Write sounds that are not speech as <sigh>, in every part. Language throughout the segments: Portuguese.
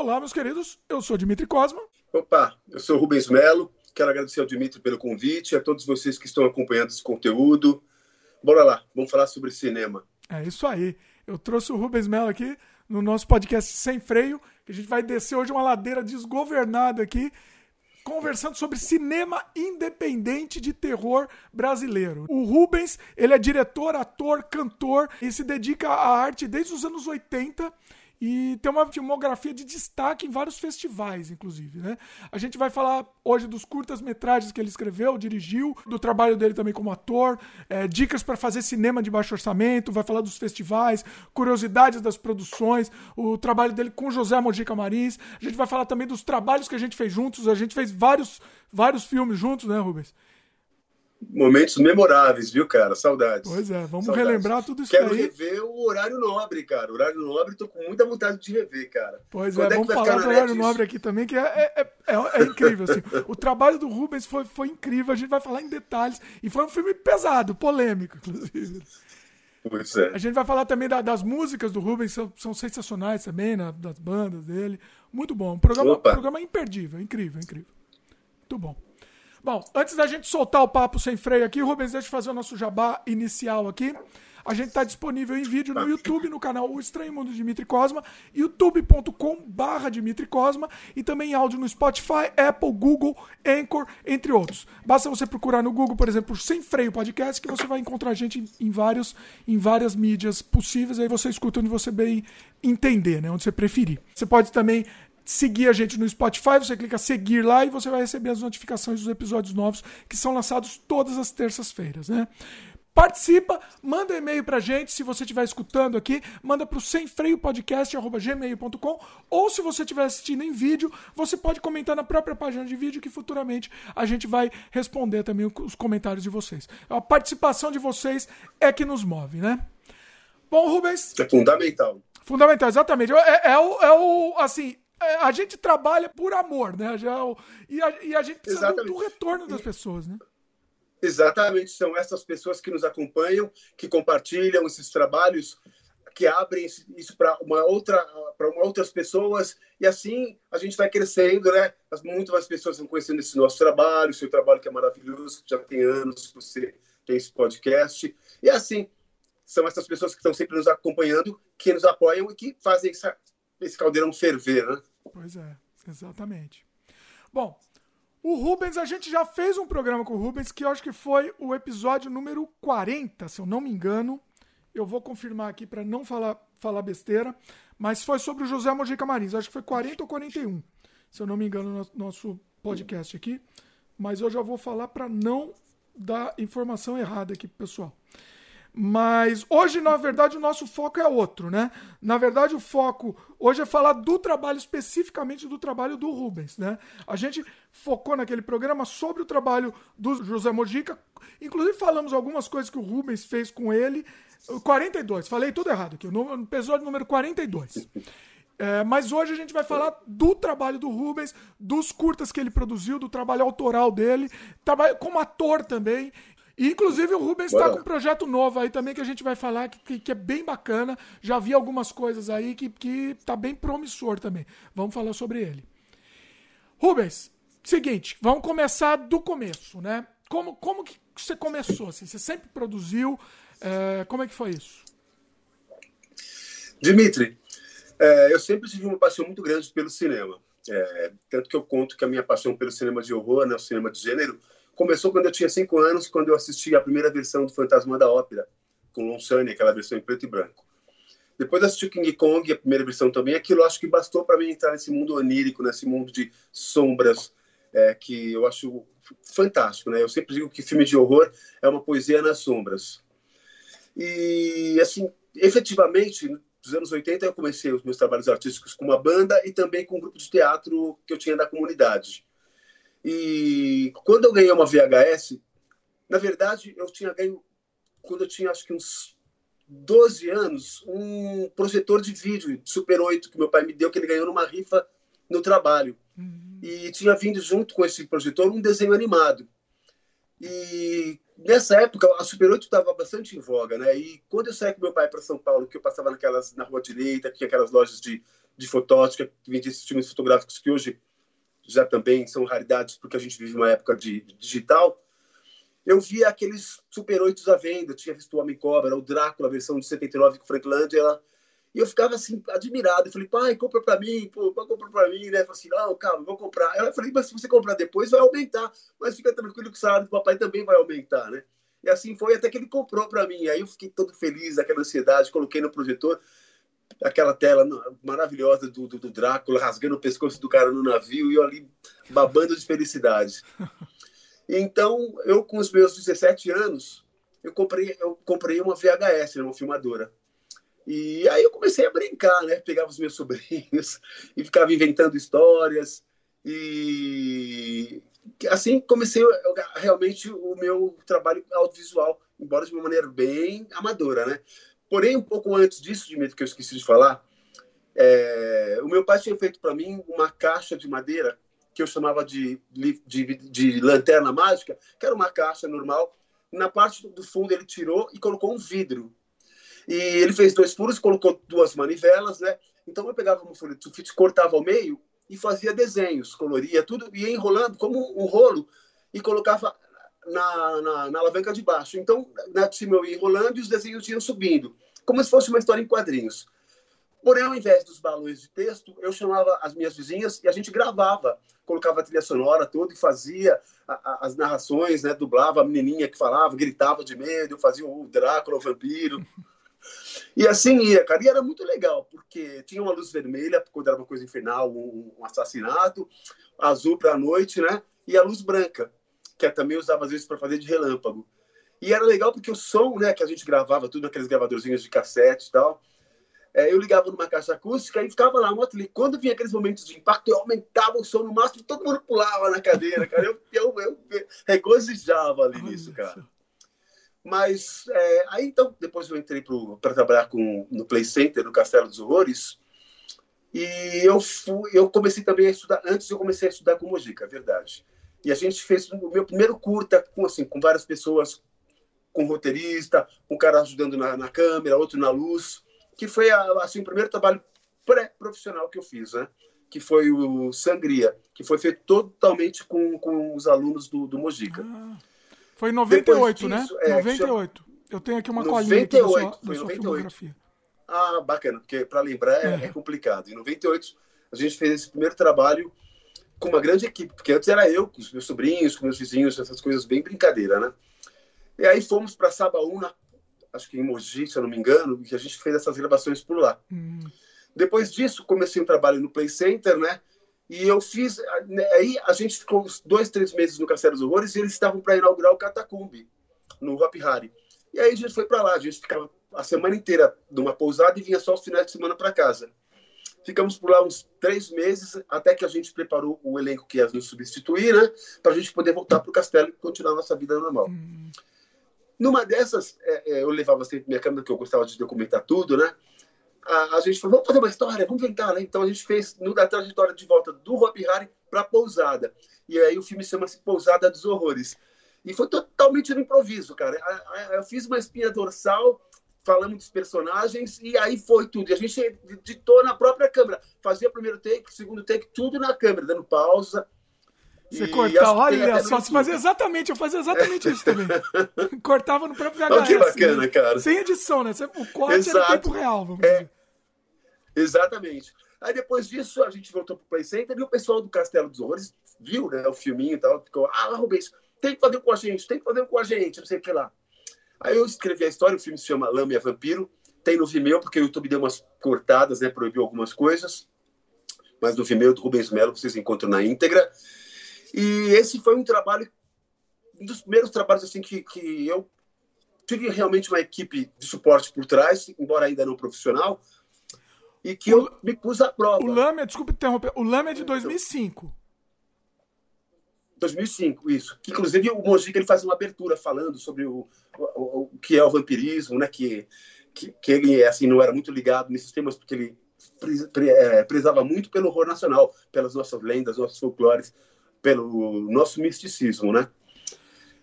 Olá, meus queridos, eu sou Dimitri Cosma. Opa, eu sou Rubens Melo. Quero agradecer ao Dimitri pelo convite, a todos vocês que estão acompanhando esse conteúdo. Bora lá, vamos falar sobre cinema. É isso aí. Eu trouxe o Rubens Melo aqui no nosso podcast Sem Freio, que a gente vai descer hoje uma ladeira desgovernada aqui, conversando sobre cinema independente de terror brasileiro. O Rubens, ele é diretor, ator, cantor e se dedica à arte desde os anos 80 e tem uma filmografia de destaque em vários festivais, inclusive, né? A gente vai falar hoje dos curtas-metragens que ele escreveu, dirigiu, do trabalho dele também como ator, é, dicas para fazer cinema de baixo orçamento, vai falar dos festivais, curiosidades das produções, o trabalho dele com José Mojica Marins. A gente vai falar também dos trabalhos que a gente fez juntos, a gente fez vários, vários filmes juntos, né, Rubens? Momentos memoráveis, viu, cara? Saudades. Pois é, vamos Saudades. relembrar tudo isso Quero aí. rever o Horário Nobre, cara. O Horário Nobre, tô com muita vontade de rever, cara. Pois Quando é, é vamos falar do Horário Nobre aqui também, que é, é, é, é incrível. Assim. o trabalho do Rubens foi, foi incrível, a gente vai falar em detalhes. E foi um filme pesado, polêmico, inclusive. Pois é. A gente vai falar também da, das músicas do Rubens, são, são sensacionais também, né? das bandas dele. Muito bom. Um programa, programa imperdível, incrível, incrível. Muito bom. Bom, antes da gente soltar o papo sem freio aqui, Rubens, deixa eu fazer o nosso jabá inicial aqui. A gente está disponível em vídeo no YouTube, no canal O Estranho Mundo de Dimitri Cosma, youtube.com barra Dimitri Cosma e também em áudio no Spotify, Apple, Google, Anchor, entre outros. Basta você procurar no Google, por exemplo, Sem Freio Podcast, que você vai encontrar a gente em, vários, em várias mídias possíveis, aí você escuta onde você bem entender, né, onde você preferir. Você pode também seguir a gente no Spotify, você clica seguir lá e você vai receber as notificações dos episódios novos que são lançados todas as terças-feiras, né? Participa, manda e-mail pra gente, se você estiver escutando aqui, manda pro semfreiopodcast.gmail.com ou se você estiver assistindo em vídeo, você pode comentar na própria página de vídeo que futuramente a gente vai responder também os comentários de vocês. A participação de vocês é que nos move, né? Bom, Rubens... É fundamental. Fundamental, exatamente. É, é, o, é o, assim, é, a gente trabalha por amor, né? Já, e, a, e a gente precisa do, do, retorno das pessoas, né? Exatamente, são essas pessoas que nos acompanham, que compartilham esses trabalhos, que abrem isso para uma outra, para outras pessoas e assim a gente vai crescendo, né? Muito mais pessoas vão conhecendo esse nosso trabalho, seu trabalho que é maravilhoso, que já tem anos que você tem esse podcast e assim são essas pessoas que estão sempre nos acompanhando, que nos apoiam e que fazem essa, esse caldeirão ferver, né? Pois é, exatamente. Bom, o Rubens, a gente já fez um programa com o Rubens que eu acho que foi o episódio número 40, se eu não me engano. Eu vou confirmar aqui para não falar, falar besteira, mas foi sobre o José Mojica Marins. Acho que foi 40 ou 41, se eu não me engano, no nosso podcast aqui. Mas eu já vou falar para não dar informação errada aqui pro pessoal. Mas hoje, na verdade, o nosso foco é outro, né? Na verdade, o foco hoje é falar do trabalho, especificamente do trabalho do Rubens, né? A gente focou naquele programa sobre o trabalho do José Mojica. Inclusive, falamos algumas coisas que o Rubens fez com ele. 42, falei tudo errado aqui, no episódio número 42. É, mas hoje a gente vai falar do trabalho do Rubens, dos curtas que ele produziu, do trabalho autoral dele, trabalho como ator também. Inclusive, o Rubens está com um projeto novo aí também que a gente vai falar, que, que, é bem bacana. Já vi algumas coisas aí que, que tá bem promissor também. Vamos falar sobre ele. Rubens, seguinte, vamos começar do começo, né? Como, como que você começou? Assim? Você sempre produziu? É, como é que foi isso? Dimitri, é, eu sempre tive uma paixão muito grande pelo cinema. É, tanto que eu conto que a minha paixão pelo cinema de horror, né, o cinema de gênero, começou quando eu tinha cinco anos, quando eu assisti a primeira versão do Fantasma da Ópera, com Lon Chaney, aquela versão em preto e branco. Depois assisti King Kong, a primeira versão também. Aquilo acho que bastou para mim entrar nesse mundo onírico, nesse mundo de sombras, é, que eu acho fantástico. Né? Eu sempre digo que filme de horror é uma poesia nas sombras. E, assim, efetivamente, nos anos 80 eu comecei os meus trabalhos artísticos com uma banda e também com um grupo de teatro que eu tinha da comunidade. E quando eu ganhei uma VHS, na verdade, eu tinha ganho, quando eu tinha acho que uns 12 anos, um projetor de vídeo Super 8 que meu pai me deu, que ele ganhou numa rifa no trabalho. Uhum. E tinha vindo junto com esse projetor um desenho animado. E nessa época, a Super 8 estava bastante em voga, né? E quando eu saí com meu pai para São Paulo, que eu passava naquelas, na Rua Direita, que tinha aquelas lojas de, de fotótica, que vendia esses filmes fotográficos que hoje já também são raridades, porque a gente vive uma época de, de digital, eu via aqueles Super 8 à venda. Tinha visto o Homem-Cobra, o Drácula, a versão de 79 com Frank Langella. E eu ficava assim, admirado. Eu falei, pai, compra para mim, pô, compra para mim, né? Falei assim, não, calma, vou comprar. Eu falei, mas se você comprar depois, vai aumentar. Mas fica tranquilo que o salário do papai também vai aumentar, né? E assim foi até que ele comprou para mim. Aí eu fiquei todo feliz, aquela ansiedade, coloquei no projetor aquela tela maravilhosa do, do, do, Drácula rasgando o pescoço do cara no navio e eu ali babando de felicidade. <laughs> Então, eu com os meus 17 anos, eu comprei, eu comprei uma VHS, uma filmadora. E aí eu comecei a brincar, né? Pegava os meus <laughs> sobrinhos e ficava inventando histórias. E assim comecei realmente o meu trabalho audiovisual, embora de uma maneira bem amadora, né? Porém, um pouco antes disso, de medo que eu esqueci de falar, é... o meu pai tinha feito para mim uma caixa de madeira que eu chamava de, de, de lanterna mágica, que era uma caixa normal. Na parte do fundo ele tirou e colocou um vidro e ele fez dois furos, colocou duas manivelas, né? Então eu pegava uma folha de sulfite, cortava ao meio e fazia desenhos, coloria tudo, ia enrolando como um rolo e colocava na, na, na alavanca de baixo. Então, na cima eu ia enrolando e os desenhos iam subindo, como se fosse uma história em quadrinhos. Porém, ao invés dos balões de texto, eu chamava as minhas vizinhas e a gente gravava, colocava a trilha sonora toda e fazia a, a, as narrações, né? Dublava a menininha que falava, gritava de medo, fazia o Drácula, o vampiro. E assim ia, cara. E era muito legal, porque tinha uma luz vermelha, quando era uma coisa infernal, um, um assassinato, azul para a noite, né? E a luz branca, que eu também usava às vezes para fazer de relâmpago. E era legal porque o som, né, que a gente gravava tudo naqueles gravadorzinhos de cassete e tal, é, eu ligava numa caixa acústica e ficava lá, e quando vinha aqueles momentos de impacto, eu aumentava o som no máximo, todo mundo pulava na cadeira, cara. Eu, eu, eu, eu regozijava ali nisso, cara. Mas é, aí então, depois eu entrei para trabalhar com, no Play Center, no Castelo dos Horrores, e eu, fui, eu comecei também a estudar, antes eu comecei a estudar com Mojica, é verdade. E a gente fez o meu primeiro curta com, assim, com várias pessoas, com roteirista, um cara ajudando na, na câmera, outro na luz, que foi assim, o primeiro trabalho pré-profissional que eu fiz, né? que foi o Sangria, que foi feito totalmente com, com os alunos do, do Mojica. Ah. Foi em 98, né? disso, né? É, 98. Eu tenho aqui uma 98, colinha aqui da sua, da sua 98. filmografia. Ah, bacana, porque para lembrar é, é. é, complicado. Em 98, a gente fez esse primeiro trabalho com uma grande equipe, porque antes era eu, com os meus sobrinhos, com meus vizinhos, essas coisas bem brincadeira, né? E aí fomos para Sabaúna, acho que em Mogi, se eu não me engano, e a gente fez essas gravações por lá. Hum. Depois disso, comecei um trabalho no Play Center, né? E eu fiz. Né, aí a gente ficou dois, três meses no Castelo dos Horrores e eles estavam para inaugurar o Catacumbi, no Hop Hari. E aí a gente foi para lá. A gente ficava a semana inteira numa pousada e vinha só os finais de semana para casa. Ficamos por lá uns três meses, até que a gente preparou o elenco que ia nos substituir, né? Para a gente poder voltar para o castelo e continuar a nossa vida normal. Hum. Numa dessas, é, é, eu levava sempre minha câmera, que eu gostava de documentar tudo, né? a, a, gente falou, vamos fazer uma história, vamos inventar, né? Então a gente fez no, da trajetória de volta do Hopi Hari para Pousada. E aí o filme chama-se Pousada dos Horrores. E foi totalmente no improviso, cara. Eu fiz uma espinha dorsal, falamos dos personagens, e aí foi tudo. E a gente editou na própria câmera. Fazia primeiro take, segundo take, tudo na câmera, dando pausa. Você cortava, olha só, você fazia exatamente, eu fazia exatamente isso também. <laughs> Cortava no próprio VHS. Oh, que bacana, né? cara. Sem edição, né? O corte Exato. era tempo real, vamos é. dizer. Exatamente. Aí depois disso, a gente voltou pro Play Center e o pessoal do Castelo dos Horrores viu, né, o filminho e tal, ficou, ah, Rubens, tem que fazer com a gente, tem que fazer com a gente, não sei o que lá. Aí eu escrevi a história, o filme se chama Lâmina Vampiro, tem no Vimeo, porque o YouTube deu umas cortadas, né, proibiu algumas coisas, mas no Vimeo do Rubens Melo vocês encontram na íntegra. E esse foi um trabalho, um dos primeiros trabalhos assim que, que eu tive realmente uma equipe de suporte por trás, embora ainda não profissional, e que o, eu me pus à prova. O Lame, desculpe interromper, o Lame é de 2005. 2005, isso. Que, inclusive, o Mojica ele faz uma abertura falando sobre o, o, o que é o vampirismo, né? Que, que, que, ele assim, não era muito ligado nesses temas, porque ele é, prezava muito pelo horror nacional, pelas nossas lendas, nossos folclores, pelo nosso misticismo, né?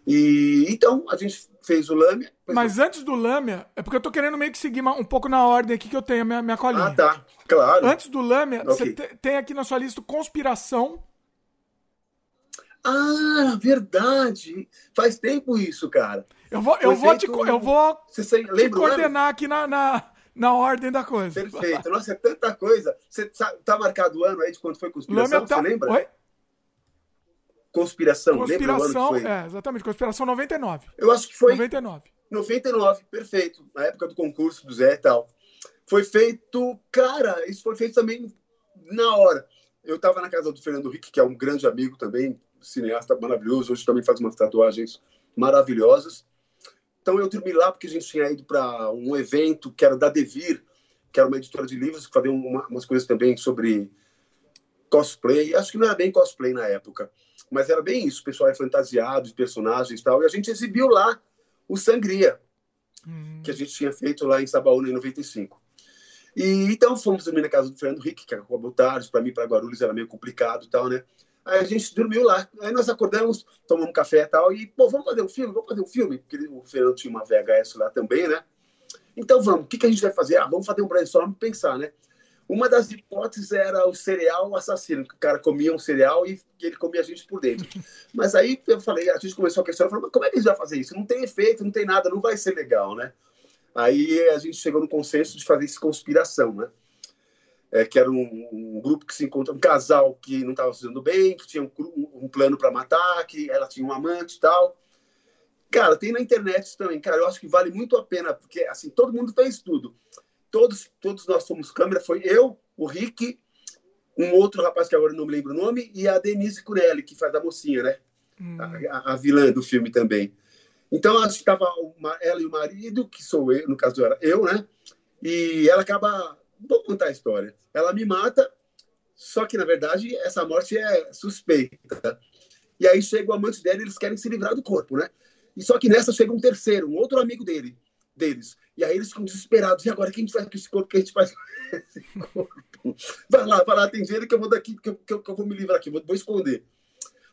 E então a gente fez o Lâmia. Mas antes do Lâmia, é porque eu tô querendo meio que seguir um pouco na ordem aqui que eu tenho a minha, minha colinha. Ah, tá. Claro. Antes do Lâmia, okay. você tem aqui na sua lista Conspiração. Ah, verdade. Faz tempo isso, cara. Eu vou, eu vou, te, eu vou você te coordenar aqui na, na, na ordem da coisa. Perfeito. Nossa, é tanta coisa. Você tá, tá marcado o ano aí de quando foi conspiração? Tá... Você lembra? Oi? Conspiração. Conspiração, é, exatamente. Conspiração 99. Eu acho que foi. 99. 99, perfeito. Na época do concurso do Zé e tal. Foi feito. Cara, isso foi feito também na hora. Eu tava na casa do Fernando Rick, que é um grande amigo também, cineasta maravilhoso. Hoje também faz umas tatuagens maravilhosas. Então eu dormi lá porque a gente tinha ido para um evento que era da Devir, que era uma editora de livros que fazia uma, umas coisas também sobre cosplay. Acho que não era bem cosplay na época, mas era bem isso. O pessoal é fantasiado de personagens e tal. E a gente exibiu lá o Sangria, hum. que a gente tinha feito lá em Sabaúna em 95. E então fomos dormir na casa do Fernando Rick, que acabou tarde. Para mim, para Guarulhos era meio complicado e tal, né? Aí a gente dormiu lá. Aí nós acordamos, tomamos café e tal, e, pô, vamos fazer um filme? Vamos fazer um filme? Porque o Fernando tinha uma VHS lá também, né? Então vamos, o que, que a gente vai fazer? Ah, vamos fazer um brainstorm e pensar, né? Uma das hipóteses era o cereal assassino, que o cara comia um cereal e ele comia a gente por dentro. Mas aí eu falei, a gente começou a questionar, falei, mas como é que a gente vai fazer isso? Não tem efeito, não tem nada, não vai ser legal, né? Aí a gente chegou no consenso de fazer isso conspiração, né? É, que era um, um, grupo que se encontra, um casal que não estava fazendo bem, que tinha um, um plano para matar, que ela tinha um amante e tal. Cara, tem na internet também, cara. Eu acho que vale muito a pena, porque assim, todo mundo fez tudo. Todos, todos nós fomos câmera, foi eu, o Rick, um outro rapaz que agora não me lembro o nome, e a Denise Curelli, que faz a mocinha, né? Hum. A, a, vilã do filme também. Então, acho que estava ela e o marido, que sou eu, no caso era eu, né? E ela acaba vou contar a história. Ela me mata, só que na verdade essa morte é suspeita. E aí chega o amante dela, e eles querem se livrar do corpo, né? E só que nessa chega um terceiro, um outro amigo dele, deles. E aí eles ficam desesperados. E agora quem faz com esse corpo? que a gente faz com esse corpo? Vai lá, vai lá, tem dinheiro que eu vou daqui, que eu, que eu, que eu vou me livrar aqui, vou, vou esconder.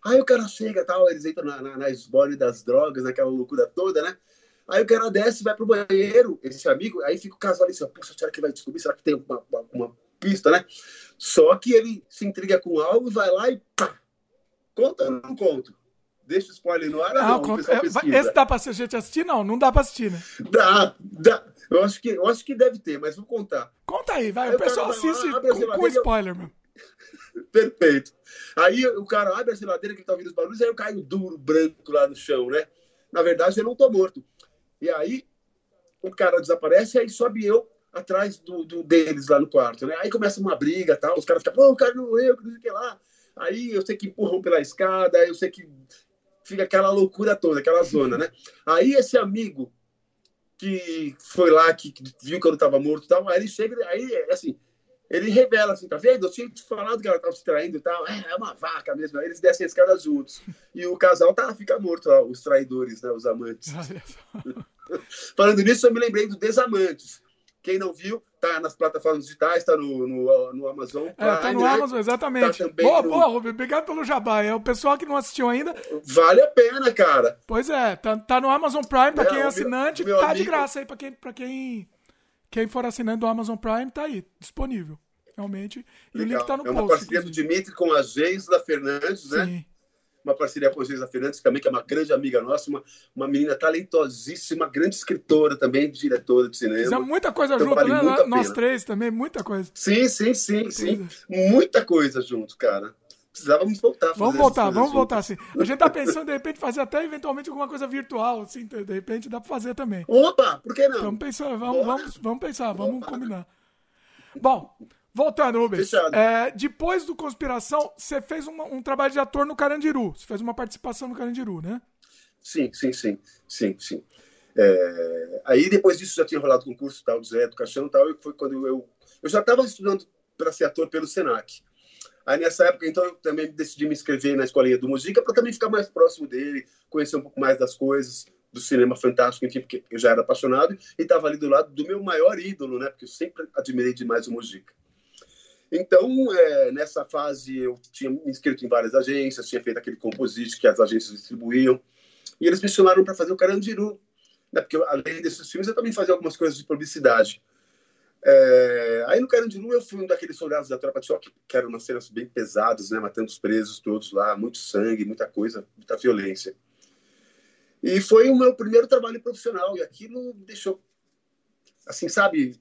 Aí o cara chega, tal, eles entram na, na, na esbole das drogas, naquela loucura toda, né? Aí o cara desce, vai pro banheiro, esse amigo, aí fica o casal ali assim, poxa, será que vai descobrir? Será que tem uma, uma, uma, pista, né? Só que ele se intriga com algo, vai lá e pá! Conta ou não conto? Deixa o spoiler no ar, não, não é, Esse dá pra a gente assistir? Não, não dá pra assistir, né? Dá, dá. Eu acho que, eu acho que deve ter, mas vou contar. Conta aí, vai. Aí o pessoal assiste lá, com, com spoiler, meu. <laughs> Perfeito. Aí o cara abre a geladeira que ele tá ouvindo os barulhos, aí eu caio duro, branco lá no chão, né? Na verdade, eu não tô morto. E aí o cara desaparece, e aí sobe eu atrás do, do, deles lá no quarto, né? Aí começa uma briga tal, os caras ficam, pô, o cara não eu, não sei o que lá. Aí eu sei que empurram pela escada, eu sei que fica aquela loucura toda, aquela zona, né? Aí esse amigo que foi lá, que viu que eu não estava morto e tal, aí ele chega, aí assim, ele revela assim, tá vendo? Eu tinha te falado que ela estava se traindo e tal, é, é uma vaca mesmo. Aí eles descem as escada juntos. E o casal tá, fica morto lá, os traidores, né, os amantes. <laughs> Falando nisso, eu me lembrei do Desamantes. Quem não viu, tá nas plataformas digitais, tá no, no, no Amazon. Prime, é, tá no né? Amazon, exatamente. Tá boa, no... boa, Rubio. Obrigado pelo jabá. É o pessoal que não assistiu ainda. Vale a pena, cara. Pois é, tá, tá no Amazon Prime, pra é, quem é assinante, meu, meu tá amigo... de graça aí, pra quem, pra quem, quem for assinante do Amazon Prime, tá aí, disponível. Realmente. E Legal. o link tá no post. É uma parceria inclusive. do Dimitri com a Geisla Fernandes, né? Sim uma parceria com a Geisa Fernandes também, que é uma grande amiga nossa, uma, uma menina talentosíssima, grande escritora também, diretora de cinema. Fizemos muita coisa então, junto, vale né? Nós três também, muita coisa. Sim, sim, sim, sim. Muita coisa junto, cara. Precisávamos voltar. Vamos voltar, vamos junto. voltar, sim. A gente tá pensando, de <laughs> repente, fazer até eventualmente alguma coisa virtual, assim, de repente dá pra fazer também. Opa, por que não? Vamos pensar, vamos, vamos, vamos pensar, vamos combinar. Bom, Voltando, Rubens. É, depois do Conspiração, você fez uma, um trabalho de ator no Carandiru. Você fez uma participação no Carandiru, né? Sim, sim, sim. Sim, sim. É, aí depois disso já tinha rolado concurso tal, do Zé, do Caixão e tal, e foi quando eu. Eu já estava estudando para ser ator pelo Senac. Aí nessa época, então, eu também decidi me inscrever na escolinha do Mujica para também ficar mais próximo dele, conhecer um pouco mais das coisas, do cinema fantástico, enfim, porque eu já era apaixonado e estava ali do lado do meu maior ídolo, né? Porque eu sempre admirei demais o Mujica. Então, é, nessa fase, eu tinha me inscrito em várias agências, tinha feito aquele composite que as agências distribuíam. E eles me chamaram para fazer o Carandiru, né? porque além desses filmes eu também fazia algumas coisas de publicidade. É... Aí no Carandiru eu fui um daqueles soldados da tropa de choque, que eram umas cenas bem pesadas, né? matando os presos todos lá, muito sangue, muita coisa, muita violência. E foi o meu primeiro trabalho profissional, e aquilo deixou, assim, sabe,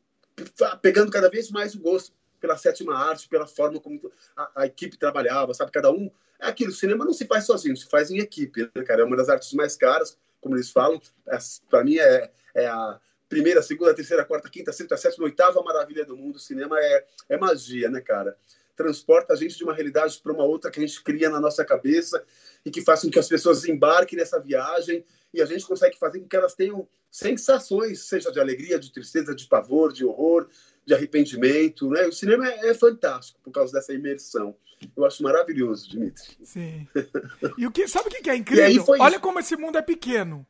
pegando cada vez mais o gosto pela sétima arte, pela forma como a, a, equipe trabalhava, sabe? Cada um. É aquilo, cinema não se faz sozinho, se faz em equipe, né, cara? É uma das artes mais caras, como eles falam. É, Para mim, é, é a primeira, segunda, terceira, quarta, quinta, sexta, sétima, oitava maravilha do mundo. O cinema é, é magia, né, cara? Transporta a gente de uma realidade para uma outra que a gente cria na nossa cabeça e que faz com que as pessoas embarquem nessa viagem e a gente consegue fazer com que elas tenham sensações, seja de alegria, de tristeza, de pavor, de horror, de arrependimento. Né? O cinema é, é fantástico por causa dessa imersão. Eu acho maravilhoso, Dimitri. Sim. E o que, sabe o que é <laughs> incrível? Olha isso. como esse mundo é pequeno.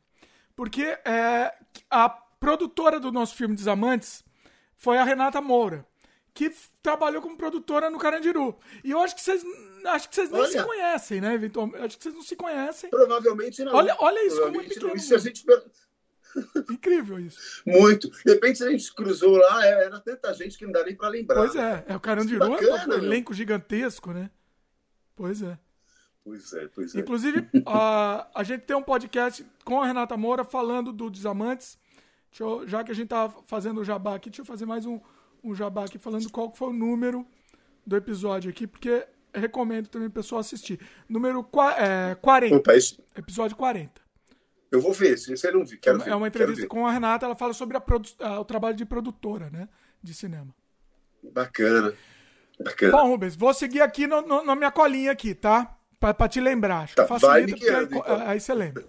Porque é, a produtora do nosso filme Desamantes foi a Renata Moura, que trabalhou como produtora no Carandiru. E eu acho que vocês acho que vocês nem olha, se conhecem, né, Vitor? Acho que vocês não se conhecem. Provavelmente não. Olha, olha isso como é pequeno. Isso a gente <laughs> Incrível isso. Muito. De repente, se a gente cruzou lá, é, era tanta gente que não dá nem para lembrar. Pois é, é o Carandiru é um elenco gigantesco, né? Pois é. Pois é, pois é. Inclusive, <laughs> a, a gente tem um podcast com a Renata Moura falando do Desamantes. Eu, já que a gente tá fazendo o jabá aqui, deixa eu fazer mais um, um jabá aqui falando qual foi o número do episódio aqui, porque recomendo também o pessoal assistir. Número é, 40. Opa, esse... Episódio 40. Eu vou ver, se você não vi. Quero é uma entrevista com a Renata, ela fala sobre a o trabalho de produtora, né? De cinema. Bacana. Bacana. Bom, Rubens, vou seguir aqui no, no, na minha colinha aqui, tá? Pra, pra te lembrar. Acho tá, que facilita, porque aí, então. aí você lembra.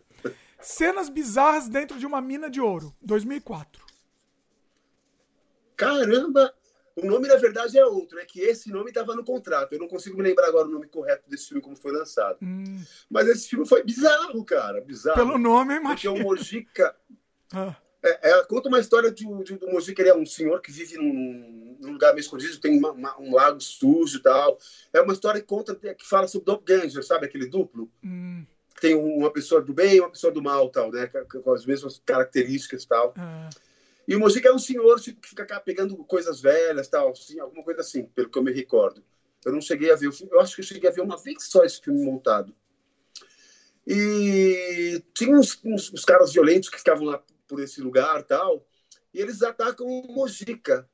Cenas bizarras dentro de uma mina de ouro, 2004. Caramba! O nome, na verdade, é outro. É que esse nome estava no contrato. Eu não consigo me lembrar agora o nome correto desse filme, como foi lançado. Hum. Mas esse filme foi bizarro, cara. Bizarro. Pelo nome, mas. Porque o Mojica. ah. é, é, conta uma história de, de, do Mojica. Ele é um senhor que vive num, num lugar meio escondido, tem uma, uma, um lago sujo e tal. É uma história que conta, que fala sobre doppelganger, sabe? Aquele duplo. Hum. Tem uma pessoa do bem e uma pessoa do mal, tal, né? Com as mesmas características e tal. Ah. E o Mojica é um senhor que fica pegando coisas velhas, tal, assim, alguma coisa assim, pelo que eu me recordo. Eu não cheguei a ver o filme, eu acho que eu cheguei a ver uma vez só esse filme montado. E tinha uns, uns, uns caras violentos que ficavam lá por esse lugar tal, e eles atacam o Mojica.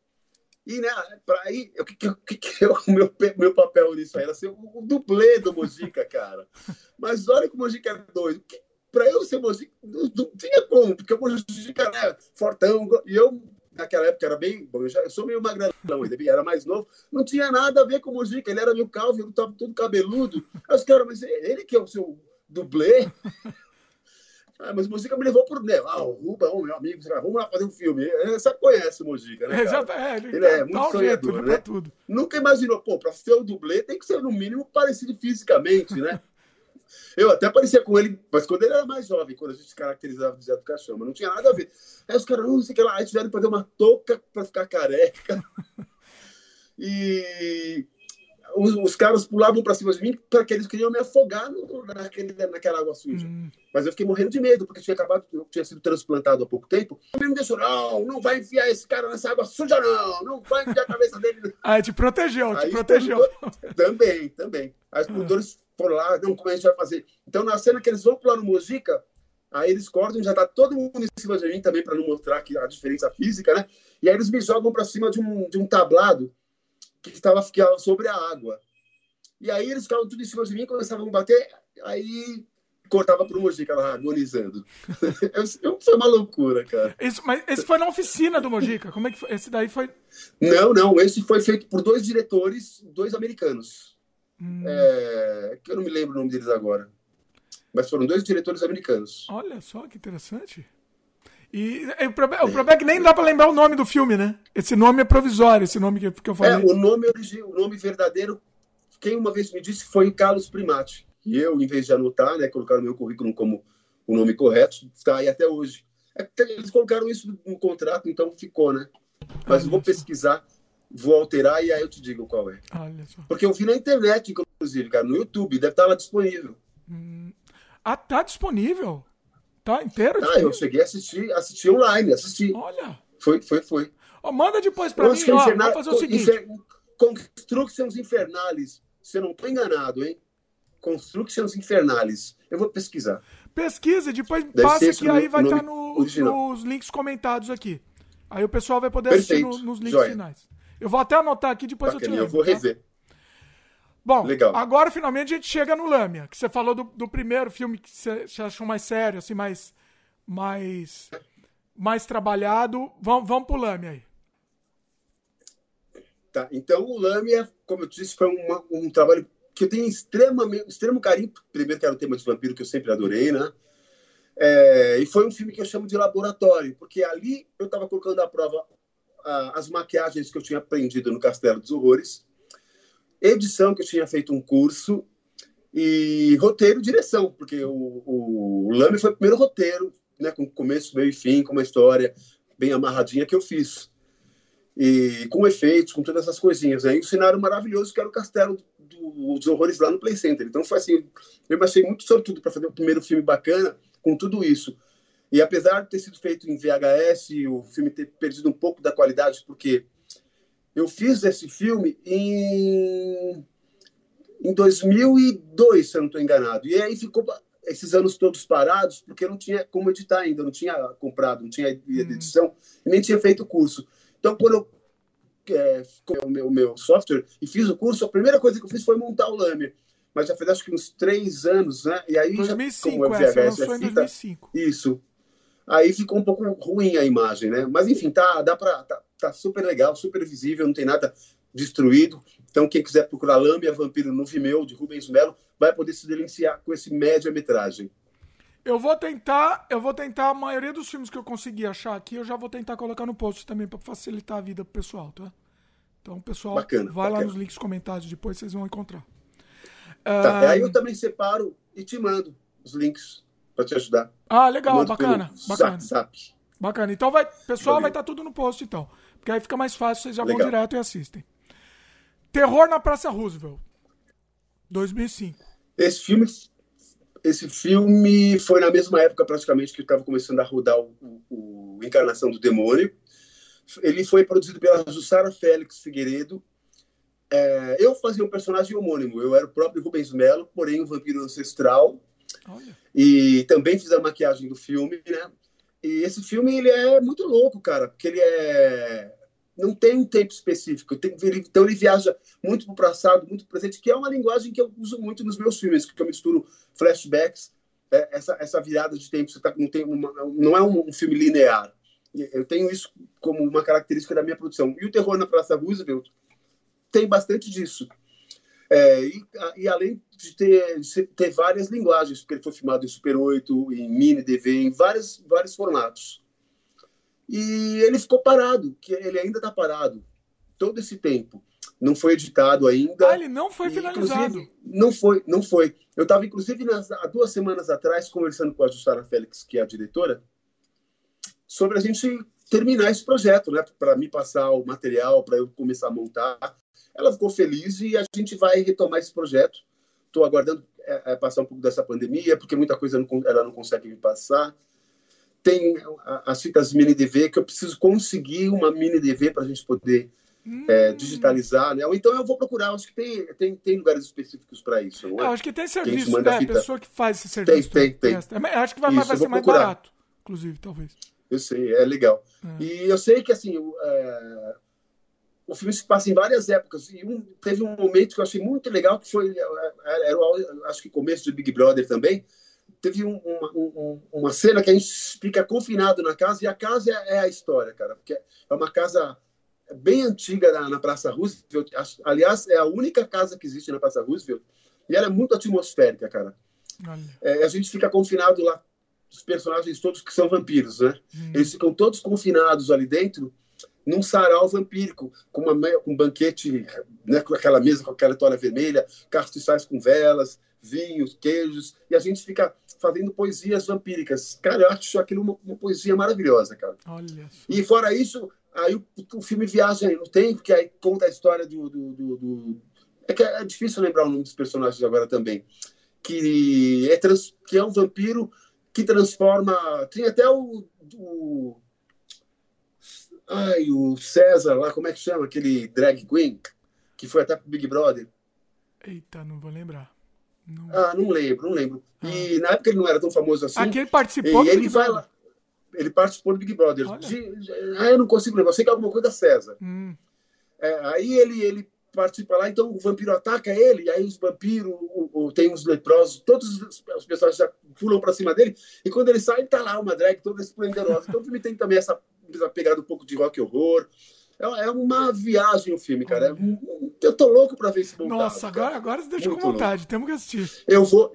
E, né, para aí, o que, que, que é o meu, meu papel nisso aí? Era ser o, o dublê do Mojica, cara. Mas olha como o Mojica é doido. Que para eu ser Mojica, não, não, tinha como, porque o Mojica era fortão, e eu, naquela época, era bem. Bom, eu, já, eu sou meio magrelão ainda, era mais novo, não tinha nada a ver com o Mojica, ele era meio calvo, eu estava todo cabeludo. Aí os caras, mas ele que é o seu dublê? <laughs> Ah, mas o Mojica me levou por. Né? Ah, o Ruba, oh, meu amigo, vamos lá fazer um filme. Você conhece o Mojica, né? Cara? É, ele, ele é muito sonhador, jeito, né? Tudo. Nunca imaginou, pô, para ser o dublê tem que ser no mínimo parecido fisicamente, né? Eu até parecia com ele, mas quando ele era mais jovem, quando a gente caracterizava o Zé do Caixão, mas não tinha nada a ver. Aí os caras, não sei o que lá, aí tiveram que fazer uma touca para ficar careca. <laughs> E os, os caras pulavam para cima de mim porque eles queriam me afogar no, naquele, naquela água suja. Hum. Mas eu fiquei morrendo de medo, porque tinha acabado, eu tinha sido transplantado há pouco tempo. Ele me deixou, não, não vai enfiar esse cara nessa água suja, não, não vai enfiar a cabeça dele. Ah, te protegeu, te Aí, protegeu. Também, também. As produtores foram lá, não, como a gente vai fazer? Então, na cena que eles vão pular no Mojica, aí eles cortam, já tá todo mundo em cima de mim também, para não mostrar que a diferença física, né? E aí eles me jogam para cima de um, de um tablado que estava sobre a água. E aí eles ficavam tudo em cima de mim, começavam a bater, aí cortava pro Mojica lá, agonizando. <laughs> foi uma loucura, cara. Isso, mas esse foi na oficina do Mojica? Como é que foi? Esse daí foi. Não, não, esse foi feito por dois diretores, dois americanos. Hum. É, que eu não me lembro o nome deles agora. Mas foram dois diretores americanos. Olha só que interessante. E, e o, problema, o, problema, é que nem dá para lembrar o nome do filme, né? Esse nome é provisório, esse nome que, que eu falei. É, o nome o nome verdadeiro, quem uma vez me disse foi o Carlos Primati. E eu, em vez de anotar, né, colocar no meu currículo como o nome correto, está aí até hoje. É, eles colocaram isso no contrato, então ficou, né? Mas vou pesquisar vou alterar e aí eu te digo qual é. Porque eu vi na internet, inclusive, cara, no YouTube, deve estar lá disponível. Hum. Ah, tá disponível? Tá inteiro? Ah, eu cheguei a assistir, assistir online, assisti. Olha. Foi, foi, foi. Oh, manda depois pra mim, ó, vamos fazer o seguinte. Infer... Constructions Infernales. Se eu não tô enganado, hein? Constructions Infernales. Eu vou pesquisar. Pesquisa, depois Deve passa que aí vai estar tá no, nos links comentados aqui. Aí o pessoal vai poder Perfeito. assistir no, nos links Joia. finais. Eu vou até anotar aqui, depois Bacana, eu te lembro. Eu vou tá? rever. Bom, Legal. agora finalmente a gente chega no Lâmia, que você falou do, do primeiro filme que você, você achou mais sério, assim, mais, mais, mais trabalhado. Vamos, vamos pro Lâmia aí. Tá, então o Lâmia, como eu disse, foi uma, um trabalho que eu tenho extremamente, extremo carinho. Primeiro que era o tema de vampiro, que eu sempre adorei, né? É, e foi um filme que eu chamo de laboratório, porque ali eu estava colocando à prova as maquiagens que eu tinha aprendido no Castelo dos Horrores, edição que eu tinha feito um curso e roteiro e direção, porque o, o, Lame foi o primeiro roteiro, né, com começo, meio e fim, com uma história bem amarradinha que eu fiz. E com efeitos, com todas essas coisinhas. Aí o cenário maravilhoso que era o Castelo do, dos Horrores lá no Play Center. Então foi assim, eu achei muito sortudo para fazer o primeiro filme bacana com tudo isso. E apesar de ter sido feito em VHS, o filme ter perdido um pouco da qualidade, porque eu fiz esse filme em, em 2002, se eu não estou enganado. E aí ficou esses anos todos parados, porque eu não tinha como editar ainda, não tinha comprado, não tinha hum. edição, e nem tinha feito o curso. Então, quando eu é, o meu, meu software e fiz o curso, a primeira coisa que eu fiz foi montar o Lame. Mas já faz acho que uns três anos, né? E aí 2005, já, como é, VHS, é, fita, 2005. Isso. Aí ficou um pouco ruim a imagem, né? Mas enfim, tá, dá pra, tá, tá super legal, super visível, não tem nada destruído. Então, quem quiser procurar Lâmbia Vampiro no Vimeo, de Rubens Melo, vai poder se deliciar com esse média-metragem. Eu vou tentar, eu vou tentar a maioria dos filmes que eu consegui achar aqui, eu já vou tentar colocar no post também para facilitar a vida pro pessoal, tá? Então, pessoal, bacana, vai bacana. lá nos links comentários depois vocês vão encontrar. Tá, uh... Aí eu também separo e te mando os links para te ajudar. Ah, legal, bacana, bacana. Zap, zap. Bacana. Então vai, pessoal, Valeu. vai estar tá tudo no post então, porque aí fica mais fácil, vocês já legal. vão direto e assistem. Terror na Praça Roosevelt, 2005. Esse filme esse filme foi na mesma época praticamente que estava começando a rodar o, o, o, Encarnação do Demônio. Ele foi produzido pela Jussara Félix Figueiredo. É, eu fazia um personagem homônimo. Eu era o próprio Rubens Melo, porém um vampiro ancestral. Olha. E também fiz a maquiagem do filme, né? E esse filme ele é muito louco, cara, porque ele é não tem um tempo específico. então ele viaja muito para o passado, muito para o presente, que é uma linguagem que eu uso muito nos meus filmes, que eu misturo flashbacks, é, essa, essa virada de tempo. Você tá, não, tem uma, não é um, filme linear. Eu tenho isso como uma característica da minha produção. E o Terror na Praça Roosevelt tem bastante disso. É, e, e, além de ter, de ter várias linguagens, porque ele foi filmado em Super 8, em Mini DV, em vários, vários formatos. E ele ficou parado, que ele ainda está parado todo esse tempo. Não foi editado ainda. Ah, ele não foi finalizado. Não foi, não foi. Eu estava, inclusive, nas, há duas semanas atrás, conversando com a Jussara Félix, que é a diretora, sobre a gente terminar esse projeto, né? Para me passar o material, para eu começar a montar. Ela ficou feliz e a gente vai retomar esse projeto. Estou aguardando é, é, passar um pouco dessa pandemia, porque muita coisa não, ela não consegue me passar tem as fitas mini DV que eu preciso conseguir uma mini DV para a gente poder hum. é, digitalizar, né? Ou então eu vou procurar, acho que tem, tem, tem lugares específicos para isso. Não é? Eu acho que tem serviço, né? Fita... pessoa que faz esse serviço. Tem, tem, tem. É, acho que vai, isso, vai ser mais procurar. barato, inclusive, talvez. Eu sei, é legal. É. E eu sei que, assim, o, é... filme se passa em várias épocas. E um, teve um momento que eu achei muito legal, que foi, era, era, acho que começo do Big Brother também, teve um, uma, um, uma cena que a gente fica confinado na casa e a casa é, é, a história, cara, porque é uma casa bem antiga na, na, Praça Roosevelt. Aliás, é a única casa que existe na Praça Roosevelt e ela é muito atmosférica, cara. É, a gente fica confinado lá, os personagens todos que são vampiros, né? Hum. Eles ficam todos confinados ali dentro num sarau vampírico, com, uma, com um banquete, né, com aquela mesa com aquela toalha vermelha, castiçais com velas, vinhos, queijos, e a gente fica fazendo poesias vampíricas. Cara, eu acho aquilo uma, uma poesia maravilhosa, cara. Olha. E fora isso, aí o, o, filme viaja no tempo, que aí conta a história do, do, do, do... É que é difícil lembrar o nome dos personagens agora também. Que é, trans, que é um vampiro que transforma. Tinha até o, o. Ai, o César lá, como é que chama? Aquele drag queen que foi até pro Big Brother. Eita, não vou lembrar. Não... Ah, não lembro, não lembro. Ah. E na época ele não era tão famoso assim. Aqui ele participou e ele vai. Lá, ele participou do Big Brother. De, de, ah, eu não consigo lembrar. Eu sei que é alguma coisa da César. Hum. É, aí ele, ele participa lá, então o vampiro ataca ele, aí os vampiros, o, o, tem os leprosos, todos os, os pessoas já pulam para cima dele, e quando ele sai, tá lá uma drag toda esplendorosa. Então o filme tem também essa pegada um pouco de rock horror. É, é uma viagem o filme, cara. É, eu tô louco para ver esse montado. Nossa, agora, agora você com vontade, louco. temos que assistir. Eu vou.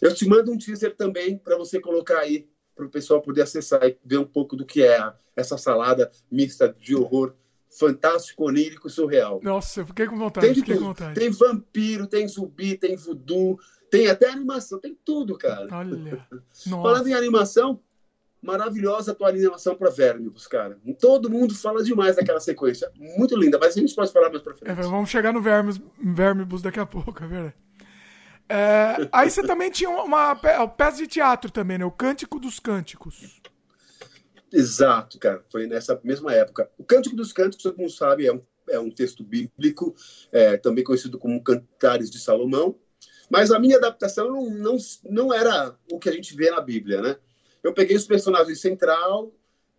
Eu te mando um teaser também para você colocar aí, para o pessoal poder acessar e ver um pouco do que é essa salada mista de horror fantástico, onírico e surreal. Nossa, eu fiquei com vontade. Tem, fiquei com vontade. tem vampiro, tem zumbi, tem voodoo, tem até animação, tem tudo, cara. Olha. <laughs> Falando em animação, maravilhosa a tua animação para Vermibus, cara. Todo mundo fala demais daquela sequência. Muito linda, mas a gente pode falar mais pra frente. É, vamos chegar no Vermibus, Vermibus daqui a pouco, é verdade. É, aí você também tinha uma, uma peça de teatro também, né? O Cântico dos Cânticos. Exato, cara. Foi nessa mesma época. O Cântico dos Cânticos, todo mundo sabe, é um, é um texto bíblico, é, também conhecido como Cantares de Salomão. Mas a minha adaptação não, não, não era o que a gente vê na Bíblia, né? Eu peguei os personagens central,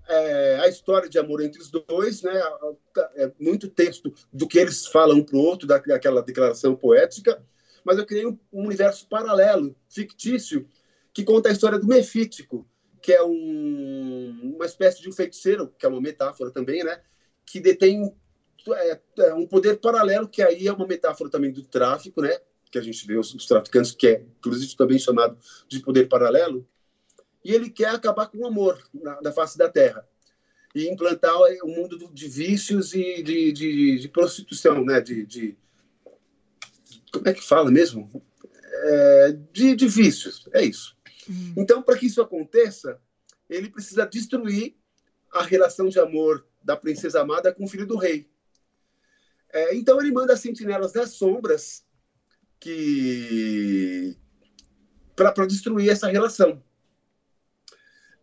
é, a história de amor entre os dois, né? É muito texto do que eles falam um para o outro, daquela declaração poética. Mas eu criei um, um universo paralelo, fictício, que conta a história do Mefítico, que é um, uma espécie de um feiticeiro, que é uma metáfora também, né? Que detém é, é um poder paralelo, que aí é uma metáfora também do tráfico, né? Que a gente vê os, os traficantes, que é, inclusive, também chamado de poder paralelo. E ele quer acabar com o amor na, na face da Terra e implantar o mundo de vícios e de, de, de prostituição, né? De, de, como é que fala mesmo? É, de, de vícios, é isso. Hum. Então, para que isso aconteça, ele precisa destruir a relação de amor da princesa amada com o filho do rei. É, então, ele manda as sentinelas das sombras que para destruir essa relação.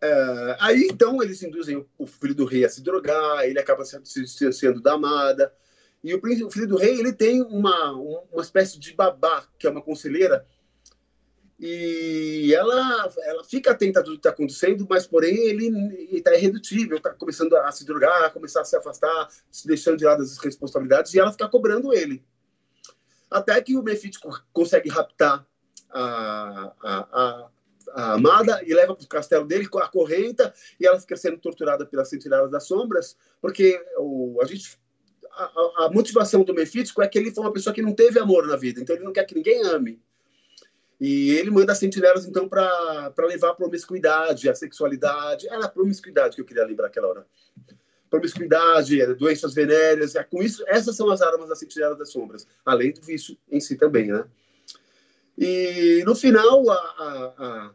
É, aí, então, eles induzem o filho do rei a se drogar, ele acaba sendo, sendo da amada. E o, o filho do rei ele tem uma, uma espécie de babá, que é uma conselheira, e ela, ela fica atenta a tudo que está acontecendo, mas porém ele está irredutível, está começando a se drogar, a começar a se afastar, se deixando de lado das responsabilidades, e ela fica cobrando ele. Até que o Mefítico consegue raptar a, a, a amada e leva para o castelo dele com a correnta, e ela fica sendo torturada pelas sentinelas das sombras, porque o, a gente a, a, motivação do Mefítico é que ele foi uma pessoa que não teve amor na vida, então ele não quer que ninguém ame. E ele manda as sentinelas, então, para levar a promiscuidade, a sexualidade. Era a promiscuidade que eu queria lembrar aquela hora. Promiscuidade, é, doenças venéreas. É, com isso, essas são as armas das sentinelas das sombras, além do vício em si também, né? E no final, a, a,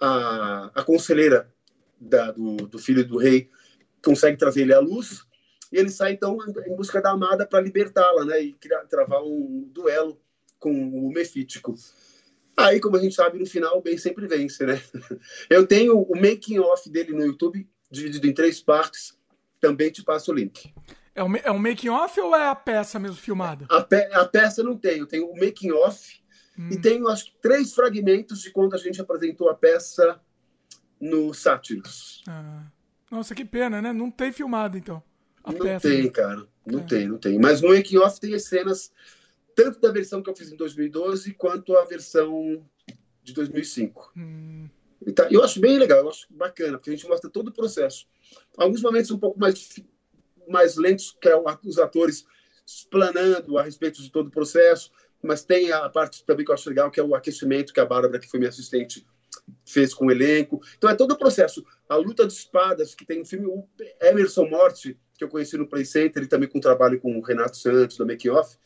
a, a conselheira da, do, do filho do rei consegue trazer ele à luz e ele sai então em busca da amada para libertá-la, né? E criar, travar um duelo com o Mefítico. Aí, como a gente sabe, no final o bem sempre vence, né? <laughs> Eu tenho o making off dele no YouTube, dividido em três partes. Também te passo o link. É um, é um making off ou é a peça mesmo filmada? A, pe a peça não tenho. Tenho o making off hum. e tenho acho que três fragmentos de quando a gente apresentou a peça no Sátiros. Ah. Nossa, que pena, né? Não tem filmado então. não peça, tem, cara. Não é. tem, não tem. Mas no making off tem as cenas tanto da versão que eu fiz em 2012 quanto a versão de 2005. Hum. Então, eu acho bem legal, eu acho bacana, porque a gente mostra todo o processo. Alguns momentos um pouco mais, mais lentos, que é os atores explanando a respeito de todo o processo, mas tem a parte também que eu acho legal, que é o aquecimento que a Bárbara, que foi minha assistente, fez com o elenco. Então é todo o processo. A luta de espadas, que tem um filme, o Emerson Morte, que eu conheci no Play Center, e também com trabalho com o Renato Santos, da Make Off,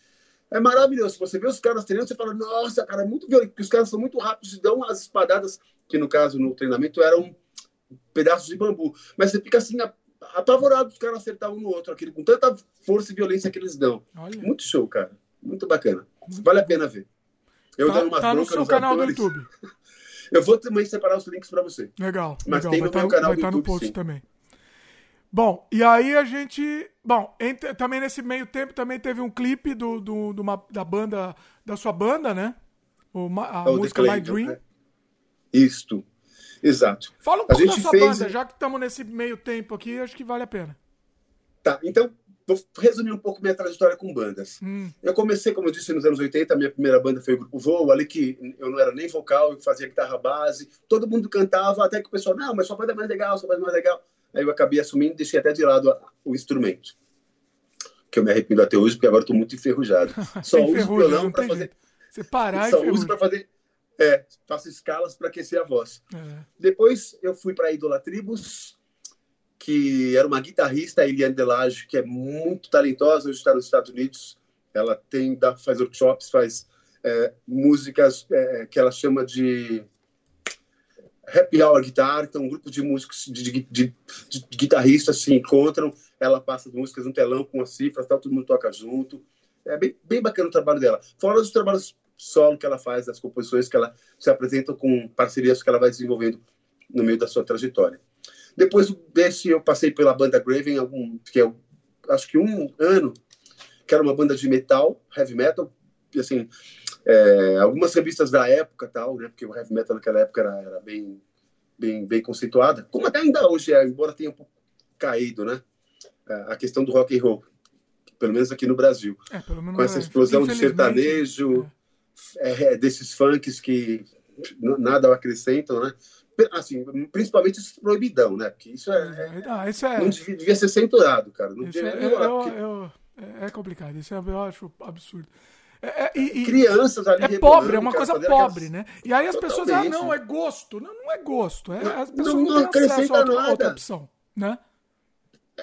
é maravilhoso. Você vê os caras treinando, você fala, nossa, cara, é muito violento, porque os caras são muito rápidos e dão as espadadas, que no caso, no treinamento, eram pedaços de bambu. Mas você fica assim, apavorado os caras acertar um no outro, aquele, com tanta força e violência que eles dão. Olha. Muito show, cara. Muito bacana. Vale a pena ver. Eu tá, dando uma tá no seu canal atores. do YouTube. <laughs> Eu vou também separar os links para você. Legal. Mas legal. tem vai no meu no, canal vai do no YouTube, post sim. também. Bom, e aí a gente. Bom, entre- também nesse meio tempo também teve um clipe do, do, do uma- da banda, da sua banda, né? O, a o The música My Dream. né? Isto. Exato. Fala um pouco da sua fez- banda, já que estamos nesse meio tempo aqui, acho que vale a pena. Tá, então, vou resumir um pouco minha trajetória com bandas. Hum, Eu comecei, como eu disse, nos anos 80, a minha primeira banda foi o Grupo Voo, ali que eu não era nem vocal, eu fazia guitarra base, todo mundo cantava, até que o pessoal, não, mas sua banda é mais legal, sua banda é mais legal. Aí eu acabei assumindo e deixei até de lado o instrumento. Que eu me arrependo até hoje, porque agora estou muito enferrujado. <laughs> Só uso o violão para fazer. Você parar e Só uso para fazer. É, faço escalas para aquecer a voz. É. Depois eu fui para a Idolatribus, que era uma guitarrista, a Eliane Delage, que é muito talentosa, hoje está nos Estados Unidos. Ela tem, dá, faz workshops, faz é, músicas é, que ela chama de happy hour guitar, então um grupo de músicos, de, de, de- de guitarristas se encontram, ela passa as músicas no telão com as cifras, tal, todo mundo toca junto. É bem, bem bacana o trabalho dela. Fora os trabalhos solo que ela faz, as composições que ela se apresenta com parcerias que ela vai desenvolvendo no meio da sua trajetória. Depois desse, eu passei pela banda Graven, algum, que é, acho que um ano, que era uma banda de metal, heavy metal, e assim, é, algumas revistas da época, tal, né, porque o heavy metal naquela época era, era bem, bem, bem conceituada, como até ainda hoje é, embora tenha um pouco caído, né, a questão do rock and roll, pelo menos aqui no Brasil, É, com essa é, explosão de sertanejo, é, desses funks que nada acrescentam, né? Assim, principalmente esse proibidão, né? Porque isso é, É, ah, isso é, não devia, devia ser censurado, cara. Não isso devia é, eu, porque eu- é- é complicado. Isso é, eu acho absurdo. É, é- e- crianças ali é pobre, é uma coisa pobre, aquelas- né? E aí as pessoas, ah, Totalmente. não, é gosto. Não, não é gosto. É, Não, as pessoas não não, têm acesso a outra, nada. outra opção, né?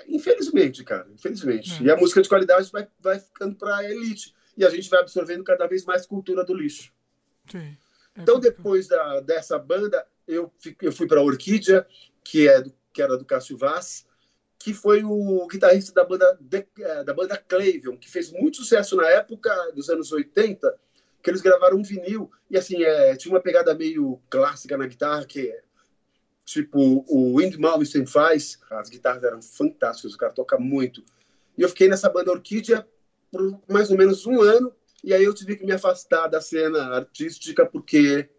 Infelizmente, cara, infelizmente. É. E a música de qualidade vai, vai ficando pra elite. E a gente vai absorvendo cada vez mais cultura do lixo. Sim. É Então, complicado. depois da, dessa banda, eu, eu fui para Orquídea, que, é do, que era do Cássio Vaz, que foi o guitarrista da banda, eh, da banda Clavion, que fez muito sucesso na época dos anos 80, que eles gravaram um vinil, e assim, é, tinha uma pegada meio clássica na guitarra, que é tipo o Wind Malmsteen faz, as guitarras eram fantásticas, o cara toca muito. E eu fiquei nessa banda Orquídea por mais ou menos um ano, e aí eu tive que me afastar da cena artística porque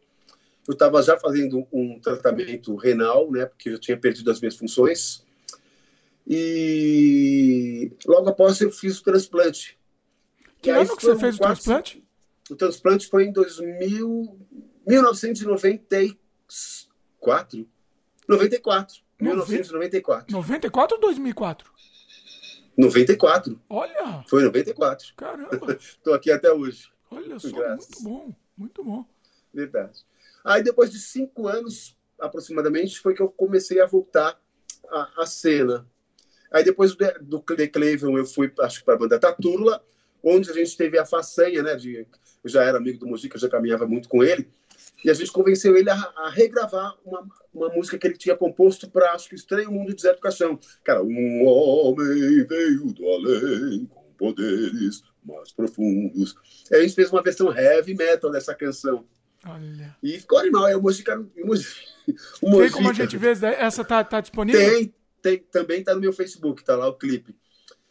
eu estava já fazendo um tratamento renal, né? Porque eu tinha perdido as minhas funções. E logo após eu fiz o transplante. Que E ano que você fez o transplante? O transplante foi em 2000, 1994. 94. 1994. 94 ou 2004? 94. Olha, Foi 94. caramba. <laughs> Estou aqui até hoje. Olha só, Graças. muito bom, muito bom. Verdade. Aí, depois de cinco anos, aproximadamente, foi que eu comecei a voltar à, à cena. Aí, depois do, do Cleveland, eu fui, acho para a banda Tatula, onde a gente teve a façanha, né? De, eu já era amigo do Mojica, eu já caminhava muito com ele, e a gente convenceu ele a, a regravar uma, uma música que ele tinha composto para, acho que, Estranho Mundo de Zé do Caixão. Cara, um homem veio do além, com poderes mais profundos. Aí a gente fez uma versão heavy metal dessa canção. Olha. E ficou animal. É o Mojica. O Mojica, <laughs> o Tem como a gente ver? Essa tá, tá disponível? tem, tem, também tá no meu Facebook, tá lá o clipe.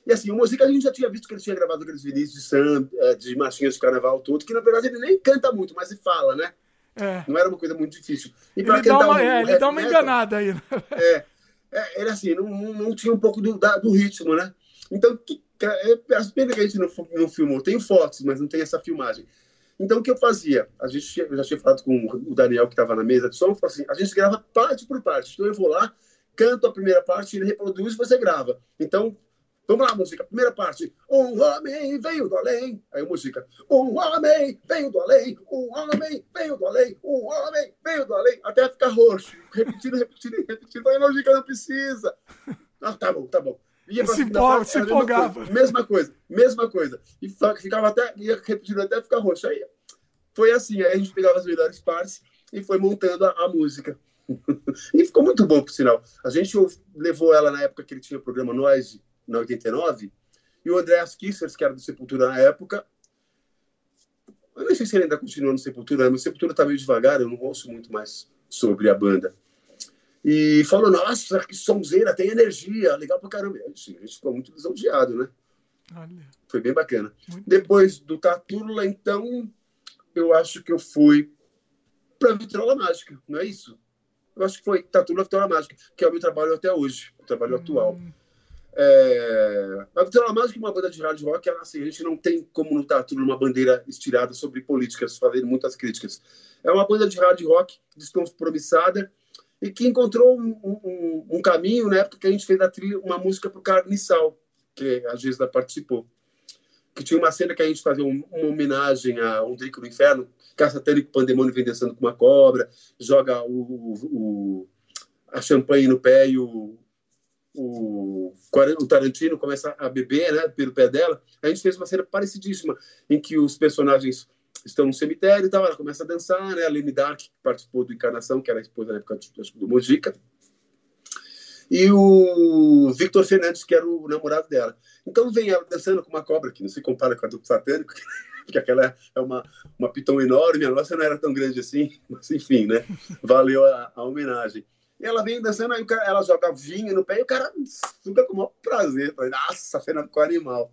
E assim, o Mojica a gente já tinha visto que ele tinha gravado aqueles vinis de samba, eh, de marchinhas de carnaval todo, que na verdade ele nem canta muito, mas ele fala, né? É. Não era uma coisa muito difícil. E Ele dá uma, o- é, ele dá uma enganada aí. né? É, é, ele assim, não, não, tinha um pouco do, da- do ritmo, né? Então, que, é, é, as pena que a gente não, não filmou. Tem fotos, mas não tem essa filmagem. Então, o que eu fazia? A gente, eu já tinha falado com o Daniel, que estava na mesa de som, assim, a gente grava parte por parte. Então, eu vou lá, canto a primeira parte, ele reproduz e você grava. Então, vamos lá, música. Primeira parte. Um homem veio do além. Aí, música. Um homem veio do além. Um homem veio do além. Um homem veio do além. Até ficar roxo. Repetindo, repetindo, repetindo. Falei, música não precisa. Ah, tá bom, tá bom. Ia Se empolga- se empolgava. Mesma coisa, mesma coisa. E ficava até, ia repetindo até ficar roxo. Aí foi assim, aí a gente pegava as melhores partes e foi montando a, a música. <laughs> e ficou muito bom, por sinal. A gente levou ela na época que ele tinha o programa Noise, na 89, e o Andreas Kissers, que era do Sepultura na época, Eu nem sei se ele ainda continua no Sepultura, mas o Sepultura tá meio devagar, eu não ouço muito mais sobre a banda. E falou, nossa, que sonzeira, tem energia, legal pra caramba. A gente, a gente ficou muito lisonjeado, né? Olha. Foi bem bacana. Muito Depois do Tatúrula, então, eu acho que eu fui pra Vitrola Mágica, não é isso? Eu acho que foi Tatúrula Vitrola Mágica, que é o meu trabalho até hoje, o trabalho hum. atual. É... A Vitrola Mágica é uma banda de hard rock, ela, assim, a gente não tem como no Tatúrula uma bandeira estirada sobre políticas, fazendo muitas críticas. É uma banda de hard rock descompromissada, e que encontrou um, um, um, caminho na época que a gente fez a trilha, uma música para o Carniçal, que a Gisela participou. Que tinha uma cena que a gente fazia uma homenagem a Um Drico do Inferno, que a satânico pandemônio vem descendo com uma cobra, joga o, o, a champanhe no pé e o, o, o Tarantino começa a beber né, pelo pé dela. A gente fez uma cena parecidíssima, em que os personagens estão no cemitério e tal, ela começa a dançar, né? A Lene Dark, que participou do Encarnação, que era a esposa na época do Mojica, e o Victor Fernandes, que era o namorado dela. Então vem ela dançando com uma cobra, que não se compara com a do satânico, <laughs> porque aquela é uma, uma pitão enorme, a nossa não era tão grande assim, <laughs> mas enfim, né? Valeu a, a homenagem. E ela vem dançando, aí ela joga vinho no pé e o cara fica com o maior prazer. Nossa, Fernando, com animal.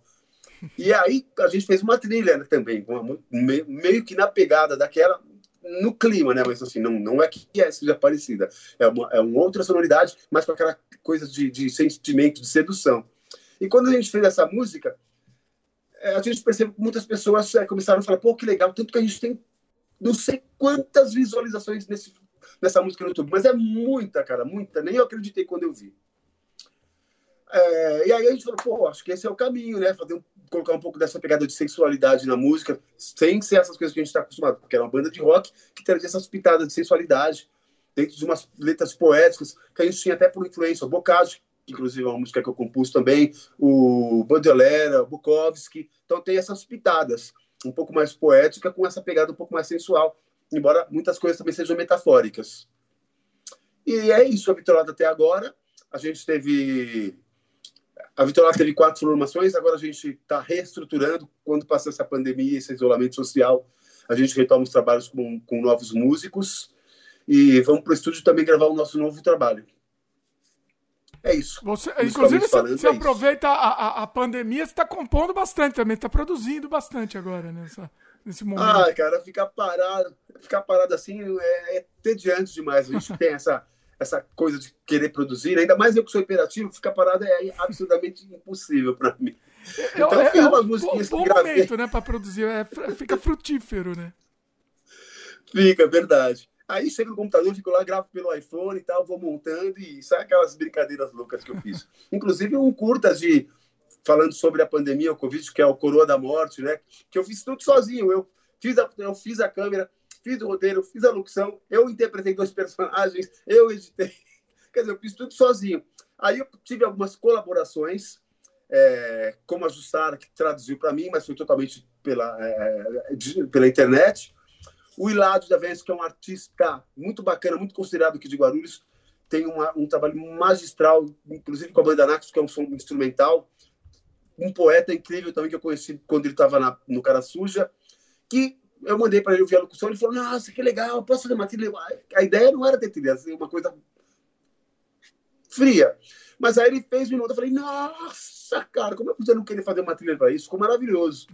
E aí a gente fez uma trilha né, também, uma, meio, meio, que na pegada daquela, no clima, né? Mas assim, não, não é que é, seja parecida. É uma, é uma outra sonoridade, mas com aquela coisa de, de sentimento, de sedução. E quando a gente fez essa música, é, a gente percebeu que muitas pessoas é, começaram a falar, pô, que legal, tanto que a gente tem não sei quantas visualizações nesse, nessa música no YouTube, mas é muita, cara, muita. Nem eu acreditei quando eu vi. É, e aí a gente falou, pô, acho que esse é o caminho, né? Fazer um, colocar um pouco dessa pegada de sexualidade na música, sem ser essas coisas que a gente está acostumado, porque era uma banda de rock que trazia essas pitadas de sensualidade, dentro de umas letras poéticas, que a gente tinha até por influência. O Bocage, que inclusive é uma música que eu compus também, o Baudelaire, o Bukowski. Então tem essas pitadas, um pouco mais poética, com essa pegada um pouco mais sensual, embora muitas coisas também sejam metafóricas. E é isso, a até agora. A gente teve a Vitória teve quatro formações, agora a gente está reestruturando. Quando passar essa pandemia, esse isolamento social, a gente retoma os trabalhos com, com novos músicos e vamos para o estúdio também gravar o nosso novo trabalho. É isso. Você, inclusive, você, você é aproveita a, a, a, pandemia, você está compondo bastante também, está produzindo bastante agora nessa, nesse momento. Ah, cara, ficar parado, ficar parado assim é, é tediante demais. A gente <laughs> tem essa essa coisa de querer produzir, ainda mais eu que sou imperativo, ficar parado é absolutamente impossível para mim. Então, é, é, umas musiquinhas bom, bom momento, né, para produzir, é, fica frutífero, né? Fica, verdade. Aí chega no computador, fico lá, gravo pelo iPhone e tal, vou montando e sai aquelas brincadeiras loucas que eu fiz. <laughs> Inclusive um curta de falando sobre a pandemia, o Covid, que é o Coroa da Morte, né? Que eu fiz tudo sozinho. Eu fiz a, eu fiz a câmera, fiz o roteiro, fiz a locução, eu interpretei dois <laughs> personagens, eu editei. Quer dizer, eu fiz tudo sozinho. Aí eu tive algumas colaborações, é, como a Jussara, que traduziu para mim, mas foi totalmente pela, é, pela internet. O Hiládio da Vence, que é um artista muito bacana, muito considerado aqui de Guarulhos, tem uma, um trabalho magistral, inclusive com a banda Naxos, que é um som instrumental. Um poeta incrível também que eu conheci quando ele estava no Cara Suja, que eu mandei para ele ouvir a locução, ele falou, nossa, que legal, posso fazer uma trilha? A ideia não era ter trilha, assim, uma coisa fria. Mas aí ele fez um minuto, eu falei, nossa, cara, como é que você não querer fazer uma trilha para isso? Ficou maravilhoso.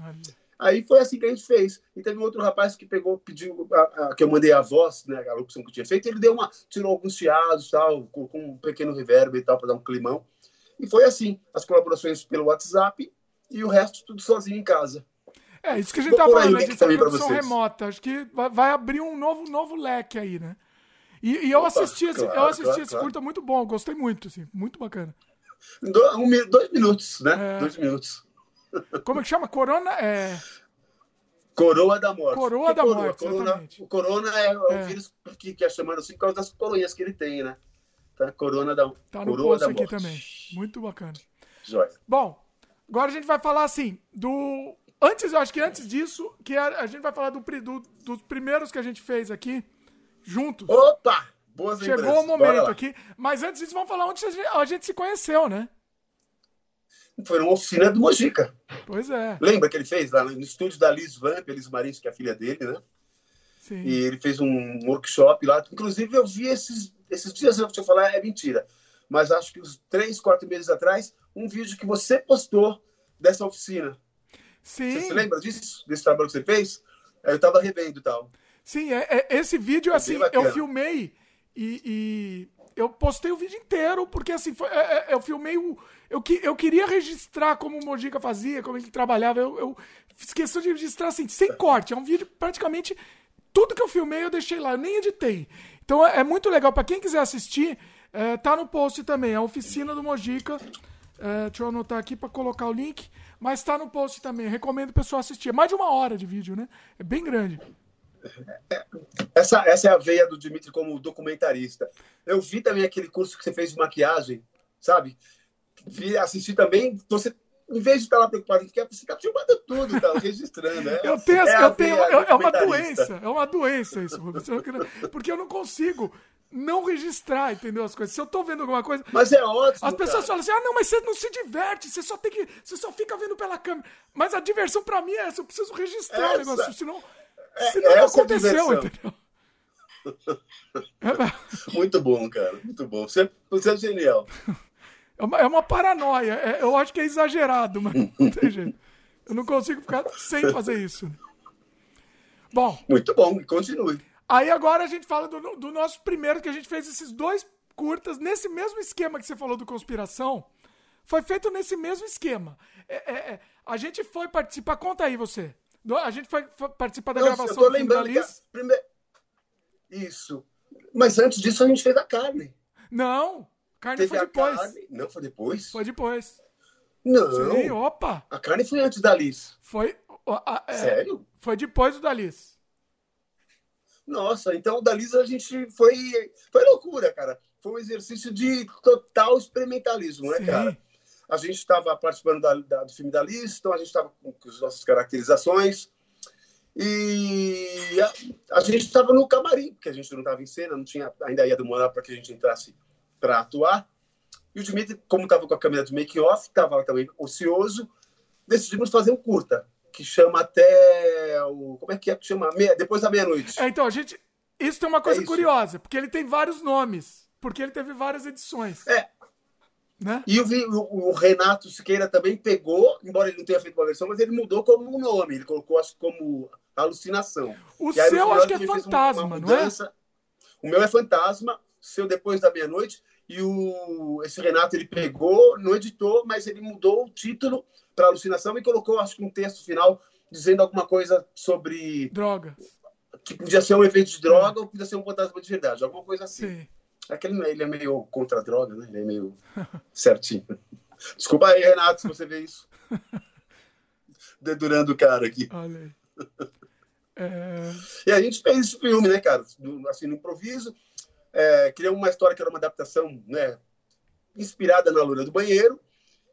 Aí foi assim que a gente fez. E teve outro rapaz que pegou, pediu, a, a, que eu mandei a voz, né, a locução que eu tinha feito, ele deu uma, tirou alguns chiados, tal, com, com um pequeno reverb e tal, para dar um climão. E foi assim, as colaborações pelo WhatsApp e o resto tudo sozinho em casa. É, isso que a gente tá falando, né, de produção remota. Acho que vai, abrir um novo, novo leque aí, né? E, e eu, Opa, assisti esse, claro, eu assisti claro, esse claro. curta muito bom, gostei muito, assim, muito bacana. Do, um, dois minutos, né? É... Dois minutos. Como é que chama? Corona? É... Coroa da morte. Coroa da coroa? morte, corona, O corona é, o é. vírus que, que é chamado assim por causa das coroinhas que ele tem, né? Tá? Corona da Tá no coroa post aqui morte. também. Muito bacana. Joia. Bom, agora a gente vai falar assim do Antes, eu acho que antes disso, que a, a gente vai falar do, do, dos primeiros que a gente fez aqui, juntos. Opa! Boas Chegou o momento aqui. Mas antes disso, vamos falar onde a gente, a gente se conheceu, né? Foi uma oficina do Mojica. Pois é. Lembra que ele fez lá no estúdio da Liz Vamp, Liz Marins, que é a filha dele, né? Sim. E ele fez um workshop lá. Inclusive, eu vi esses, esses dias, eu vou te falar, é mentira. Mas acho que uns três, quatro meses atrás, um vídeo que você postou dessa oficina. Sim. Você se lembra disso? Desse trabalho que você fez? Eu tava revendo e tal. Sim, é, é- esse vídeo, É assim, eu filmei e, e eu postei o vídeo inteiro, porque assim, foi- é- é- eu filmei o. Eu, que- eu queria registrar como o Mojica fazia, como ele trabalhava. Eu, eu questão de registrar assim, sem corte. É um vídeo praticamente. Tudo que eu filmei eu deixei lá, eu nem editei. Então é, é muito legal. Pra quem quiser assistir, é, tá no post também. A oficina do Mojica. É, deixa eu anotar aqui pra colocar o link. Mas tá no post também. Recomendo o pessoal assistir. É mais de uma hora de vídeo, né? É bem grande. Essa, essa é a veia do Dimitri como documentarista. Eu vi também aquele curso que você fez de maquiagem, sabe? Vi, assisti também. Você, em vez de estar lá preocupado, você está filmando tudo, tá <laughs> registrando. né? Eu tenho, É eu tenho, é uma doença, é uma doença isso, Rubens. Porque eu não consigo não registrar, entendeu? As coisas. Se eu tô vendo alguma coisa. Mas é ótimo. As pessoas cara. falam assim: ah, não, mas você não se diverte, você só tem que. Você só fica vendo pela câmera. Mas a diversão pra mim é essa, eu preciso registrar o Essa- negócio, senão. é- senão não é aconteceu, entendeu? <laughs> É, Muito bom, cara. Muito bom. Você, você é genial. <laughs> é uma, é uma paranoia. é- eu acho que é exagerado, mas não <laughs> tem jeito. Eu não consigo ficar sem fazer isso. Bom, Muito bom. Continue. Aí agora a gente fala do, do nosso primeiro, que a gente fez esses dois curtas, nesse mesmo esquema que você falou do Conspiração. Foi feito nesse mesmo esquema. É, é, é, a gente foi participar. Conta aí você. A gente foi, foi participar da Não, eu gravação tô lembrando que a Liz. prime- Isso. Mas antes disso a gente fez a carne. Não, carne Teve foi a depois. carne. Não, foi depois? Foi depois. Não. Sim, opa. A carne foi antes da Liz. Foi. ó, a- é, Sério? Foi depois do da Liz. Nossa, então o da Liz a gente foi. Foi loucura, cara. Foi um exercício de total experimentalismo, né, Sim. cara? A gente estava participando da- da- do filme da Liz, então a gente estava com, com as nossas caracterizações. E a, a gente estava no camarim, porque a gente não estava em cena, não tinha, ainda ia demorar para que a gente entrasse para atuar. E o Dimitri, como estava com a câmera de make-off, estava também ocioso, decidimos fazer um curta, que chama até o. Como é que é que chama? Meia- depois da meia-noite. É, então, a gente. Isso tem uma coisa É curiosa, porque ele tem vários nomes. Porque ele teve várias edições. É. Né? E o, o- o Renato Siqueira também pegou, embora ele não tenha feito uma versão, mas ele mudou como um nome. Ele colocou, acho como alucinação. O E aí, seu final, acho que é fez uma- fantasma, uma não é? O meu é fantasma, seu depois da meia-noite. E o, esse Renato ele pegou, não editou, mas ele mudou o título para alucinação e colocou, acho que um texto final dizendo alguma coisa sobre Droga. que podia ser um evento de droga ou podia ser um fantasma de verdade, alguma coisa assim. Sim. Aquele, ele é meio contra a droga, né? Ele é meio <laughs> certinho. Desculpa aí, Renato, se você vê isso. <laughs> Dedurando o cara aqui. Olha aí. <laughs> É, E a gente fez esse filme, né, cara? No- Assim, no improviso. É, criamos uma história que era uma adaptação, né? Inspirada na Loura do Banheiro.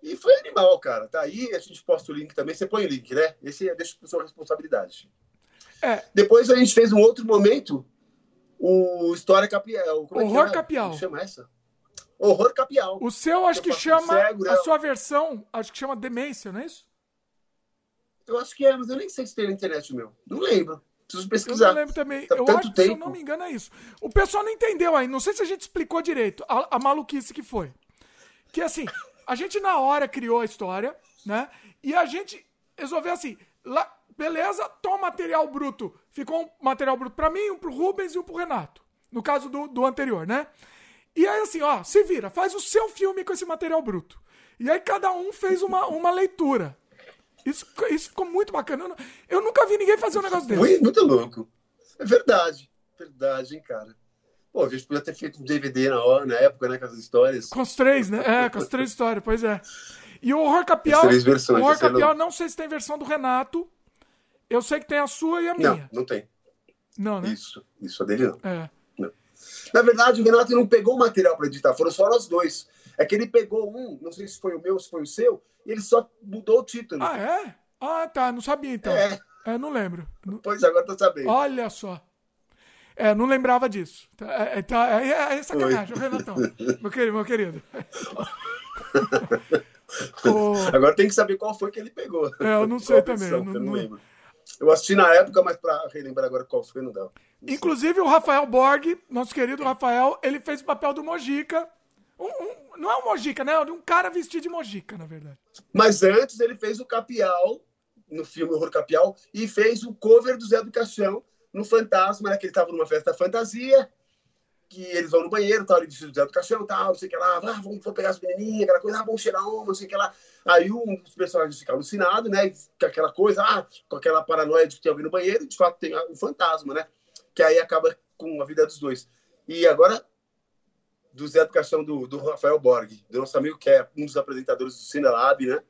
E foi animal, cara. Tá aí, a gente posta o link também. Você põe o link, né? Esse é, deixa por sua responsabilidade. É. Depois a gente fez um outro momento, o História Capial. Como é que Horror? Capial. Como chama essa? Horror Capial. o seu acho que faço chama. cego, né? A sua versão, acho que chama Demência, não é isso? Eu acho que é, mas eu nem sei se tem na internet o meu. Não lembro. Preciso Eu pesquisar. não lembro também. Tá Eu acho que, se eu não me engano, é isso. O pessoal não entendeu aí. Não sei se a gente explicou direito a, a maluquice que foi. Que assim, a gente na hora criou a história, né? E a gente resolveu assim, lá, beleza, toma material bruto. Ficou um material bruto pra mim, um pro Rubens e um pro Renato. No caso do, do anterior, né? E aí assim, ó, se vira, faz o seu filme com esse material bruto. E aí cada um fez uma, uma leitura. Isso, isso ficou muito bacana. Eu, nu- eu nunca vi ninguém fazer um negócio desse. Muito, muito louco. É verdade. Verdade, hein, cara. Pô, a gente podia ter feito um DVD na hora, na época, né, com as histórias. Com os três, né? É, com as três histórias, pois é. E o Horror Capial. Três versões, o Horror é Capial, não sei se tem versão do Renato. Eu sei que tem a sua e a Não, minha. não tem. Não, né? Isso. Isso a dele não. É. Na verdade, o Renato não pegou o material para editar, foram só nós dois. É que ele pegou um, não sei se foi o meu ou se foi o seu, e ele só mudou o título. Ah, é? Ah, tá. Não sabia então. É. É, não lembro. Pois agora tô sabendo. Olha só. É, não lembrava disso. Tá, É, é, tá, é, é sacanagem, o Renatão. Meu querido, meu querido. <laughs> Oh. Agora tem que saber qual foi que ele pegou. É, eu não sei também. eu não, eu não lembro. Eu assisti na época, mas para relembrar agora qual foi, não dá. Inclusive o Rafael Borg, nosso querido Rafael, ele fez o papel do Mojica. Um, um, não é um Mojica, né? É um cara vestido de Mojica, na verdade. Mas antes ele fez o Capial, no filme Horror Capial, e fez o cover do Zé do Caixão no Fantasma, né? Que ele estava numa festa fantasia, que eles vão no banheiro, tal, ele vestido do Zé do Caixão, tal, não sei o que lá, ah, vamos, vamos pegar as menininhas, aquela coisa, ah, vamos cheirar uma, não sei o que lá. Aí um dos personagens fica alucinado, né? Com aquela coisa, ah, com aquela paranoia de que tem alguém no banheiro, e de fato tem um fantasma, né? Que aí acaba com a vida dos dois. E agora, do Zé do Caixão do, do Rafael Borg, do nosso amigo que é um dos apresentadores do Cinelab, né?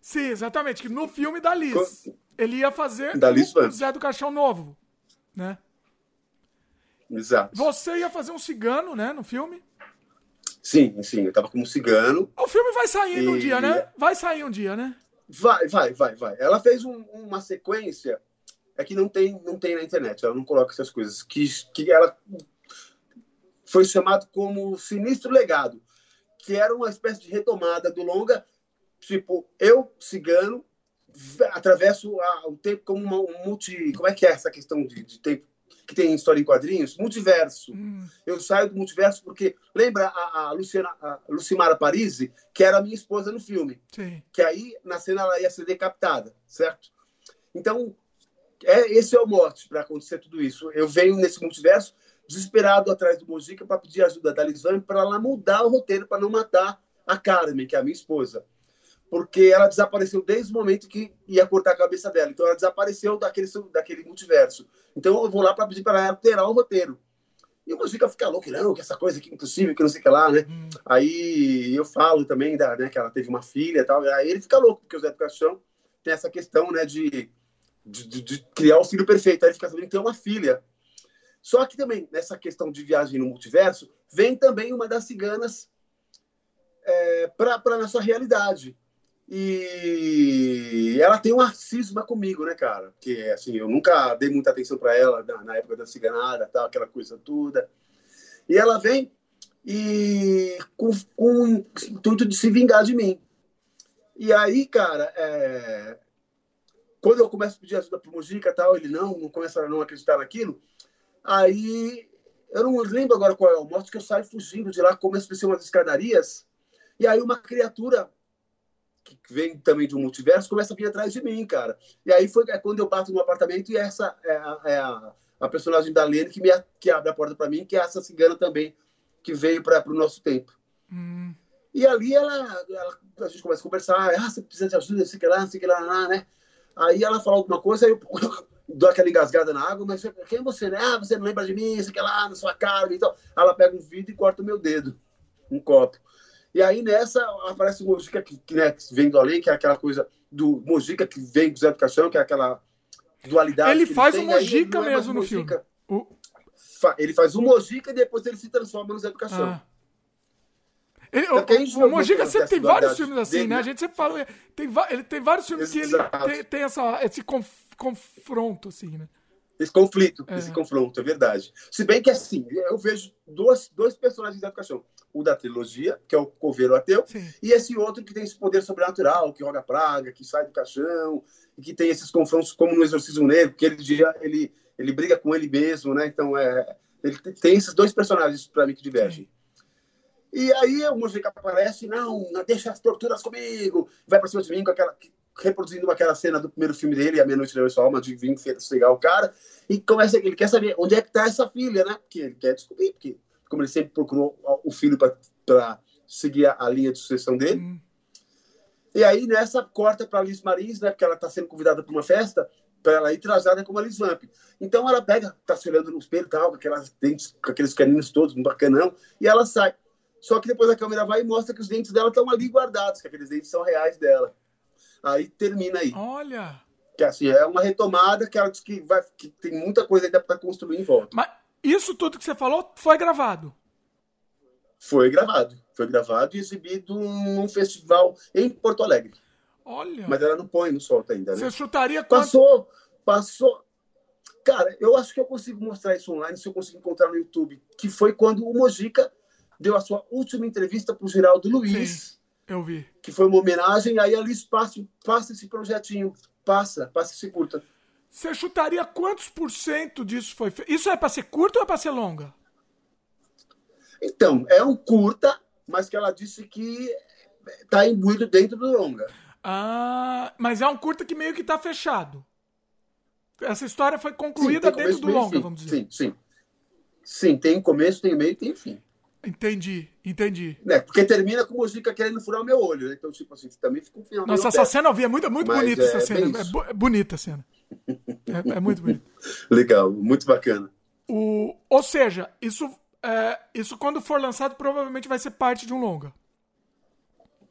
Sim, exatamente. Que no filme da Liz, com... ele ia fazer da Liz o Zé do Caixão novo, né? Exato. Você ia fazer um cigano, né, no filme? Sim, sim, eu tava como cigano. O filme vai sair e... um dia, né? Vai sair um dia, né? Vai, vai, vai, vai. Ela fez um, uma sequência, é que não tem, não tem na internet, ela não coloca essas coisas, que, que ela foi chamado como Sinistro Legado, que era uma espécie de retomada do longa, tipo, eu, cigano, atravesso a, o tempo como uma, um multi... Como é que é essa questão de, de tempo? que tem história em quadrinhos, multiverso. Hum. Eu saio do multiverso porque lembra a, a, Luciana, a Lucimara Parisi, que era minha esposa no filme, Sim. que aí na cena ela ia ser decapitada, certo? Então é esse é o mote para acontecer tudo isso. Eu venho nesse multiverso desesperado atrás do Mojica para pedir ajuda da Lisvane para ela mudar o roteiro para não matar a Carmen, que é a minha esposa porque ela desapareceu desde o momento que ia cortar a cabeça dela. Então ela desapareceu daquele, daquele multiverso. Então eu vou lá para pedir para ela alterar o roteiro. E o Mojica fica louco, não, que essa coisa aqui é impossível, que não sei o que lá, né? Hum. Aí eu falo também da, né, que ela teve uma filha e tal. Aí ele fica louco, porque o Zé do Caixão tem essa questão, né, de, de, de criar o filho perfeito. Aí ele fica sabendo que tem uma filha. Só que também, nessa questão de viagem no multiverso, vem também uma das ciganas é, para a nossa realidade. E ela tem uma cisma comigo, né, cara? Porque, assim, eu nunca dei muita atenção para ela na, na, época da ciganada, tal, aquela coisa toda. E ela vem e com, com intuito de se vingar de mim. E aí, cara, é... quando eu começo a pedir ajuda pro Mujica tal, ele não, não começa a não acreditar naquilo. Aí, eu não lembro agora qual é o modo que eu saio fugindo de lá, começo a descer umas escadarias, e aí uma criatura que vem também de um multiverso, começa a vir atrás de mim, cara. E aí foi é quando eu bato no apartamento e essa é a, é a, a personagem da Lene que, me, que abre a porta para mim, que é essa cigana também, que veio para o nosso tempo. Hum. E ali ela, ela, a gente começa a conversar, ah, você precisa de ajuda, sei que lá, sei que lá, né? Aí ela fala alguma coisa, aí eu <laughs> dou aquela engasgada na água, mas quem é você, né? Ah, você não lembra de mim, sei que lá, na sua cara e tal. Ela pega um vidro e corta o meu dedo, um copo. E aí nessa aparece o Mojica que, que, né, que vem do além, que é aquela coisa do Mojica que vem do Zé do Caixão, que é aquela dualidade. Ele faz o Mojica é mesmo no filme. O... Ele faz o Mojica e depois ele se transforma no Zé do Caixão. Ah. Ele, o, o Mojica sempre tem vários filmes assim, dele, né? A gente sempre fala. Tem, ele tem vários filmes Exato. que ele tem, tem essa, esse conf, confronto, assim, né? Esse conflito, é. esse confronto, é verdade. Se bem que assim, eu vejo dois, dois personagens da Caixão o da trilogia, que é o coveiro ateu, Sim. e esse outro que tem esse poder sobrenatural, que roga praga, que sai do caixão, e que tem esses confrontos como no Exorcismo Negro, que ele ele, ele briga com ele mesmo, né? Então, é, ele tem esses dois personagens para mim que divergem. Sim. E aí o Mojica aparece, não, não deixa as torturas comigo, vai para cima de mim com aquela reproduzindo aquela cena do primeiro filme dele, A Meia Noite Levou Sua Alma, de vir pegar o cara, e começa, ele quer saber onde é que tá essa filha, né? Porque ele quer descobrir, porque como ele sempre procurou o filho para seguir a, a, linha de sucessão dele. Hum. E aí, nessa, corta para Liz Marins, né, porque ela está sendo convidada para uma festa, para ela ir trajada como a Liz Vamp. Então, ela pega, está se olhando no espelho, tal, com, aquelas dentes, com aqueles caninos todos, um bacanão, e ela sai. Só que depois a câmera vai e mostra que os dentes dela estão ali guardados, que aqueles dentes são reais dela. Aí termina aí. Olha! Que assim, é uma retomada que ela diz que, vai, que tem muita coisa ainda para construir em volta. Mas isso tudo que você falou foi gravado? Foi gravado. Foi gravado e exibido num festival em Porto Alegre. Olha. Mas ela não põe, não solta ainda, né? Você chutaria quanto? Passou, passou. Cara, eu acho que eu consigo mostrar isso online se eu conseguir encontrar no YouTube. Que foi quando o Mojica deu a sua última entrevista para o Geraldo Luiz. Eu vi. Que foi uma homenagem, aí a Liz passa, passa esse projetinho. Passa, passa esse curta. Você chutaria quantos por cento disso foi feito? Isso é pra ser curta ou é pra ser longa? Então, é um curta, mas que ela disse que tá imbuído dentro do longa. Ah, mas é um curta que meio que tá fechado. Essa história foi concluída sim, dentro do longa, vamos dizer. Sim, sim. Sim, tem começo, tem meio, tem fim. Entendi, entendi. É, porque termina com o Mojica querendo furar o meu olho, né? Então, tipo assim, também fica um final. Nossa, essa cena eu vi, é muito, muito Mas bonita é, essa cena. É, é, bonita a cena. É, é muito bonita. <laughs> Legal, muito bacana. O, ou seja, isso, é, isso quando for lançado provavelmente vai ser parte de um longa.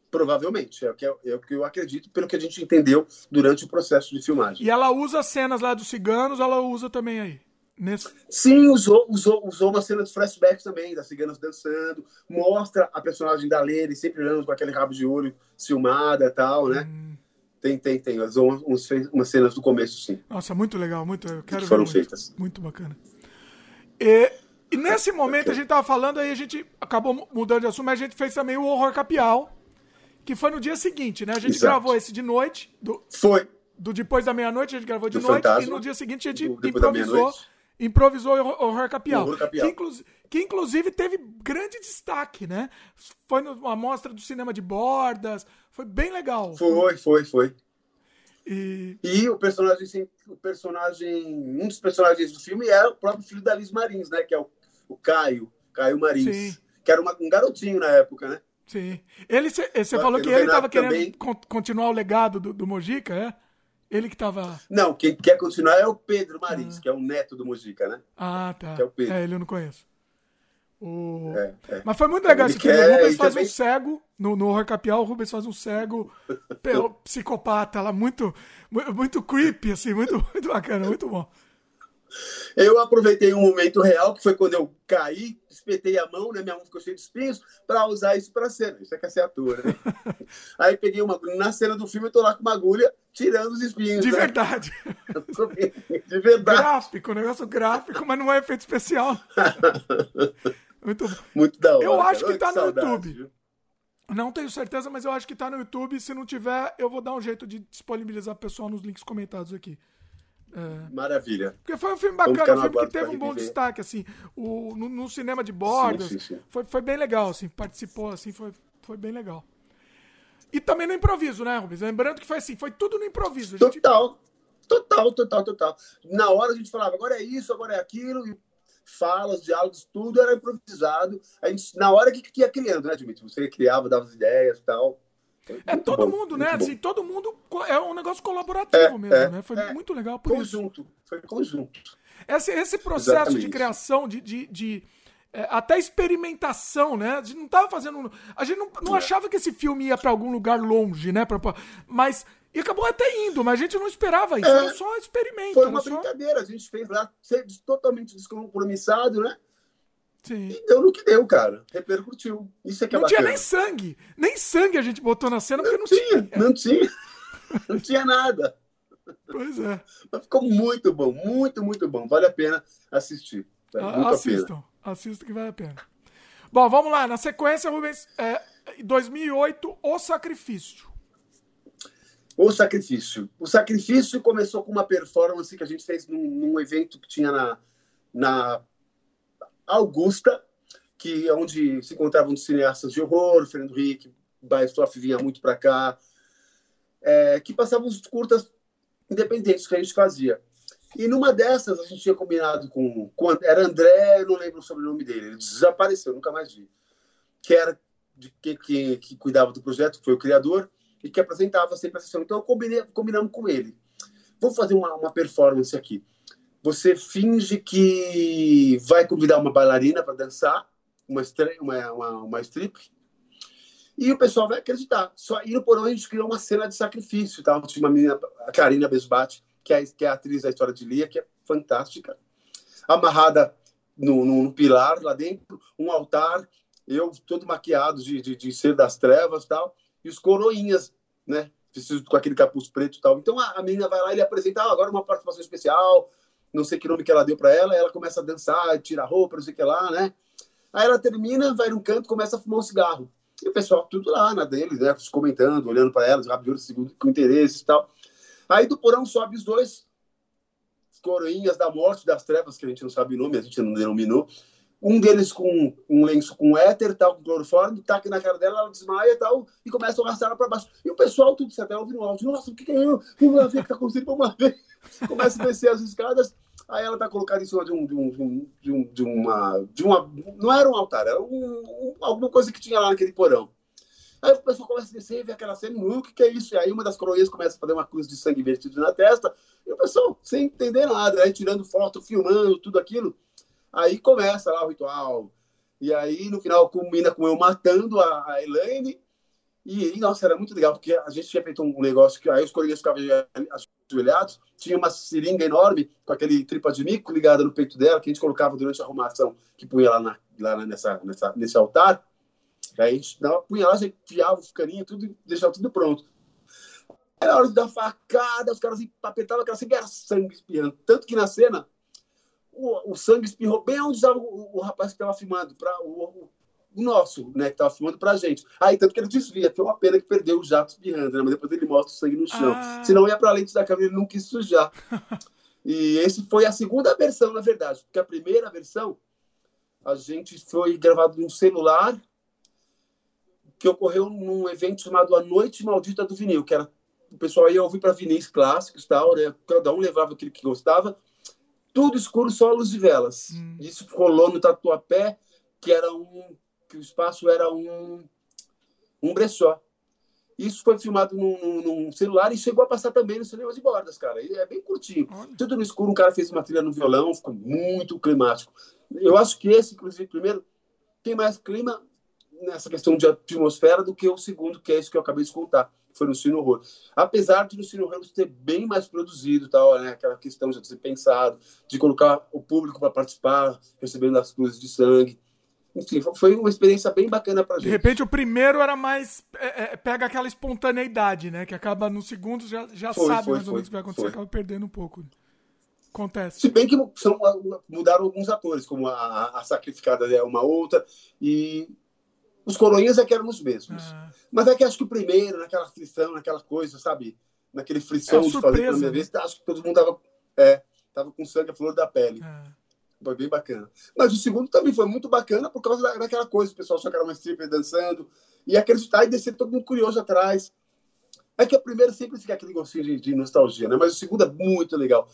Provavelmente, é o, que, é, é o que eu acredito, pelo que a gente entendeu durante o processo de filmagem. E ela usa cenas lá dos ciganos, ela usa também aí. Nesse... Sim, usou, usou, usou uma cena de flashback também, das ciganas dançando, mostra a personagem da Lene sempre olhando com aquele rabo de olho ciumada e tal, né? Hum. Tem, tem, tem. Usou uns, umas cenas do começo, sim. Nossa, muito legal, muito. Eu quero que foram muito, feitas. Muito bacana. E, e nesse momento a gente tava falando, aí a gente acabou mudando de assunto, mas a gente fez também o Horror Capial, que foi no dia seguinte, né? A gente Exato. gravou esse de noite. Do, foi. Do depois da meia-noite, a gente gravou de do noite. Fantasma, e no dia seguinte a gente improvisou. Improvisou o Horror Capial. Horror Capial. Que, inclu que, inclusive teve grande destaque, né? Foi numa mostra do cinema de bordas. Foi bem legal. Foi, foi, foi. E... e o personagem, o personagem, um dos personagens do filme é o próprio filho da Liz Marins, né? Que é o, o Caio, Caio Marins. Sim. Que era uma, um garotinho na época, né? Sim. Ele, você falou que ele estava querendo continuar o legado do, do Mojica, é? Ele que estava. Não, quem quer continuar é o Pedro Marins, ah. que é o neto do Mojica, né? Ah, tá. Que é o Pedro. É, ele eu não conheço. O... É, é. Mas foi muito legal esse filme. O Rubens faz também... um cego, no, no Horror Capial, o Rubens faz um cego <laughs> psicopata lá, muito, muito creepy, assim, muito, <laughs> muito bacana, muito bom. Eu aproveitei um momento real, que foi quando eu caí, espetei a mão, né? Minha mão ficou cheia de espinhos, para usar isso para cena. Isso é que é ser ator, né? <laughs> Aí peguei uma Na cena do filme, eu tô lá com uma agulha tirando os espinhos. De né? verdade. <laughs> De verdade. Gráfico, negócio gráfico, mas não é efeito especial. <laughs> Muito. Muito da hora. Eu acho que tá no YouTube. Viu? Não tenho certeza, mas eu acho que tá no YouTube. Se não tiver, eu vou dar um jeito de disponibilizar o pessoal nos links comentados aqui. É. Maravilha. Porque foi um filme bacana, um filme que teve um bom destaque, assim. O, no, no cinema de bordas. Sim, sim, sim. Foi, foi bem legal, assim. Participou, assim, foi, foi bem legal. E também no improviso, né, Rubens? Lembrando que foi assim, foi tudo no improviso. Gente... Total. Total, total, total. Na hora a gente falava, agora é isso, agora é aquilo, e falas, diálogos, tudo era improvisado. A gente, na hora que, que ia criando, né, Dimitri? Você criava, dava as ideias e tal. É todo bom, mundo, né? Assim, todo mundo é um negócio colaborativo é, mesmo, é, né? Foi é, muito legal por conjunto, isso. Foi conjunto. Esse, esse processo Exatamente. de criação, de, de, de é, até experimentação, né? A gente não tava fazendo. A gente não, não é. achava que esse filme ia para algum lugar longe, né? Pra, pra, mas. E acabou até indo, mas a gente não esperava isso. É, era só experimento. Foi uma só... brincadeira, a gente fez lá, totalmente descompromissado, né? Sim. E deu no que deu, cara. Repercutiu. Isso é que é Não bacana. tinha nem sangue. Nem sangue a gente botou na cena, porque não, não tinha. tinha. Não tinha. <laughs> não tinha nada. Pois é. Mas ficou muito bom, muito, muito bom. Vale a pena assistir. Vale assistam, pena. assistam que vale a pena. Bom, vamos lá. Na sequência, Rubens, é, 2008, O Sacrifício. O Sacrifício. O Sacrifício começou com uma performance que a gente fez num, num evento que tinha na, na Augusta, que é onde se encontravam cineastas de horror, Fernando Henrique, Baestoff vinha muito para cá, é, que passavam os curtas independentes que a gente fazia. E numa dessas a gente tinha combinado com, com era André, não lembro o sobrenome dele, ele desapareceu, nunca mais vi. Que era de que, que, que cuidava do projeto, que foi o criador, e que apresentava sempre a sessão. Então eu combinei, combinamos com ele. Vou fazer uma, uma performance aqui você finge que vai convidar uma bailarina para dançar, uma, uma, uma, uma strip, e o pessoal vai acreditar. Só e no porão a gente criou uma cena de sacrifício, tá? Tinha uma menina, a Karina Besbate, que é, que é atriz da história de Lia, que é fantástica, amarrada no, no, no pilar lá dentro, um altar, eu todo maquiado de, de, de ser das trevas tal, e os coroinhas, né? Preciso com aquele capuz preto e tal. Então a, a menina vai lá e ele apresenta ah, agora uma participação especial, não sei que nome que ela deu para ela, ela começa a dançar, tira a roupa, não sei o que lá, né? Aí ela termina, vai num canto, começa a fumar um cigarro. E o pessoal tudo lá na deles, né? Comentando, olhando para elas, rápido segundo com interesse e tal. Aí do porão sobe os dois coroinhas da morte das trevas, que a gente não sabe o nome, a gente não denominou. Um deles com um lenço com éter, tal, com cloroforme, taca na cara dela, ela desmaia e tal, e começa a arrastar ela para baixo. E o pessoal, tudo certo, ela ouve no áudio, nossa, o que, que é eu? Vamos ver o que tá acontecendo, vamos ver. <laughs> Começa a descer as escadas, aí ela tá colocada em cima de um, de um, de um, de uma, de uma, não era um altar, era um, um, alguma coisa que tinha lá naquele porão. Aí o pessoal começa a descer, vê aquela cena, o que, que é isso? E aí uma das coroinhas começa a fazer uma cruz de sangue vertido na testa, e o pessoal, sem entender nada, aí tirando foto, filmando, tudo aquilo. Aí começa lá o ritual. E aí, no final, culmina com eu matando a, a Elaine. E, nossa, era muito legal, porque a gente tinha feito um negócio que aí os corinhas ficavam ajoelhados, tinha uma seringa enorme com aquele tripa de mico ligada no peito dela, que a gente colocava durante a arrumação, que punha lá, na, lá nessa, nessa, nesse altar. Aí a gente dava, punha lá, enfiava os caninhos, tudo deixava tudo pronto. Era hora de dar facada, os caras apertavam aquela sangue, era sangue espirrando. Tanto que na cena, o, o sangue espirrou bem onde estava o, o rapaz que estava filmando, para o, o, nosso, né, que estava filmando para a gente. Aí, tanto que ele desvia, foi uma pena que perdeu o jato espirrando, né, mas depois ele mostra o sangue no chão. Ah. Senão ia para a lente da câmera, ele não quis sujar. <laughs> e esse foi a segunda versão, na verdade, porque a primeira versão a gente foi gravado num celular que ocorreu num evento chamado A Noite Maldita do Vinil, que era o pessoal ia ouvir para vinis clássicos tal, né? Cada um levava aquilo que gostava. Tudo escuro, só luz de velas. Hum. Isso rolou no Tatuapé, que era um que o espaço era um um brechó. Isso foi filmado num, num, celular e chegou a passar também no cinema de bordas, cara. E é bem curtinho. Olha. Tudo no escuro, um cara fez uma trilha no violão, ficou muito climático. Eu acho que esse, inclusive, primeiro, tem mais clima nessa questão de atmosfera do que o segundo, que é isso que eu acabei de contar, foi no Cine Horror. Apesar de no Cine Horror ter bem mais produzido, tal, né, aquela questão de ser pensado, de colocar o público para participar, recebendo as cruzes de sangue. Enfim, foi uma experiência bem bacana pra gente. De repente, o primeiro era mais. É, é, pega aquela espontaneidade, né? Que acaba no segundo, já, já foi, sabe foi, mais ou menos o que vai acontecer, acaba perdendo um pouco. Acontece. Se bem que são, mudaram alguns atores, como a, a sacrificada é uma outra, e os coroinhas é que eram os mesmos. Ah. Mas é que acho que o primeiro, naquela aflição, naquela coisa, sabe? Naquele frição é de surpresa, fazer pela minha né? vez, acho que todo mundo tava, é, tava com sangue a flor da pele. Ah. Foi bem bacana. Mas o segundo também foi muito bacana por causa daquela coisa. O pessoal só que era uma stripper dançando. E acreditar e descer todo mundo curioso atrás. É que a primeira sempre fica aquele gostinho de, de nostalgia, né? Mas o segundo é muito legal.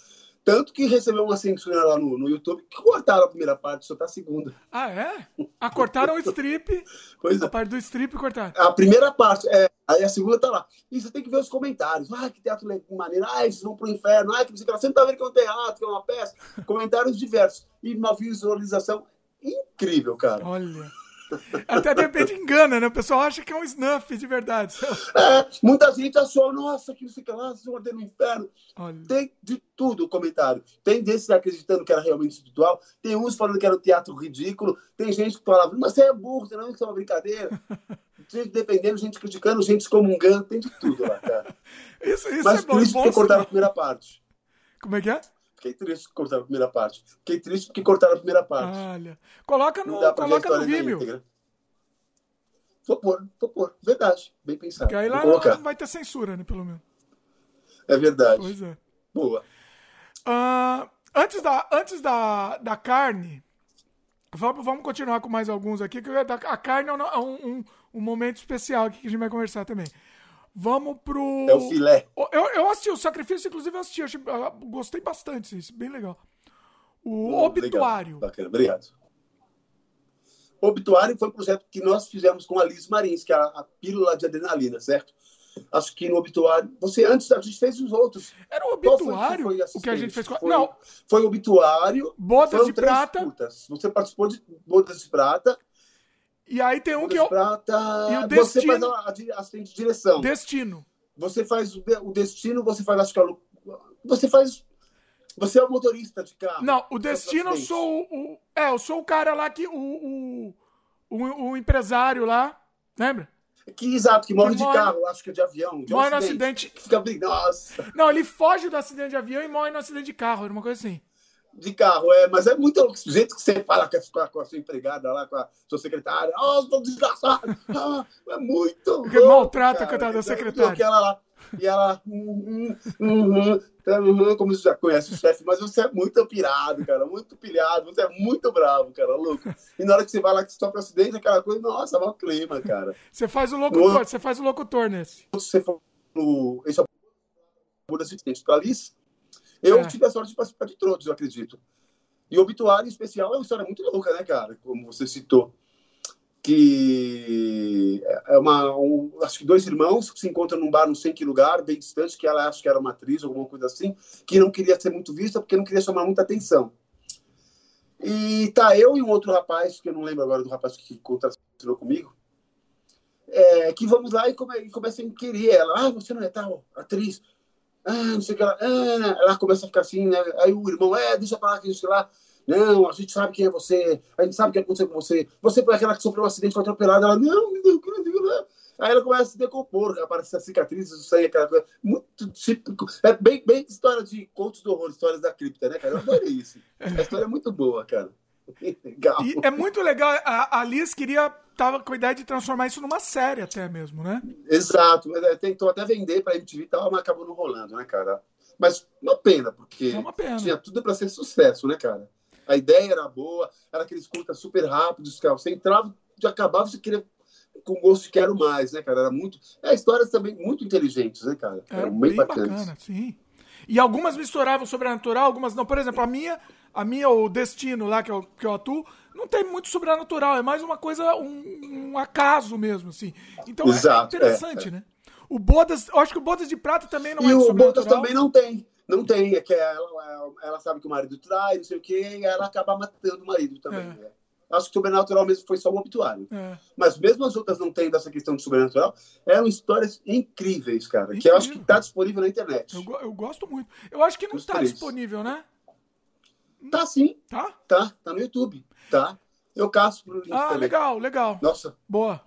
Tanto que recebeu uma censura lá no, no YouTube que cortaram a primeira parte, só tá a segunda. Ah, é? Ah, cortaram o strip. <laughs> Pois é. A parte do strip cortaram. A primeira parte, é. Aí a segunda tá lá. E você tem que ver os comentários. Ah, que teatro maneiro. Ah, eles vão pro inferno. Ah, que você não tá vendo que é um teatro, que é uma peça. <laughs> Comentários diversos. E uma visualização incrível, cara. Olha. Até de repente engana, né? O pessoal acha que é um snuff de verdade. É, muita gente achou, nossa, que que lá, se ordem no inferno. Olha. Tem de tudo o comentário. Tem desses acreditando que era realmente espiritual, tem uns falando que era um teatro ridículo, tem gente que falava, mas você é burro, você não, é uma brincadeira. <laughs> gente defendendo, gente criticando, gente excomungando, tem de tudo lá, cara. Isso, isso mas é bom. isso porque cortaram a primeira parte. Como é que é? Fiquei triste que cortaram a primeira parte. Fiquei triste porque cortaram a primeira parte. Olha. Coloca no, coloca no Vimeo. Vou pôr, vou pôr. Verdade. Bem pensado. Porque aí lá não vai ter censura, né? Pelo menos. É verdade. Pois é. Boa. Uh, antes da, antes da, da carne, vamos, vamos continuar com mais alguns aqui. Que a carne é um, um, um momento especial aqui que a gente vai conversar também. Vamos pro. É o filé. Eu, eu assisti o sacrifício, inclusive eu assisti. Eu achei, eu gostei bastante disso, bem legal. O oh, obituário. Bacana, obrigado. Obituário foi um projeto que nós fizemos com a Liz Marins, que é a, a pílula de adrenalina, certo? Acho que no obituário. Você antes a gente fez os outros. Era o obituário? Foi, o que a gente fez com. Foi, Não. Foi o obituário. Bodas de prata. Curtas. Você participou de Bodas de Prata. E aí tem um que eu. Prata, e o destino... Você faz a, assistente de direção. Destino. Você faz o, o destino, você faz acho que a, você faz você é o motorista de carro. Não, o destino eu sou o, o, É, eu sou o cara lá que. O, o, o, empresário lá. Lembra? Que exato, que morre que de morre, carro, acho que é de avião. De morre um no acidente. Que <laughs> fica Nossa. Não, ele foge do acidente de avião e morre no acidente de carro, era uma coisa assim. De carro, é, mas é muito o jeito que você fala com a, com a sua empregada lá, com a sua secretária. Oh, estou desgraçado! Ah, é muito. Porque maltrata a coitada da secretária. E ela lá. E ela. Hum, hum, hum, como você já conhece o chefe, mas você é muito pirado, cara, muito pilhado, você é muito bravo, cara, louco. E na hora que você vai lá que sofre um acidente, aquela coisa, nossa, o clima, cara. Você faz o locutor, você faz o locutor nesse. Se você no. Esse é o para Alice, eu é. tive a sorte de participar de todos, eu acredito. E o obituário em especial é uma história muito louca, né, cara? Como você citou. Que é uma. Um, acho que dois irmãos que se encontram num bar, não sei em que lugar, bem distante, que ela acha que era uma atriz, alguma coisa assim, que não queria ser muito vista porque não queria chamar muita atenção. E tá eu e um outro rapaz, que eu não lembro agora do rapaz que contracionou comigo, é, que vamos lá e, come, e começa a querer ela. Ah, você não é tal atriz? Ah, não sei o que ela, ah, ela começa a ficar assim, né? Aí o irmão, é, deixa pra lá, que sei lá. Não, a gente sabe quem é você, a gente sabe o que aconteceu com você. Você foi aquela que sofreu um acidente, foi atropelada. Ela, não, não, não, não. Aí ela começa a se decompor, aparece a cicatriz, o sangue, aquela coisa. Muito típico. É bem, bem história de contos do horror, histórias da cripta, né, cara? Eu adorei isso. A história é muito boa, cara. Legal. E é muito legal. A, a Liz queria tava com a ideia de transformar isso numa série até mesmo, né? Exato. É, tentou até vender para MTV e tal, mas acabou não rolando, né, cara? Mas uma pena, porque uma pena. tinha tudo para ser sucesso, né, cara? A ideia era boa, era aqueles curtas super rápidos, cara. Você entrava, já acabava, você queria com gosto de quero mais, né, cara? Era muito. É, histórias também muito inteligentes, né, cara? Era bem, bem bacana, sim. E algumas misturavam sobrenatural, algumas não. Por exemplo, a minha, a minha, o Destino lá, que eu, que eu atuo, não tem muito sobrenatural, é mais uma coisa, um, um acaso mesmo, assim. Então é, Exato, é interessante, é, é. né? O Bodas, eu acho que o Bodas de Prata também não e é o Bodas também não tem. Não tem, é que ela, ela sabe que o marido trai, não sei o quê, e ela acaba matando o marido também. É. Né? Acho que sobrenatural mesmo foi só o obituário. É. Mas mesmo as outras não tendo essa questão de sobrenatural, eram histórias incríveis, cara. Incrível. Que eu acho que está disponível na internet. Eu, eu, gosto muito. Eu acho que não está disponível, né? Tá sim. Tá? Tá, tá no YouTube. Tá. Eu caço pro link Ah, também. legal, legal. Nossa. Boa.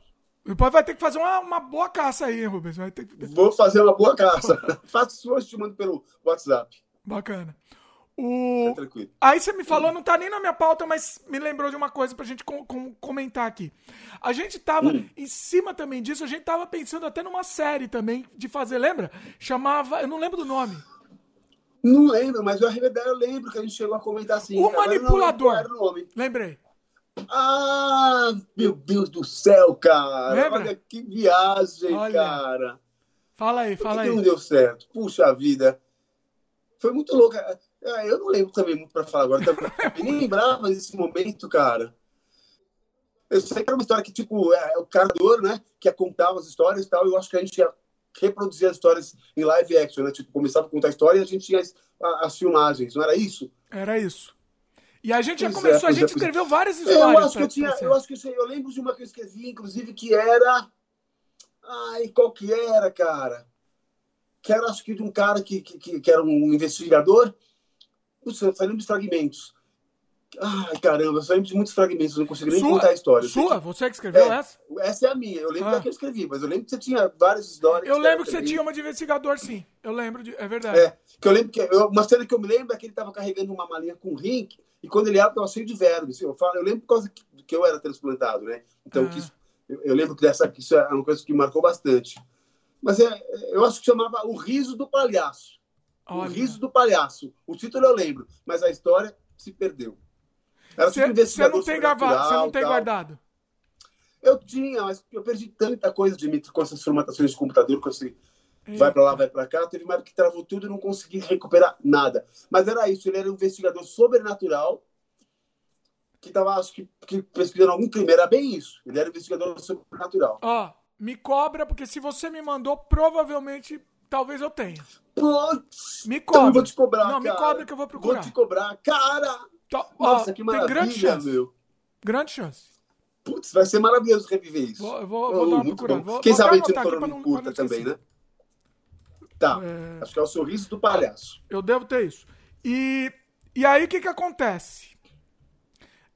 Depois vai ter que fazer uma, uma boa caça aí, Rubens. Vai ter que... Vou fazer uma boa caça. <laughs> Faço suas, te mando pelo WhatsApp. Bacana. O... tranquilo. Aí você me falou, não tá nem na minha pauta, mas me lembrou de uma coisa pra gente com, com, comentar aqui. A gente tava, hum. em cima também disso, a gente tava pensando até numa série também de fazer, lembra? Chamava, eu não lembro do nome. Não lembro, mas eu, eu lembro que a gente chegou a comentar assim. O Manipulador. Lembrei. Ah, meu Deus do céu, cara. Lembra? Olha que viagem, Olha. cara. Fala aí, fala aí. não deu certo. Puxa vida. Foi muito louco. Ah, eu não lembro também muito para falar agora. Eu <laughs> nem lembrava desse momento, cara. Eu sei que era uma história que, tipo, é, o criador, né? Que ia contar as histórias e tal. Eu acho que a gente ia reproduzir as histórias em live action, né? Tipo, começava a contar a história e a gente tinha as, as filmagens, não era isso? Era isso. E a gente pois já é, começou, é, a gente é, escreveu várias histórias. Eu acho que eu tinha, eu acho que eu, eu lembro de uma que eu escrevi, inclusive, que era. Ai, qual que era, cara? Que era, acho que, de um cara que, que, que era um investigador. Puxa, eu lembro dos fragmentos. Ai, caramba, eu só lembro de muitos fragmentos, não consigo nem sua, contar a história. Sua? Você que escreveu é, essa? Essa é a minha. Eu lembro ah. da que eu escrevi, mas eu lembro que você tinha várias histórias. Eu lembro que você tinha uma de investigador, sim. Eu lembro, de, é verdade. É, que eu lembro que. Eu, uma cena que eu me lembro é que ele estava carregando uma malinha com rink e quando ele abre, estava cheio de vermes. Eu, falo, eu lembro por causa que, que eu era transplantado, né? Então, ah. isso, eu, eu, lembro que, dessa, que isso é uma coisa que marcou bastante. Mas é, eu acho que chamava O Riso do Palhaço. Olha. O Riso do Palhaço. O título eu lembro, mas a história se perdeu. Você não tem gravado, você não tem guardado? Eu tinha, mas eu perdi tanta coisa de mim com essas formatações de computador, com esse vai para lá, vai para cá. Teve uma época que travou tudo e não consegui recuperar nada. Mas era isso, ele era um investigador sobrenatural que estava, acho que, que pesquisando algum crime. Era bem isso. Ele era um investigador sobrenatural. Ó, me cobra, porque se você me mandou, provavelmente, talvez eu tenha. Putz, me cobra. Então eu vou te cobrar, Não, cara. me cobra que eu vou procurar. Vou te cobrar. Cara, Tá, Nossa, ó, que maravilha, grande chance. meu. Grande chance. Putz, vai ser maravilhoso reviver isso. Vou, vou, vou oh, dar uma procurada. Vou, Quem sabe a gente não não curta também, né? Tá, é... acho que é o sorriso do palhaço. Eu devo ter isso. E, e aí, o que que acontece?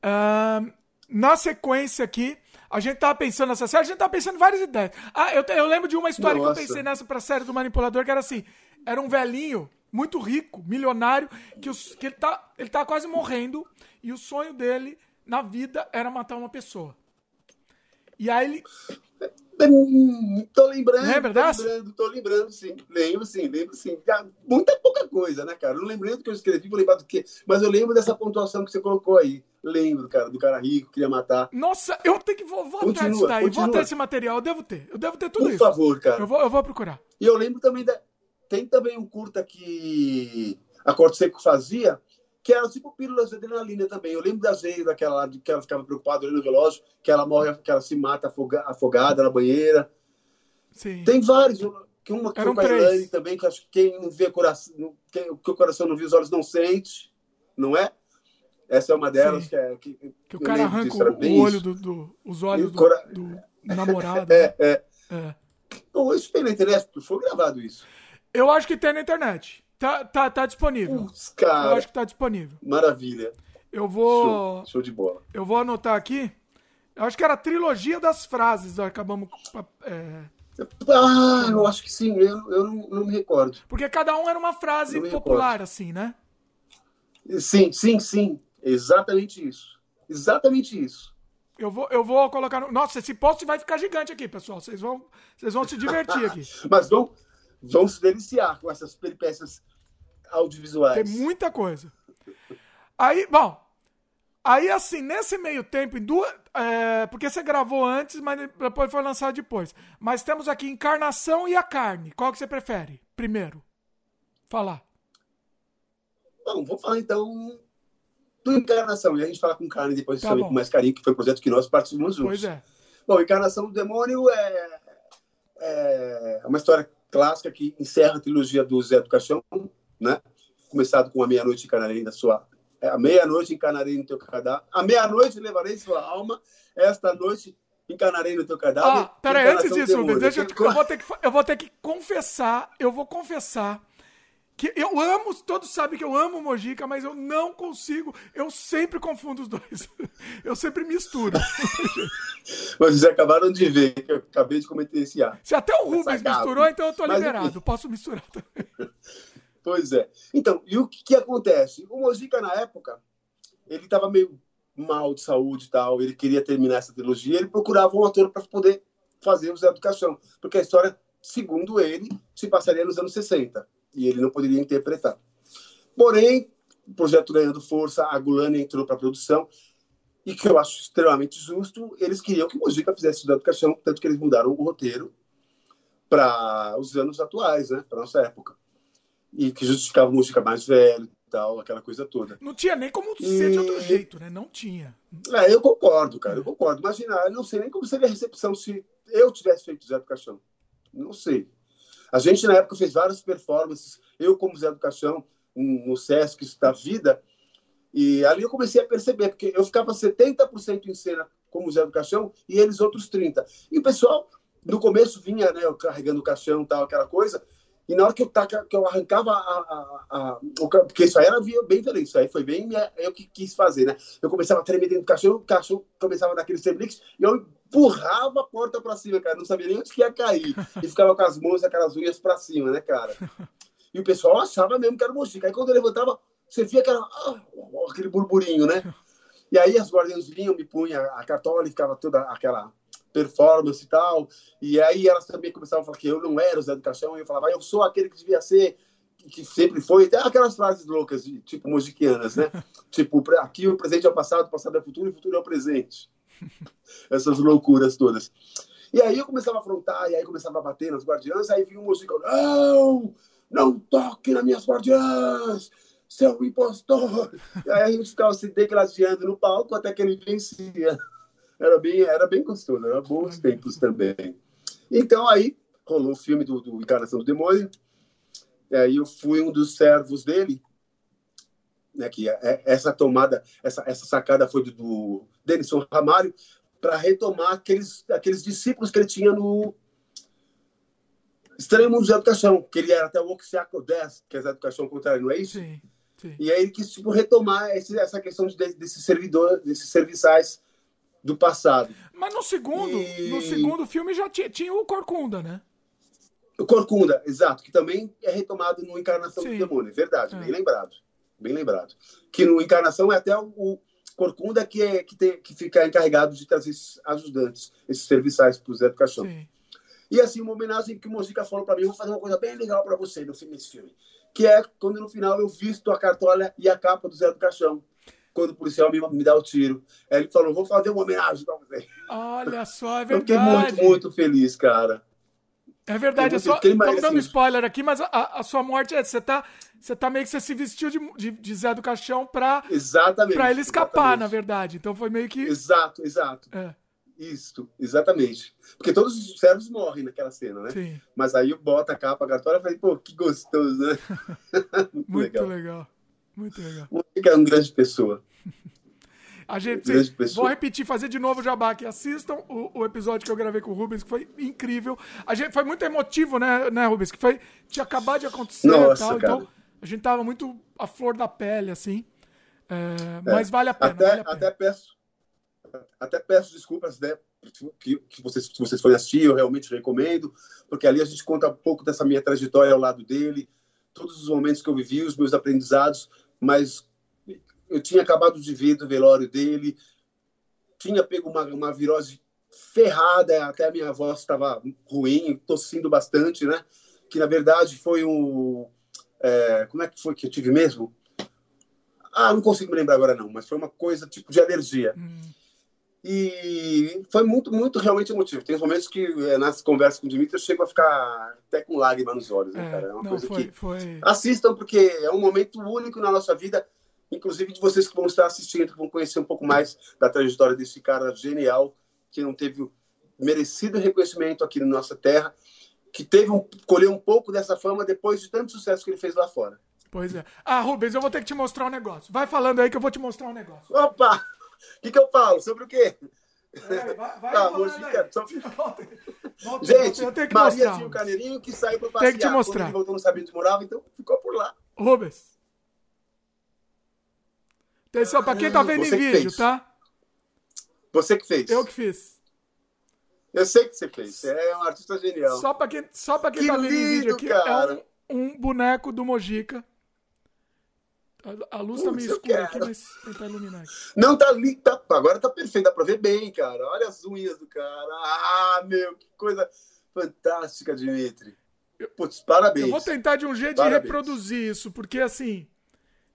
Uh, na sequência aqui, a gente tava pensando nessa série, a gente tava pensando em várias ideias. Ah, eu, eu lembro de uma história Nossa. que eu pensei nessa pra série do Manipulador, que era assim, era um velhinho muito rico, milionário, que, os, que ele, tá, ele tá quase morrendo e o sonho dele na vida era matar uma pessoa. E aí ele. Tô lembrando. Lembra tô dessa? lembrando, tô lembrando, sim. Lembro, sim, lembro, sim. Muita pouca coisa, né, cara? Não lembrei do que eu escrevi, vou lembrar do quê. Mas eu lembro dessa pontuação que você colocou aí. Lembro, cara, do cara rico, queria matar. Nossa, eu tenho que. Vou, vou atrás Continua, disso daí. Vou continua. atrás desse material. Eu devo ter. Eu devo ter tudo Por isso. favor, cara. Eu vou, eu vou procurar. E eu lembro também da. Tem também um curta que a Corte Seco fazia, que era tipo pílulas de adrenalina também. Eu lembro da Zeida, daquela lá, de que ela ficava preocupada olhando o relógio, que ela morre, que ela se mata afoga- afogada na banheira. Sim. Tem vários. eu- Que uma que Eram foi com a também, que acho que quem não vê coração, não- quem, o que o coração não viu, os olhos não sente, não é? Essa é uma delas Sim. que é. Que, Que o eu cara arranca disso, o, olho do, do- os olhos do, cora- do namorado. <laughs> É, é. É. Isso tem na internet, porque foi gravado isso. Eu acho que tem na internet. Tá, tá, tá disponível. Putz, Eu cara, acho que tá disponível. maravilha. Eu vou. Show, show de bola. Eu vou anotar aqui. Eu acho que era a trilogia das frases. Acabamos. é, Ah, eu acho que sim, eu, eu não, não me recordo. porque cada um era uma frase popular, assim, né? Sim, sim, sim. Exatamente isso. Exatamente isso. Eu vou, eu vou colocar. No... Nossa, esse post vai ficar gigante aqui, pessoal. Vocês vão, vocês vão se divertir aqui. <laughs> Mas vão, vão se deliciar com essas peripécias audiovisuais. Tem muita coisa. Aí, bom. Aí, assim, nesse meio tempo, em duas. é, porque você gravou antes, mas depois foi lançado depois. Mas temos aqui Encarnação e a Carne. Qual que você prefere? Primeiro. Falar. Bom, vamos falar então do Encarnação. E a gente fala com carne depois Tá também com mais carinho, que foi um projeto que nós participamos juntos. Pois é. Bom, Encarnação do Demônio é, é uma história clássica que encerra a trilogia do Zé do Caixão, né? Começado com A Meia-Noite Encarnarei na sua... é, A meia-noite encarnarei no teu cadáver. A meia-noite levarei sua alma. Esta noite encarnarei no teu cadáver. Ah, peraí, antes disso. Rubens, deixa eu, eu, vou ter que, eu vou ter que confessar, eu vou confessar que eu amo, todos sabem que eu amo o Mojica, mas eu não consigo, eu sempre confundo os dois. <laughs> Eu sempre misturo. Mas <laughs> vocês acabaram de ver que eu acabei de cometer esse ato. Se até o Rubens misturou, então eu tô Mas, liberado, enfim. posso misturar também. <laughs> Pois é. Então, e o que, que acontece? O Mojica, na época, ele estava meio mal de saúde e tal, ele queria terminar essa trilogia, ele procurava um ator para poder fazer o Zé do Caixão, porque a história, segundo ele, se passaria nos anos 60, e ele não poderia interpretar. Porém, o projeto ganhando força, a Gulani entrou para a produção, e que eu acho extremamente justo, eles queriam que o Mojica fizesse o Zé do Caixão, tanto que eles mudaram o roteiro para os anos atuais, né, para nossa época e que justificava música mais velho e tal, aquela coisa toda. Não tinha nem como ser de outro E- jeito, né? Não tinha. É, eu concordo, cara, eu concordo. Imagina, eu não sei nem como seria a recepção se eu tivesse feito Zé do Caixão. Não sei. A gente, na época, fez várias performances, eu como Zé do Caixão, um- no Sesc da Vida, e ali eu comecei a perceber, porque eu ficava 70% em cena como Zé do Caixão e eles outros 30%. E o pessoal, no começo, vinha, né, eu carregando o caixão tal, aquela coisa, e na hora que eu, taca- que eu arrancava a, a- a- ca- porque isso aí era bem violento, isso aí foi bem é, eu que quis fazer, né? Eu começava a tremer dentro do cachorro, o cachorro começava a dar aqueles e eu empurrava a porta pra cima, cara, não sabia nem onde que ia cair, e ficava com as mãos, aquelas unhas pra cima, né, cara? E o pessoal achava mesmo que era mochica. Aí quando eu levantava, você via aquela, ah, aquele burburinho, né? E aí as guardiãs vinham, me punham a cartola e ficava toda aquela performance e tal. E aí elas também começavam a falar que eu não era o Zé do Caixão, e eu falava, ah, eu sou aquele que devia ser, que sempre foi. Até aquelas frases loucas, tipo mojiquianas, né? <laughs> tipo, aqui o presente é o passado, o passado é o futuro, e o futuro é o presente. Essas loucuras todas. E aí eu começava a afrontar, e aí começava a bater nas guardiãs, aí vinha um mojica, não, não toque nas minhas guardiãs, seu impostor. E aí a gente ficava se degladiando no palco até que ele vencia. Era bem, era bem gostoso, eram bons tempos também. Então aí rolou o filme do, do Encarnação do Demônio, e aí eu fui um dos servos dele, né, que é- é- essa tomada, essa, essa sacada foi do, do Denison Ramalho, para retomar aqueles, aqueles discípulos que ele tinha no Estranho Mundo de Zé do Caixão, que ele era até o Oxiaco 10, que é Zé do Caixão contrário, não é isso? Sim, sim. E aí ele quis tipo, retomar esse, essa questão de, desse servidor, desses serviçais do passado. Mas no segundo, E- no segundo filme já tinha, tinha o Corcunda, né? O Corcunda, exato, que também é retomado no Encarnação Sim. do Demônio, é verdade, É. bem lembrado. Bem lembrado. Que no Encarnação é até o, o Corcunda que, é, que, tem, que fica encarregado de trazer esses ajudantes, esses serviçais para o Zé do Caixão. Sim. E assim, uma homenagem que o Mojica falou para mim, vou fazer uma coisa bem legal para você no filme, nesse filme. Que é quando no final eu visto a cartola e a capa do Zé do Caixão. Quando o policial me, me dá o tiro. Aí ele falou, vou fazer uma homenagem para você. Olha só, é Eu fiquei verdade. muito, muito feliz, cara. É verdade, só, estamos dando assim. spoiler aqui, mas a, a sua morte é. Você tá, você tá meio que você se vestiu de, de, de Zé do Caixão pra, Exatamente. pra ele escapar, exatamente. na verdade. Então foi meio que. Exato, exato. É, Isso, exatamente. Porque todos os servos morrem naquela cena, né? sim. Mas aí eu boto a capa, a cartola e falei, pô, que gostoso, né? <laughs> muito, Muito legal. legal. Muito legal. O Mojica é uma grande pessoa. A gente, vou repetir, fazer de novo o jabá aqui. Assistam o, o episódio que eu gravei com o Rubens, que foi incrível. A gente, foi muito emotivo, né, né, Rubens? Que foi, tinha acabado de acontecer Nossa, e tal. cara. Então, a gente tava muito à flor da pele, assim. É, Mas vale a pena, Até, vale a pena. até peço até peço desculpas né, que, que vocês, que vocês forem assistir, eu realmente recomendo, porque ali a gente conta um pouco dessa minha trajetória ao lado dele, todos os momentos que eu vivi, os meus aprendizados, mas eu tinha acabado de ver do velório dele, tinha pego uma, uma virose ferrada, até a minha voz estava ruim, tossindo bastante, né? Que na verdade foi um. é, como é que foi que eu tive mesmo? Ah, não consigo me lembrar agora não, mas foi uma coisa tipo de alergia. Hum, E foi muito, muito realmente emotivo. Tem momentos que é, nas conversas com o Dimitri eu chego a ficar até com lágrima nos olhos, né, é, cara? É uma não, coisa foi, que foi. assistam porque é um momento único na nossa vida, inclusive de vocês que vão estar assistindo, que vão conhecer um pouco mais da trajetória desse cara genial que não teve o merecido reconhecimento aqui na nossa terra, que teve um, colheu um pouco dessa fama depois de tanto sucesso que ele fez lá fora. Pois é. Ah, Rubens, eu vou ter que te mostrar um negócio. Vai falando aí que eu vou te mostrar um negócio. Opa! O que, que eu falo? Sobre o quê? Vai, vai, vai <laughs> Tá, falando Mojica, aí. só- <laughs> Volta- volta- Gente, eu tenho que Maria mostrar. tinha o Carneirinho que saiu para Tem passear. que te mostrar. Quando ele voltou, não sabia onde morava, então ficou por lá. Rubens. Atenção, pra quem tá vendo em Você que vídeo, fez. tá? Você que fez. Eu que fiz. Eu sei que você fez. Você é um artista genial. Só pra quem, só pra quem Que tá vendo em vídeo aqui, cara. é um, um boneco do Mojica. A, a luz tá Putz, meio eu escura aqui, mas tentar iluminar aqui. Não, tá ali. Tá, agora tá perfeito. Dá pra ver bem, cara. Olha as unhas do cara. Ah, meu, que coisa fantástica, Dimitri. Putz, parabéns. Eu vou tentar de um jeito Parabéns. de reproduzir isso, porque assim.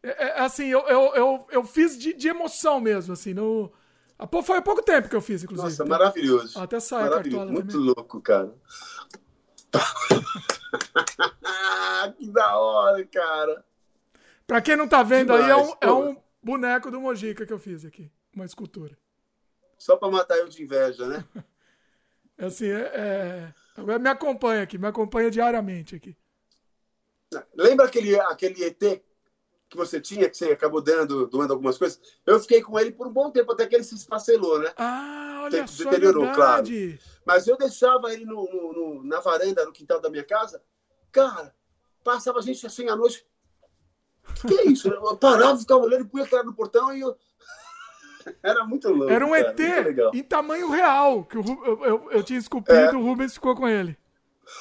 É, é- assim, eu, eu, eu, eu fiz de, de emoção mesmo, assim. No, foi há pouco tempo que eu fiz, inclusive. Nossa, maravilhoso. Até sai a cartola Muito também. louco, cara. <laughs> que da hora, cara. Pra quem não tá vendo aí, é um, Demais, é um boneco do Mojica que eu fiz aqui. Uma escultura. Só pra matar eu de inveja, né? <laughs> Assim, é, é- Agora me acompanha aqui, me acompanha diariamente aqui. Lembra aquele, aquele ET que você tinha, que você acabou dando, doando algumas coisas? Eu fiquei com ele por um bom tempo, até que ele se esfacelou, né? Ah, olha Tem- só, é deteriorou, verdade. Mas eu deixava ele no, no- no- na varanda, no quintal da minha casa. Cara, passava gente assim à noite. O que, é isso? Eu parava, ficava olhando, punha cara no portão e eu. <laughs> Era muito louco. Era um cara, ET em tamanho real, que o Ru- eu, eu, eu tinha esculpido É. o Rubens ficou com ele.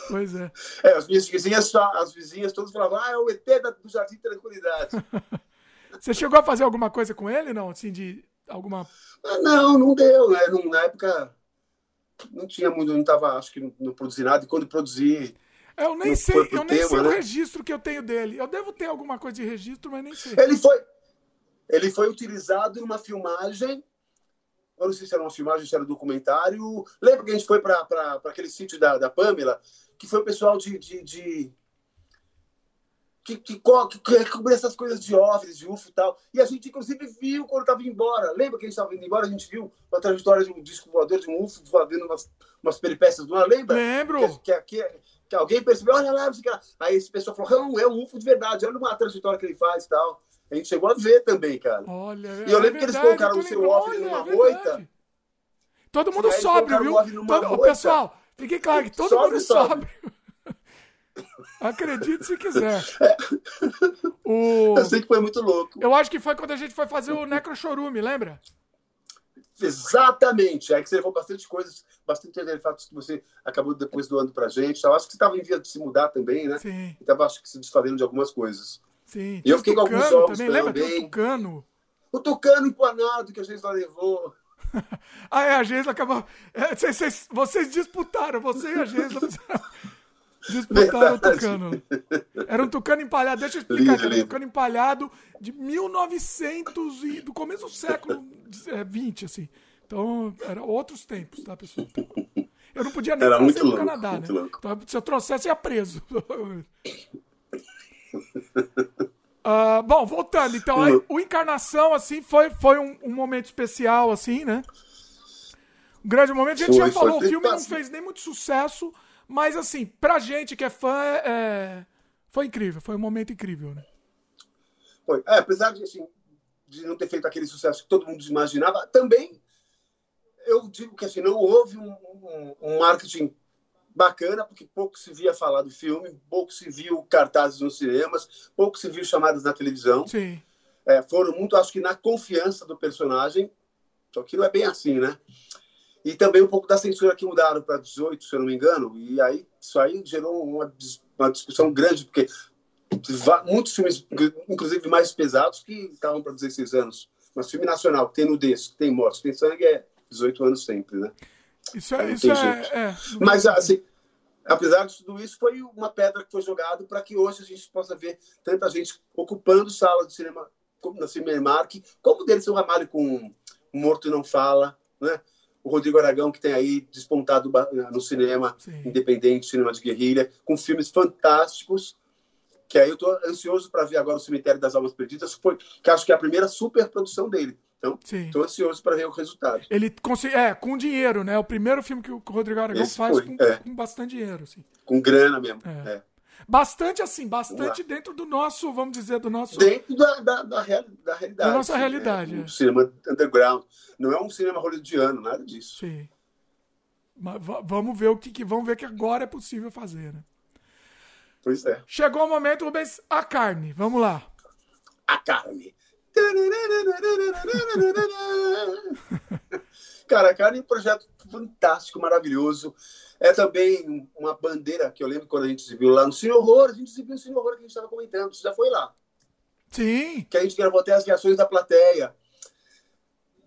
Pois é. É, as minhas vizinhas, as vizinhas todas falavam, ah, é o ET do Jardim Tranquilidade. <laughs> Você chegou a fazer alguma coisa com ele, não? Assim, de alguma... Ah, não, não deu, né? Na época não tinha muito, não tava, acho que não, não produzi nada, e quando produzi, Eu nem sei, eu nem tema, sei o né? registro que eu tenho dele. Eu devo ter alguma coisa de registro, mas nem sei. ele foi, ele foi utilizado numa filmagem, eu não sei se era uma filmagem, se era um documentário, lembra que a gente foi para aquele sítio da, da Pamela, que foi o pessoal de... de, de que, que, que, que cobria essas coisas de OVNIs, de UFO e tal. E a gente, inclusive, viu quando estava indo embora. Lembra que a gente estava indo embora? A gente viu a trajetória de um disco voador, de um UFO, fazendo umas, umas peripécias do ar. Lembra? Lembro. que, que, que, que alguém percebeu, olha lá, não sei o que lá. aí esse pessoal falou, não, é um UFO de verdade, olha uma trajetória que ele faz e tal. A gente chegou a ver também, cara. Olha, E eu é lembro que eles verdade, colocaram o seu lembrando. OVNI numa Olha, é moita. verdade. Todo mundo E sóbrio, colocaram viu? numa Todo- o pessoal, fique claro que todo Sóbrio, mundo sóbrio. sóbrio. <laughs> Acredite se quiser. <laughs> O... Eu sei que foi muito louco. Eu acho que foi quando a gente foi fazer o Necro Chorume, lembra? Exatamente. Aí que você levou bastante coisas, bastante artefatos que você acabou depois doando pra gente. Eu acho que você estava em via de se mudar também, né? Sim. E tava, acho que, se desfazendo de algumas coisas. Sim. E eu fiquei com alguns jogos também. Lembra? O também. Tucano. O Tucano empanado que a gente lá levou. <laughs> Ah, é, a Geisla acabou. é, vocês, vocês- vocês disputaram, você e a Geisla <laughs> disputaram o Verdade. Tucano. Era um Tucano empalhado, deixa eu explicar, Lindo, cara. Um. Tucano empalhado de 1900 e do começo do século é, 20, assim. Então, eram outros tempos, tá, pessoal? Então, eu não podia nem Era trazer muito louco, Canadá, né? louco. Então, se eu trouxesse, ia preso. <laughs> Ah, bom, voltando, então, aí, o Encarnação, assim, foi, foi um, um momento especial, assim, né? Um grande momento. A gente Foi, já falou, o filme não fez nem muito sucesso, mas, assim, pra gente que é fã, é, foi incrível, foi um momento incrível, né? Foi. É, apesar de, assim, de não ter feito aquele sucesso que todo mundo imaginava, também eu digo que assim, não houve um, um- um marketing bacana, porque pouco se via falar do filme, pouco se viu cartazes nos cinemas, pouco se viu chamadas na televisão. Sim, É, foram muito, acho que, na confiança do personagem, só que não é bem assim, né? E também um pouco da censura que mudaram para 18, se eu não me engano, e aí isso aí gerou uma, uma discussão grande, porque muitos filmes, inclusive mais pesados, que estavam para 16 anos. Mas filme nacional, que tem nudez, que tem morte, que tem sangue, é 18 anos sempre, né? isso é. Isso é, é, Mas, assim, apesar de tudo isso, foi uma pedra que foi jogada para que hoje a gente possa ver tanta gente ocupando sala de cinema como na Cinemark, como o Derson Ramalho com Morto Não Fala, né? O Rodrigo Aragão, que tem aí despontado no cinema Sim. independente, cinema de guerrilha, com filmes fantásticos, que aí eu estou ansioso para ver agora o Cemitério das Almas Perdidas, foi, que acho que é a primeira superprodução dele. Então, estou ansioso para ver o resultado. Ele conseguiu. É, com dinheiro, né? O primeiro filme que o Rodrigo Aragão Esse faz foi, com, é. com bastante dinheiro, assim. Com grana mesmo. É. é. Bastante assim, bastante dentro do nosso, vamos dizer, do nosso. dentro da, da, da, real- da realidade. Da nossa né? realidade, Um é. cinema underground. Não é um cinema hollywoodiano, nada disso. Sim. Mas va- vamos ver o que, que vamos ver que agora é possível fazer, né? Pois é. Chegou o momento, Rubens, a carne. Vamos lá. A carne. Cara, a carne é um projeto fantástico, maravilhoso. É também uma bandeira que eu lembro quando a gente se viu lá no Cine Horror, a gente se viu no Cine Horror que a gente estava comentando, você já foi lá. Sim. Que a gente gravou até as reações da plateia.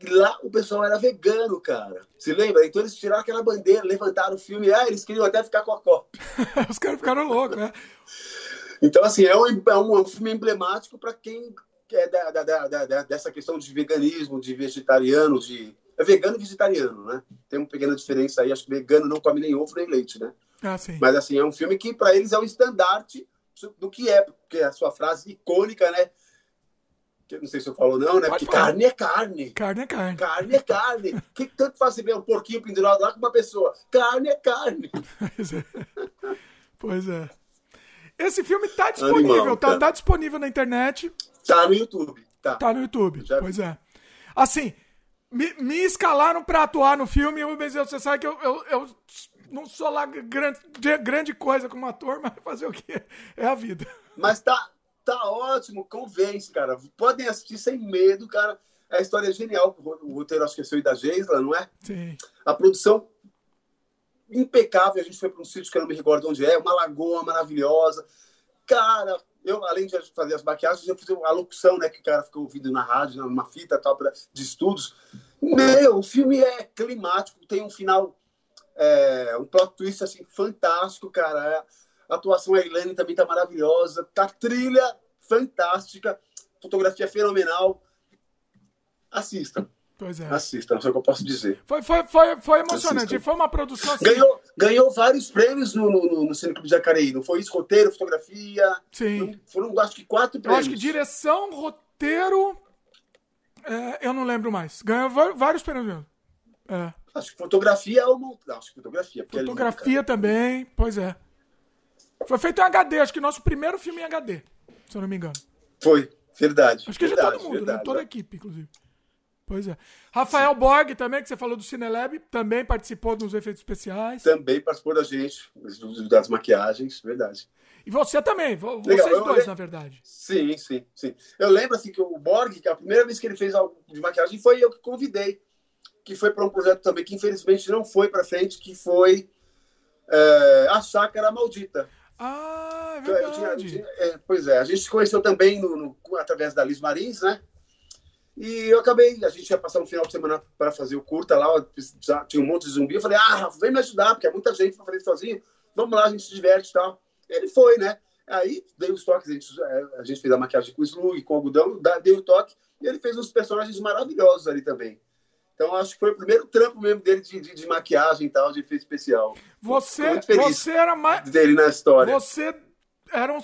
Lá o pessoal era vegano, cara. Se lembra? Então eles tiraram aquela bandeira, levantaram o filme. Ah, eles queriam até ficar com a copa. <laughs> Os caras ficaram loucos, né? Então, assim, é um, é um filme emblemático para quem é da, da, da, da- dessa questão de veganismo, de vegetariano, de. É vegano e vegetariano, né? Tem uma pequena diferença aí. Acho que vegano não come nem ovo nem leite, né? Ah, sim. Mas, assim, é um filme que para eles é o estandarte do que é, porque a sua frase icônica, né? Que eu não sei se eu falo não, né? Porque carne é carne. Carne é carne. Carne é carne. O <laughs> que tanto faz você ver um porquinho pendurado lá com uma pessoa? Carne é carne. Pois é. Pois é. Esse filme tá disponível, Animal, tá, tá disponível na internet, Tá no YouTube. Tá. tá no YouTube. Pois é. Assim, me, me escalaram pra atuar no filme, Rubens, você sabe que eu, eu, eu não sou lá grande, grande coisa como ator, <laughs> mas fazer o quê? É a vida. Mas tá, tá ótimo, convence, cara. Podem assistir sem medo, cara. A história é genial. O roteiro acho que é seu e da Geisla, não é? Sim. A produção impecável. A gente foi para um sítio que eu não me recordo onde é, uma lagoa maravilhosa. Cara, eu, além de fazer as maquiagens, eu fiz a locução, né? Que o cara ficou ouvindo na rádio, numa fita tal, pra, de estudos. Meu, o filme é climático, tem um final, é, um plot twist assim, fantástico, cara. A atuação da Elaine também tá maravilhosa. Tá trilha fantástica, fotografia fenomenal. Assistam, Pois é. assistam, não sei o que eu posso dizer. Foi, foi, foi, foi emocionante. Assistam. Foi uma produção assim. Ganhou, ganhou vários prêmios no, no, no, Cine Clube de Jacareí, não foi isso? Roteiro, fotografia. Sim. Não- Foram, acho que, quatro Eu prêmios. acho que direção, roteiro. é, eu não lembro mais. Ganhou vários prêmios mesmo. É. Acho que fotografia é uma. não, Acho que fotografia. porque é lindo, Fotografia também, pois é. Foi feito em HD, acho que nosso primeiro filme em HD, se eu não me engano. Foi, verdade. Acho que já verdade, todo mundo, né? verdade. Toda a equipe, inclusive. Pois é. Rafael Borg também, que você falou do Cinelab, também participou dos efeitos especiais. Também participou da gente, das maquiagens, verdade. E você também, vo- Legal, vocês eu- dois, eu- na verdade. Sim, sim, sim. Eu lembro assim que o Borg, que a primeira vez que ele fez algo de maquiagem foi eu que convidei que foi para um projeto também que infelizmente não foi para frente, que foi é, a Chácara Maldita. Ah, é Então, eu verdade. tinha- tinha- é, pois é, a gente se conheceu também no, no- através da Liz Marins, né? E eu acabei, a gente ia passar um final de semana para fazer o curta lá, tinha um monte de zumbi. Eu falei, ah, Rafa, vem me ajudar, porque é muita gente para fazer sozinho. Vamos lá, a gente se diverte e tal. Ele foi, né? Aí dei os toques, a gente, é, a gente fez a maquiagem com slug, com algodão, dei o toque, e ele fez uns personagens maravilhosos ali também. Então acho que foi o primeiro trampo mesmo dele de, de, de maquiagem e tal, de efeito especial. Você, você era mais. Dele na história. Você era um-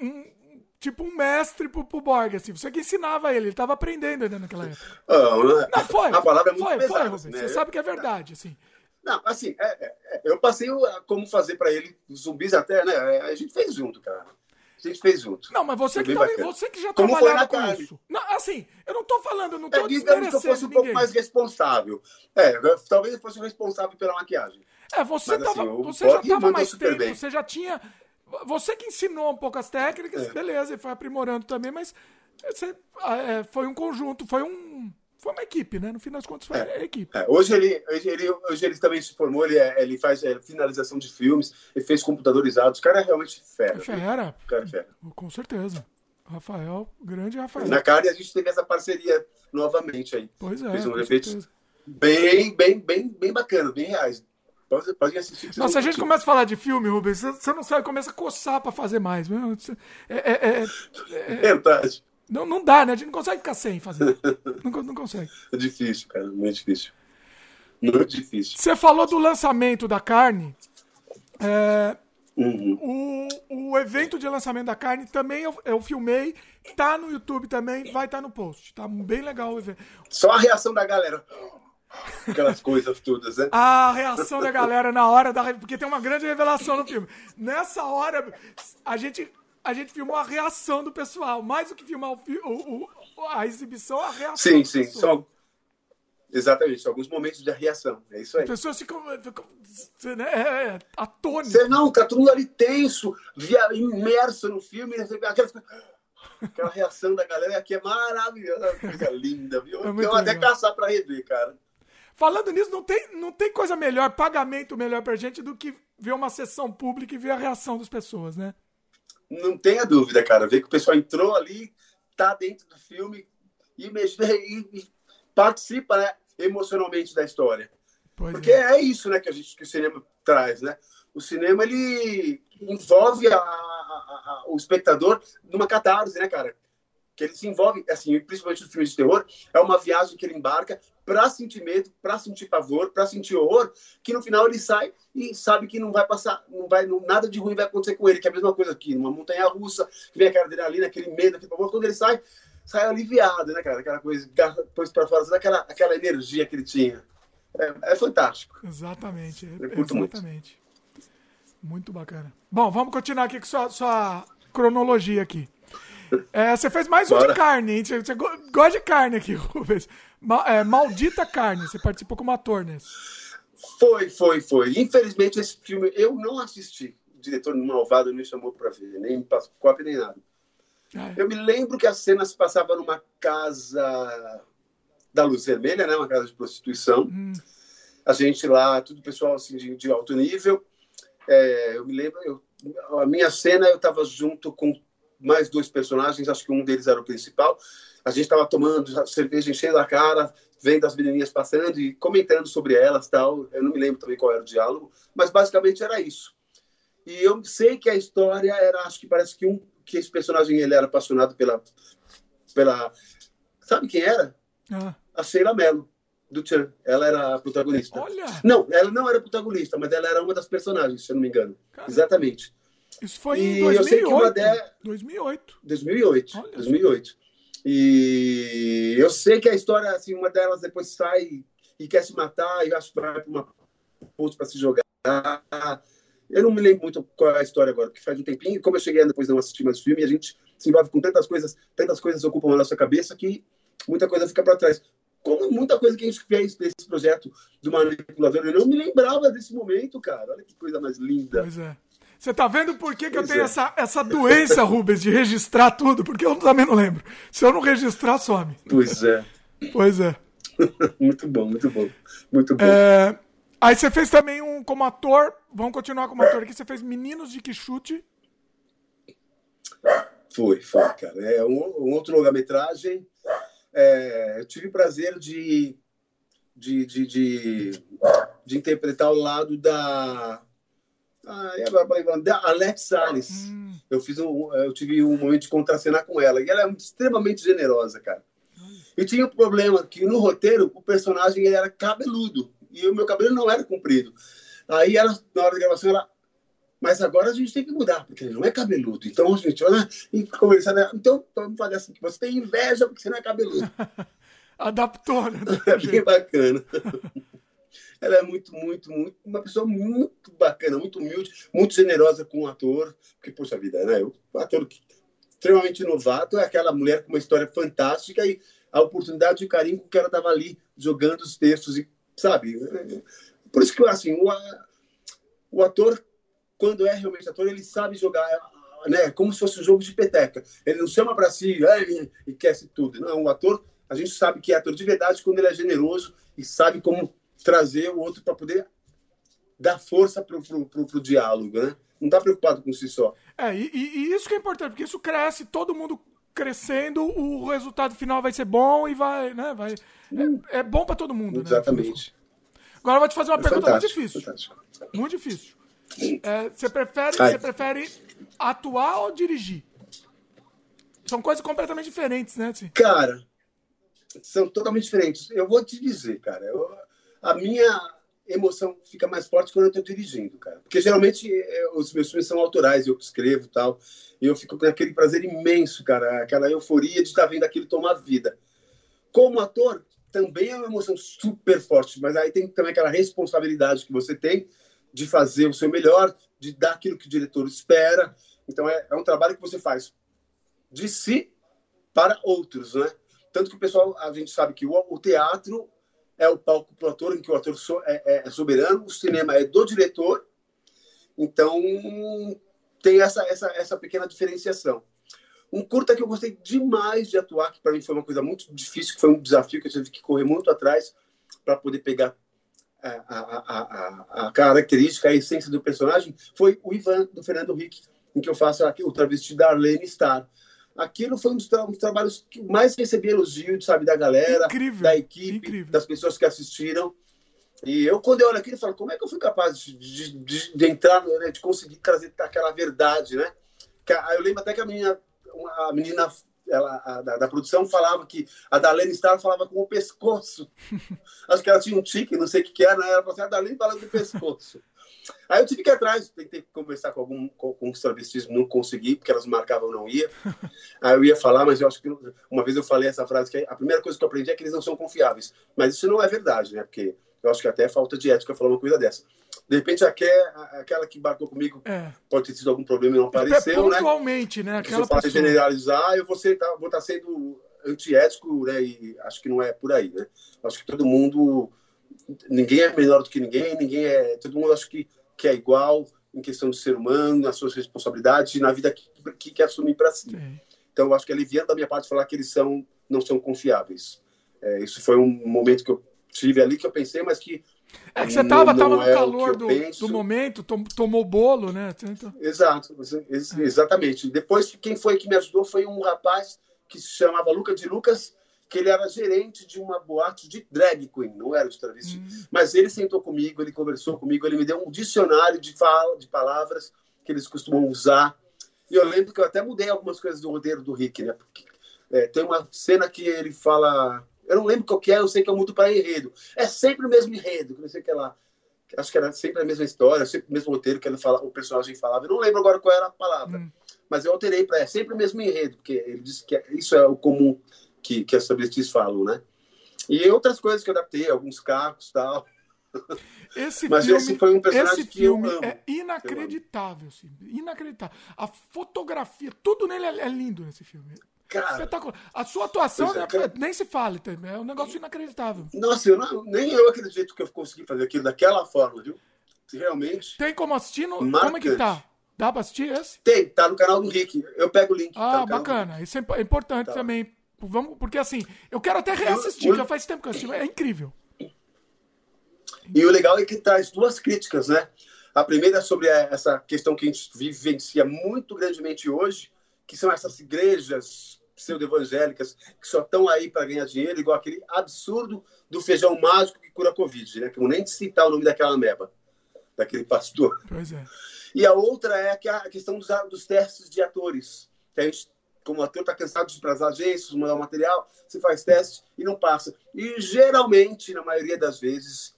um- tipo um mestre pro, pro Borg, assim. Você que ensinava ele, ele tava aprendendo ainda naquela época. Ah? Não, foi. A palavra é muito foi, pesada, foi, Rubens. né? Você sabe que é verdade, assim. Não, assim, é, é, é, eu passei como fazer pra ele zumbis até, né? é, A gente fez junto, cara. A gente fez junto. Não, mas você que, tava- bacana. você que já Como trabalhava com isso. Não, assim, eu não tô falando, eu não tô É, digamos que eu desmerecendo fosse um ninguém. pouco mais responsável. É, eu- talvez eu fosse o responsável pela maquiagem. É, você, Mas, tava, assim, você já tava mais tempo, bem. você já tinha. Você que ensinou um pouco as técnicas, É. beleza, e foi aprimorando também, mas você, ah, é, foi um conjunto, foi um. Foi uma equipe, né? No fim das contas, foi É. a equipe. É, hoje, ele, hoje, ele, hoje ele também se formou, ele, é- ele faz é, finalização de filmes, ele fez computadorizados. O cara é realmente fera. viu? Fera, O cara é fera. com certeza. Rafael, grande Rafael. Na carne a gente teve essa parceria novamente aí. Pois é, Fez um efeito bem, bem, bem, bem bacana, bem reais. Pode, pode assistir. que vocês Nossa, a gente curtir. começa a falar de filme, Rubens, você- não sabe, começa a coçar pra fazer mais. meu. É- <laughs> é- é- Verdade. não, não dá, né? A gente não consegue ficar sem fazer. <laughs> Não, não consegue. É difícil, cara. Muito difícil. Muito difícil. Você falou do lançamento da carne. É, Uhum. o, o evento de lançamento da carne também eu, eu filmei. Tá no YouTube também, vai estar no post. Tá bem legal o evento. Só a reação da galera. Aquelas coisas todas, né? A reação da galera na hora da. Porque tem uma grande revelação no filme. Nessa hora, a gente, a gente filmou a reação do pessoal. Mais do que filmar o, o- o- a exibição, a reação. Sim, sim. São... Exatamente, alguns momentos de reação. É isso aí. As pessoas ficam, ficam né, é, é, atônitas. Você não, tá todo mundo ali tenso, via, imerso no filme, aquela, aquela reação da galera aqui é maravilhosa, coisa linda, viu? É eu até legal. caçar pra rever, cara. Falando nisso, não tem, não tem coisa melhor, pagamento melhor pra gente do que ver uma sessão pública e ver a reação das pessoas, né? Não tenha dúvida, cara. Ver que o pessoal entrou ali, tá dentro do filme e, e participa né, emocionalmente da história. Pois Porque é. é isso né, que, a gente, que o cinema traz, né? O cinema, ele envolve a- a- a- o espectador numa catarse, né, cara? Que ele se envolve, assim, principalmente no filme de terror, é uma viagem que ele embarca pra sentir medo, pra sentir pavor, pra sentir horror, que no final ele sai e sabe que não vai passar, não vai, não- nada de ruim vai acontecer com ele, que é a mesma coisa aqui, numa montanha russa, que vem aquela adrenalina, aquele medo, aquele pavor, quando ele sai, sai aliviado, né, cara? Aquela coisa, depois pra fora, aquela, aquela energia que ele tinha. É, é fantástico. Exatamente. é- curto muito. exatamente. Muito. bacana. Bom, vamos continuar aqui com sua, sua cronologia aqui. É, você fez mais um Bora. de carne, hein? Você, você go- gosta de carne aqui, <laughs> Rubens. Ma- é, Maldita Carne. Você participou como ator nesse. Foi, foi, foi. Infelizmente, esse filme eu não assisti. O diretor malvado me chamou para ver, nem passou cópia nem nada. Ah, é. Eu me lembro que a cena se passava numa casa da Luz Vermelha, né? Uma casa de prostituição. Hum, A gente lá, tudo pessoal assim, de, de alto nível. É, eu me lembro, eu- a minha cena eu estava junto com mais dois personagens, acho que um deles era o principal. A gente estava tomando cerveja, enchendo a cara, vendo as menininhas passando e comentando sobre elas tal. Eu não me lembro também qual era o diálogo, mas basicamente era isso. E eu sei que a história era, acho que parece que um que esse personagem ele era apaixonado pela pela sabe quem era? ah, A Sheila Mello do Tchan. Ela era a protagonista. olha, Não, ela não era protagonista, mas ela era uma das personagens, se eu não me engano. Caramba. Exatamente. Isso foi E em eu sei que 2008. uma de- 2008. 2008. Olha só. 2008. E eu sei que a história, assim, uma delas depois sai e quer se matar e acho que vai para uma posto para se jogar. Eu não me lembro muito qual é a história agora, porque faz um tempinho, e como eu cheguei depois não assisti mais o filme, e a gente se envolve com tantas coisas, tantas coisas ocupam a nossa cabeça que muita coisa fica para trás. Como muita coisa que a gente fez desse projeto do manipulador, eu não me lembrava desse momento, cara. Olha que coisa mais linda. Pois é. Você tá vendo por que, que eu tenho é. essa, essa doença, Rubens, de registrar tudo? Porque eu também não lembro. Se eu não registrar, some. Pois é. Pois é. <laughs> muito bom, muito bom. Muito bom. É, aí você fez também um como ator. Vamos continuar como ator aqui. Você fez Meninos de Quixute. Foi, foi, cara. É um, um outro longa-metragem. É, eu tive o prazer de, de, de, de, de interpretar ao lado da. Ah, da Alex Salles. Hum. Eu, fiz um, eu tive um momento de contracenar com ela. E ela é extremamente generosa, cara. E tinha um problema que no roteiro o personagem ele era cabeludo e o meu cabelo não era comprido. Aí ela, na hora da gravação, ela. Mas agora a gente tem que mudar, porque ele não é cabeludo. Então a gente vai e conversar. Né? Então vamos fazer assim: que você tem inveja porque você não é cabeludo. <laughs> Adaptou, né? <laughs> É bem bacana. <laughs> Ela é muito, muito, muito, uma pessoa muito bacana, muito humilde, muito generosa com o ator. Porque, poxa vida, né? O ator extremamente novato é aquela mulher com uma história fantástica e a oportunidade e o carinho que ela estava ali jogando os textos e sabe por isso que assim o, o ator quando é realmente ator ele sabe jogar né como se fosse um jogo de peteca ele não chama para si e quer se tudo não o ator a gente sabe que é ator de verdade quando ele é generoso e sabe como trazer o outro para poder dar força para o diálogo né não está preocupado com si só é e, e isso que é importante porque isso cresce todo mundo crescendo, o resultado final vai ser bom e vai, né, vai é, é bom para todo mundo, Exatamente. Né? Agora eu vou te fazer uma é pergunta muito difícil. Fantástico. Muito difícil. É, você prefere, você prefere atuar ou dirigir? São coisas completamente diferentes, né? Assim. Cara, são totalmente diferentes. Eu vou te dizer, cara, eu, a minha emoção fica mais forte quando eu estou dirigindo, cara. Porque geralmente é, os meus filmes são autorais, eu escrevo e tal. E eu fico com aquele prazer imenso, cara, aquela euforia de estar vendo aquilo tomar vida. Como ator, também é uma emoção super forte, mas aí tem também aquela responsabilidade que você tem de fazer o seu melhor, de dar aquilo que o diretor espera. Então é, é um trabalho que você faz de si para outros, né? Tanto que o pessoal, a gente sabe que o, o teatro é o palco para o ator, em que o ator so, é, é, é soberano, o cinema é do diretor. Então, tem essa, essa, essa pequena diferenciação. Um curta que eu gostei demais de atuar, que para mim foi uma coisa muito difícil, que foi um desafio que eu tive que correr muito atrás para poder pegar a, a, a, a, característica, a essência do personagem, foi o Ivan, do Fernando Henrique, em que eu faço aqui, o travesti da Arlene Star. Aquilo foi um dos, tra um dos, trabalhos que mais recebi elogio, sabe, da galera, incrível, da equipe, incrível. das pessoas que assistiram. E eu, quando eu olho aquilo, eu falo, como é que eu fui capaz de, de, de, entrar, né, de conseguir trazer aquela verdade, né? Eu lembro até que a menina, a menina ela, a, da, da, produção falava que a Darlene Star falava com o pescoço. <laughs> Acho que ela tinha um tique, não sei o que, que era, né? ela falou assim, a Darlene falando com o pescoço. Aí eu tive que ir atrás, tentei conversar com algum com, com os travestis, não consegui, porque elas marcavam não ia. <laughs> Aí eu ia falar, mas eu acho que uma vez eu falei essa frase, que a primeira coisa que eu aprendi é que eles não são confiáveis. Mas isso não é verdade, né? Porque eu acho que até é falta de ética falar uma coisa dessa. De repente, aquela que embarcou comigo é. pode ter tido algum problema e não apareceu, né? Pontualmente, né? Aquela Se eu generalizar, eu vou, ser, tá, vou estar tá sendo antiético, né? E acho que não é por aí, né? Acho que todo mundo... Ninguém é melhor do que ninguém, ninguém é... Todo mundo acho que, que é igual em questão do ser humano, nas suas responsabilidades e na vida que, que quer assumir para si. Sim. Então, eu acho que é aliviando da minha parte falar que eles são, não são confiáveis. É, isso foi um momento que eu tive ali que eu pensei, mas que. É que você estava tava no é calor do, do momento, tom, tomou bolo, né? Então... Exato, é. exatamente. Depois, quem foi que me ajudou foi um rapaz que se chamava Luca de Lucas, que ele era gerente de uma boate de drag queen, não era de travesti. Hum. Mas ele sentou comigo, ele conversou comigo, ele me deu um dicionário de, fala, de palavras que eles costumam usar. E eu lembro que eu até mudei algumas coisas do roteiro do Rick, né? Porque, é, tem uma cena que ele fala eu não lembro qual que é, eu sei que eu mudo para enredo. É sempre o mesmo enredo, não sei o que lá. Acho que era sempre a mesma história, sempre o mesmo roteiro que ele fala, o personagem falava. Eu não lembro agora qual era a palavra. Hum. Mas eu alterei para é sempre o mesmo enredo, porque ele disse que é, isso é o comum que, que as travestis falam, né? E outras coisas que eu adaptei, alguns carros e tal. Esse Mas filme, esse foi um personagem que eu amo. É inacreditável, sim, inacreditável. A fotografia, tudo nele é, é lindo nesse filme. Cara, Espetacular. A sua atuação é, cara, nem se fale, é um negócio inacreditável. Nossa, eu não, nem eu acredito que eu consegui fazer aquilo daquela forma, viu? Realmente. Tem como assistir? No, como é que tá? Dá pra assistir esse? Tem, tá no canal do Rick. Eu pego o link. Ah, tá bacana. Isso é importante tá. também. Vamos, porque assim, eu quero até reassistir, já faz tempo que eu assisti, é incrível. E o legal é que traz duas críticas, né? A primeira é sobre essa questão que a gente vivencia muito grandemente hoje, que são essas igrejas pseudo-evangélicas que só estão aí para ganhar dinheiro, igual aquele absurdo do feijão mágico que cura a Covid, né? Que eu nem citar o nome daquela meba, daquele pastor. Pois é. E a outra é a questão dos, dos testes de atores. Que a gente, como ator, está cansado de ir para as agências, mandar o material, você faz teste e não passa. E geralmente, na maioria das vezes,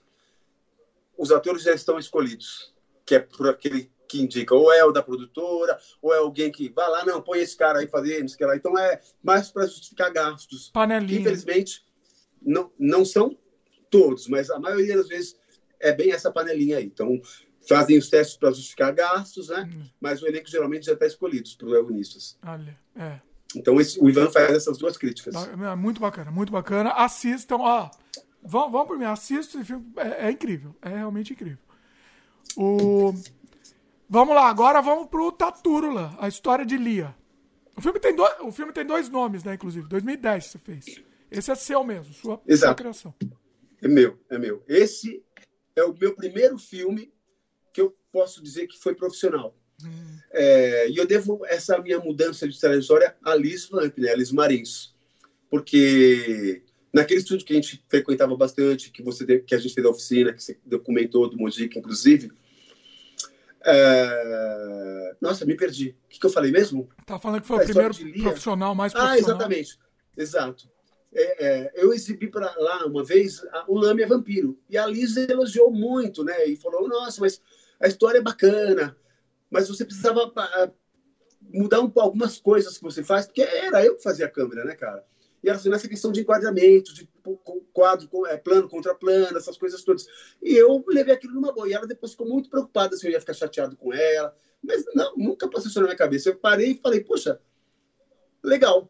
os atores já estão escolhidos, que é por aquele que indica, ou é o da produtora, ou é alguém que vai lá, não, põe esse cara aí fazer, não lá. Então é mais para justificar gastos. Panelinha. Infelizmente, não, não são todos, mas a maioria das vezes é bem essa panelinha aí. Então, fazem os testes para justificar gastos, né? Hum. Mas o elenco geralmente já está escolhido para os protagonistas. Olha, é. Então esse, o Ivan faz essas duas críticas. É, muito bacana, muito bacana. Assistam, ó. Vão, vão por mim, assistam esse filme. É, é, incrível, é realmente incrível. O... Vamos lá, agora vamos pro Tatúrula, a história de Lia. O filme tem, do... o filme tem dois nomes, né, inclusive. 2010 você fez. Esse é seu mesmo, sua, Exato. sua criação. É meu, é meu. Esse é o meu primeiro filme posso dizer que foi profissional. Hum. É, e eu devo essa minha mudança de trajetória a Liz Vamp, né, a Liz Marins. Porque naquele estúdio que a gente frequentava bastante, que você que a gente fez da oficina, que você documentou do Mojica, inclusive. É... Nossa, me perdi. O que, que eu falei mesmo? Tá falando que foi a o primeiro profissional mais ah, profissional. Ah, exatamente. Exato. É, é, eu exibi para lá uma vez o Lame é Vampiro. E a Liz elogiou muito, né? E falou: Nossa, mas a história é bacana, mas você precisava ah, mudar um, algumas coisas que você faz, porque era eu que fazia a câmera, né, cara? E era assim, nessa questão de enquadramento, de quadro, é, plano contra plano, essas coisas todas. E eu levei aquilo numa boa. E ela depois ficou muito preocupada se eu ia ficar chateado com ela. Mas não, nunca passou isso na minha cabeça. Eu parei e falei, poxa, legal.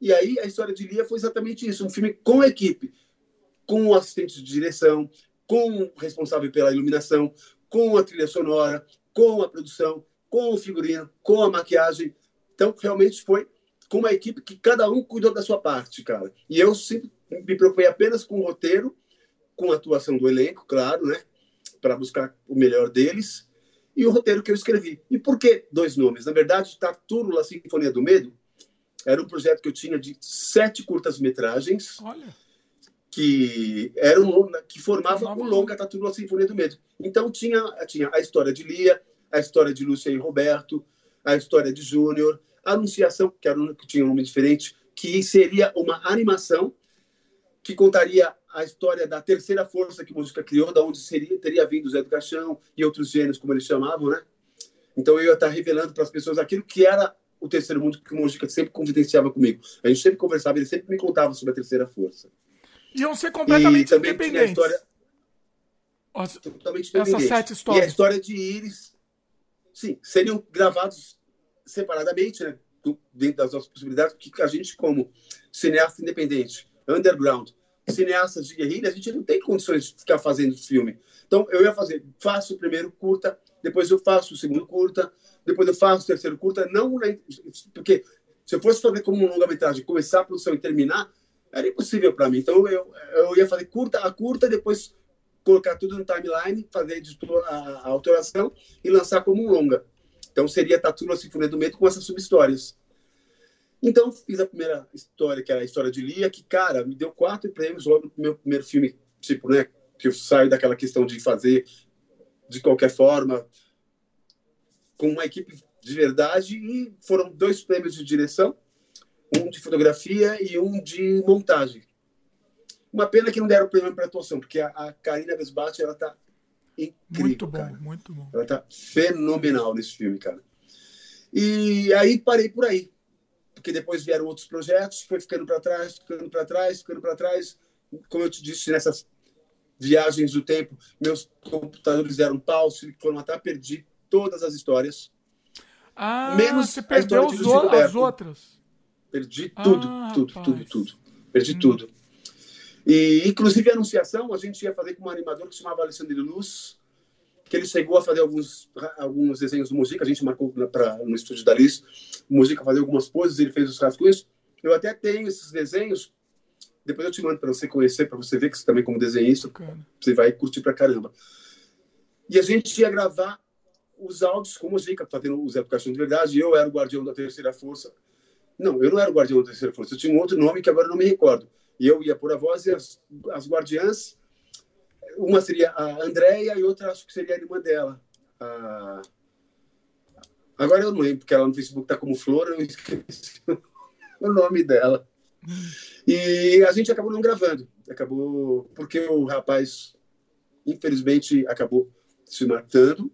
E aí a história de Lia foi exatamente isso: um filme com equipe, com o assistente de direção, com o responsável pela iluminação, com a trilha sonora, com a produção, com o figurino, com a maquiagem. Então, realmente foi com uma equipe que cada um cuidou da sua parte, cara. E eu sempre me preocupei apenas com o roteiro, com a atuação do elenco, claro, né? Para buscar o melhor deles. E o roteiro que eu escrevi. E por que dois nomes? Na verdade, Tartúrula Sinfonia do Medo era um projeto que eu tinha de sete curtas-metragens. Olha que era um que formava o longa Tatu Sinfonia do Medo. Então tinha tinha a história de Lia, a história de Lúcia e Roberto, a história de Júnior, a Anunciação, que era um, que tinha um nome diferente, que seria uma animação que contaria a história da terceira força que a música criou, da onde seria teria vindo Zé do Caixão e outros gêneros como eles chamavam, né? Então eu ia estar revelando para as pessoas aquilo que era o terceiro mundo que a música sempre confidenciava comigo. A gente sempre conversava, ele sempre me contava sobre a terceira força. Iam ser completamente independentes. História... As... Totalmente independentes. Essas sete histórias. E a história de Iris, sim, seriam gravados separadamente, né? dentro das nossas possibilidades, porque a gente, como cineasta independente, underground, cineastas de guerrilha, a gente não tem condições de ficar fazendo filme. Então, eu ia fazer, faço o primeiro curta, depois eu faço o segundo curta, depois eu faço o terceiro curta, não porque se eu fosse fazer como um longa-metragem, começar a produção e terminar, era impossível para mim. Então eu, eu ia fazer curta a curta, depois colocar tudo no timeline, fazer a, a autoração e lançar como um longa. Então seria Tatu na Sinfonia do Medo com essas subhistórias. Então fiz a primeira história, que era a história de Lia, que, cara, me deu quatro prêmios logo no meu primeiro filme, tipo, né? Que eu saio daquela questão de fazer de qualquer forma, com uma equipe de verdade, e foram dois prêmios de direção um de fotografia e um de montagem. Uma pena que não deram prêmio para atuação, porque a, a Karina Vesbati, ela tá incrível, Muito bom, cara. muito bom. Ela tá fenomenal nesse filme, cara. E aí parei por aí, porque depois vieram outros projetos, foi ficando para trás, ficando para trás, ficando para trás. Como eu te disse, nessas viagens do tempo, meus computadores deram pau, se formatar, perdi todas as histórias. Ah, menos você perdeu as outras. Perdi tudo, ah, tudo, rapaz. tudo, tudo. Perdi hum. tudo. E, inclusive, a anunciação a gente ia fazer com um animador que se chamava Alexandre Luz, que ele chegou a fazer alguns, alguns desenhos do Mujica, a gente marcou pra, no estúdio da Liz, o Mujica fazer algumas poses, ele fez os rascunhos, Eu até tenho esses desenhos. Depois eu te mando para você conhecer, para você ver que você também como desenhista, Bacana. você vai curtir pra caramba. E a gente ia gravar os áudios com música, fazendo os aplicações de verdade. Eu era o guardião da terceira força. Não, eu não era o guardião da terceira força. Eu tinha um outro nome que agora não me recordo. E eu ia pôr a voz e as, as guardiãs, uma seria a Andréia e outra acho que seria a irmã dela. A... Agora eu não lembro, porque ela no Facebook está como Flor, eu esqueci <laughs> o nome dela. E a gente acabou não gravando. Acabou porque o rapaz, infelizmente, acabou se matando.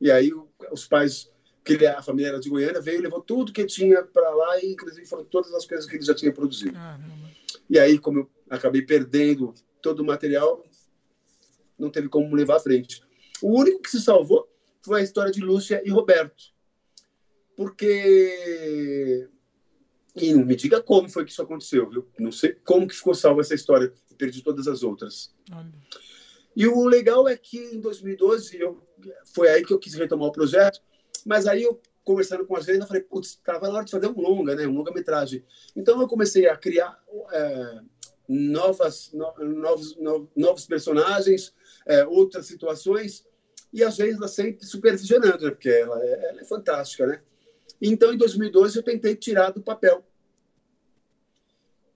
E aí os pais, que ele, a família era de Goiânia, veio e levou tudo que tinha para lá, e inclusive foram todas as coisas que ele já tinha produzido. Caramba. E aí, como eu acabei perdendo todo o material, não teve como levar à frente. O único que se salvou foi a história de Lúcia e Roberto. Porque. E não me diga como foi que isso aconteceu, viu? Não sei como que ficou salva essa história. perdi todas as outras. Olha. E o legal é que em 2012 eu, foi aí que eu quis retomar o projeto, mas aí eu conversando com a gente, eu falei, putz, estava na hora de fazer um longa, né, um longa-metragem. Então eu comecei a criar é, novas, no, novos, no, novos personagens, é, outras situações, e a Geisla sempre supervisionando, né, porque ela é, ela é fantástica, né? Então, em 2012, eu tentei tirar do papel.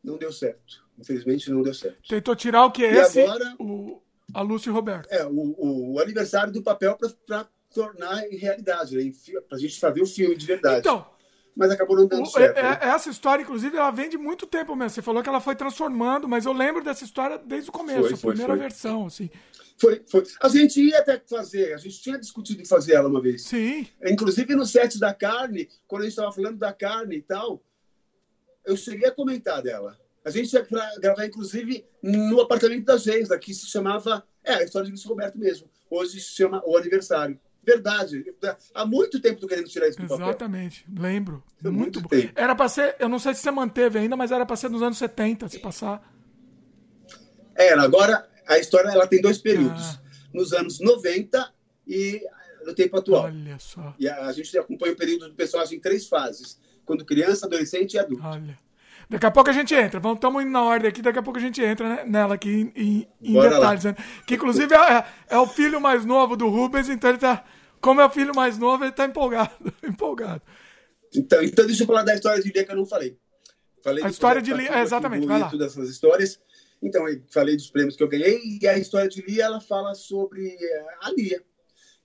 Não deu certo. Infelizmente, não deu certo. Tentou tirar o que é e esse? Agora, o, a Lúcia e Roberto. É, o, o aniversário do papel para tornar em realidade, né? para a gente fazer o filme de verdade. Então, mas acabou não dando certo. É, né? Essa história, inclusive, ela vem de muito tempo mesmo. Você falou que ela foi transformando, mas eu lembro dessa história desde o começo, foi, foi, a primeira foi. versão, assim. Foi, foi. A gente ia até fazer, a gente tinha discutido em fazer ela uma vez. Sim. Inclusive no set da carne, quando a gente estava falando da carne e tal, eu cheguei a comentar dela. A gente ia gravar, inclusive, no apartamento da Geisa, que se chamava. É, a história de Luiz Roberto mesmo. Hoje se chama O Aniversário. Verdade. Há muito tempo tô querendo tirar isso do papel. Exatamente. Lembro. muito, muito bom. Tempo. Era para ser, eu não sei se você manteve ainda, mas era para ser nos anos 70, se passar. Era. Agora, a história ela tem dois períodos. Ah. Nos anos 90 e no tempo atual. Olha só. E a, a gente acompanha o período do personagem em três fases. Quando criança, adolescente e adulto. Olha. Daqui a pouco a gente entra. Vamos, estamos indo na ordem aqui, daqui a pouco a gente entra né, nela aqui em, em detalhes. Né? Que inclusive é, é, o filho mais novo do Rubens, então ele tá. Como é o filho mais novo, ele está empolgado. <laughs> empolgado. Então, então, deixa eu falar da história de Lia que eu não falei. falei a história de Lia, exatamente, vai lá. Dessas histórias. Então, eu falei dos prêmios que eu ganhei, e a história de Lia, ela fala sobre eh, a Lia,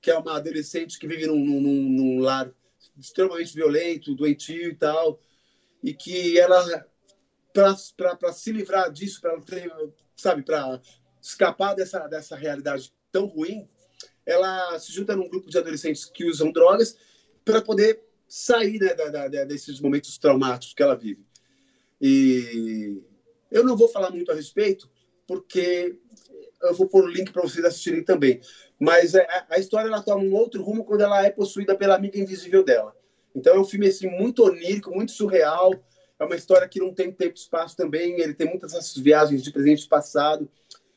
que é uma adolescente que vive num, num, num lar extremamente violento, doentio e tal, e que ela para se livrar disso, para sabe, para escapar dessa dessa realidade tão ruim, ela se junta num grupo de adolescentes que usam drogas para poder sair né, da, da, desses momentos traumáticos que ela vive. E eu não vou falar muito a respeito, porque eu vou pôr o link para vocês assistirem também. Mas a, é, a, história ela toma um outro rumo quando ela é possuída pela amiga invisível dela. Então é um filme assim muito onírico, muito surreal. É uma história que não tem tempo e espaço também. Ele tem muitas essas viagens de presente e passado.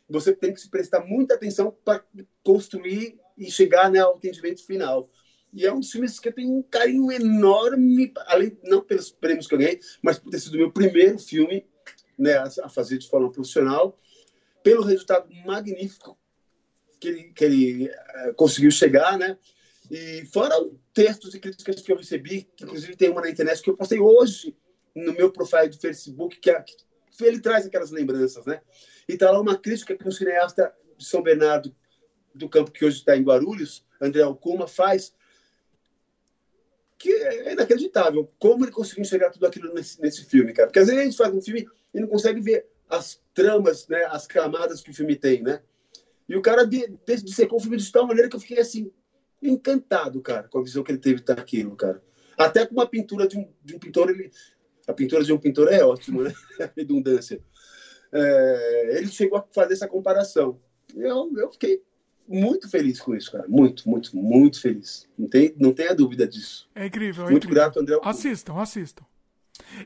Você tem que se prestar muita atenção para construir e chegar né, ao entendimento final. E é um dos filmes que eu tenho um carinho enorme, além não pelos prêmios que eu ganhei, mas por ter sido meu primeiro filme né, a fazer de forma profissional, pelo resultado magnífico que ele, que ele uh, conseguiu chegar, né? E fora textos e críticas que eu recebi, que inclusive tem uma na internet que eu postei hoje no meu profile do Facebook, que, é, que ele traz aquelas lembranças, né? E tá lá uma crítica que um cineasta de São Bernardo do campo que hoje está em Guarulhos, André Alcuma, faz, que é inacreditável. Como ele conseguiu enxergar tudo aquilo nesse, nesse filme, cara? Porque às vezes a gente faz um filme e não consegue ver as tramas, né, as camadas que o filme tem, né? E o cara dissecou o filme de tal maneira que eu fiquei assim, encantado, cara, com a visão que ele teve daquilo, cara. Até com uma pintura de um, de um pintor, ele, a pintura de um pintor é ótima, né? <laughs> A redundância. É, ele chegou a fazer essa comparação. Eu, eu fiquei muito feliz com isso, cara. Muito, muito, muito feliz. Não, tem, não tenha dúvida disso. É incrível. É muito incrível. grato, André. Assistam, assistam.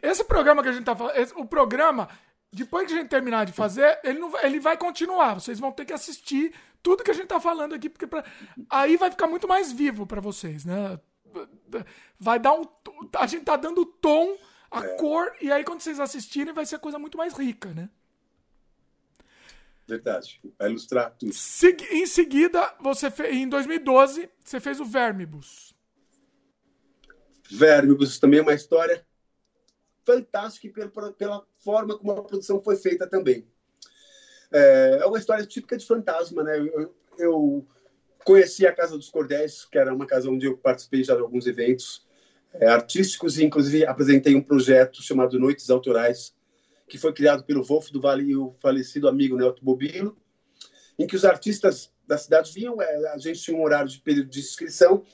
Esse programa que a gente tá falando, esse, o programa, depois que a gente terminar de fazer, ele, não, ele vai continuar. Vocês vão ter que assistir tudo que a gente tá falando aqui, porque pra, aí vai ficar muito mais vivo para vocês, né? Vai dar um. A gente tá dando tom a é. cor, e aí quando vocês assistirem vai ser a coisa muito mais rica, né? Verdade. Vai ilustrar tudo. em seguida, você fez, em 2012, você fez o Vermibus. Vermibus também é uma história fantástica pela, pela forma como a produção foi feita também. É, é uma história típica de fantasma, né? Eu, eu, conheci a Casa dos Cordéis, que era uma casa onde eu participei já de alguns eventos é, artísticos e, inclusive, apresentei um projeto chamado Noites Autorais, que foi criado pelo Wolf do Vale e o falecido amigo Nelto Bobilo, em que os artistas da cidade vinham, é, a gente tinha um horário de período de inscrição,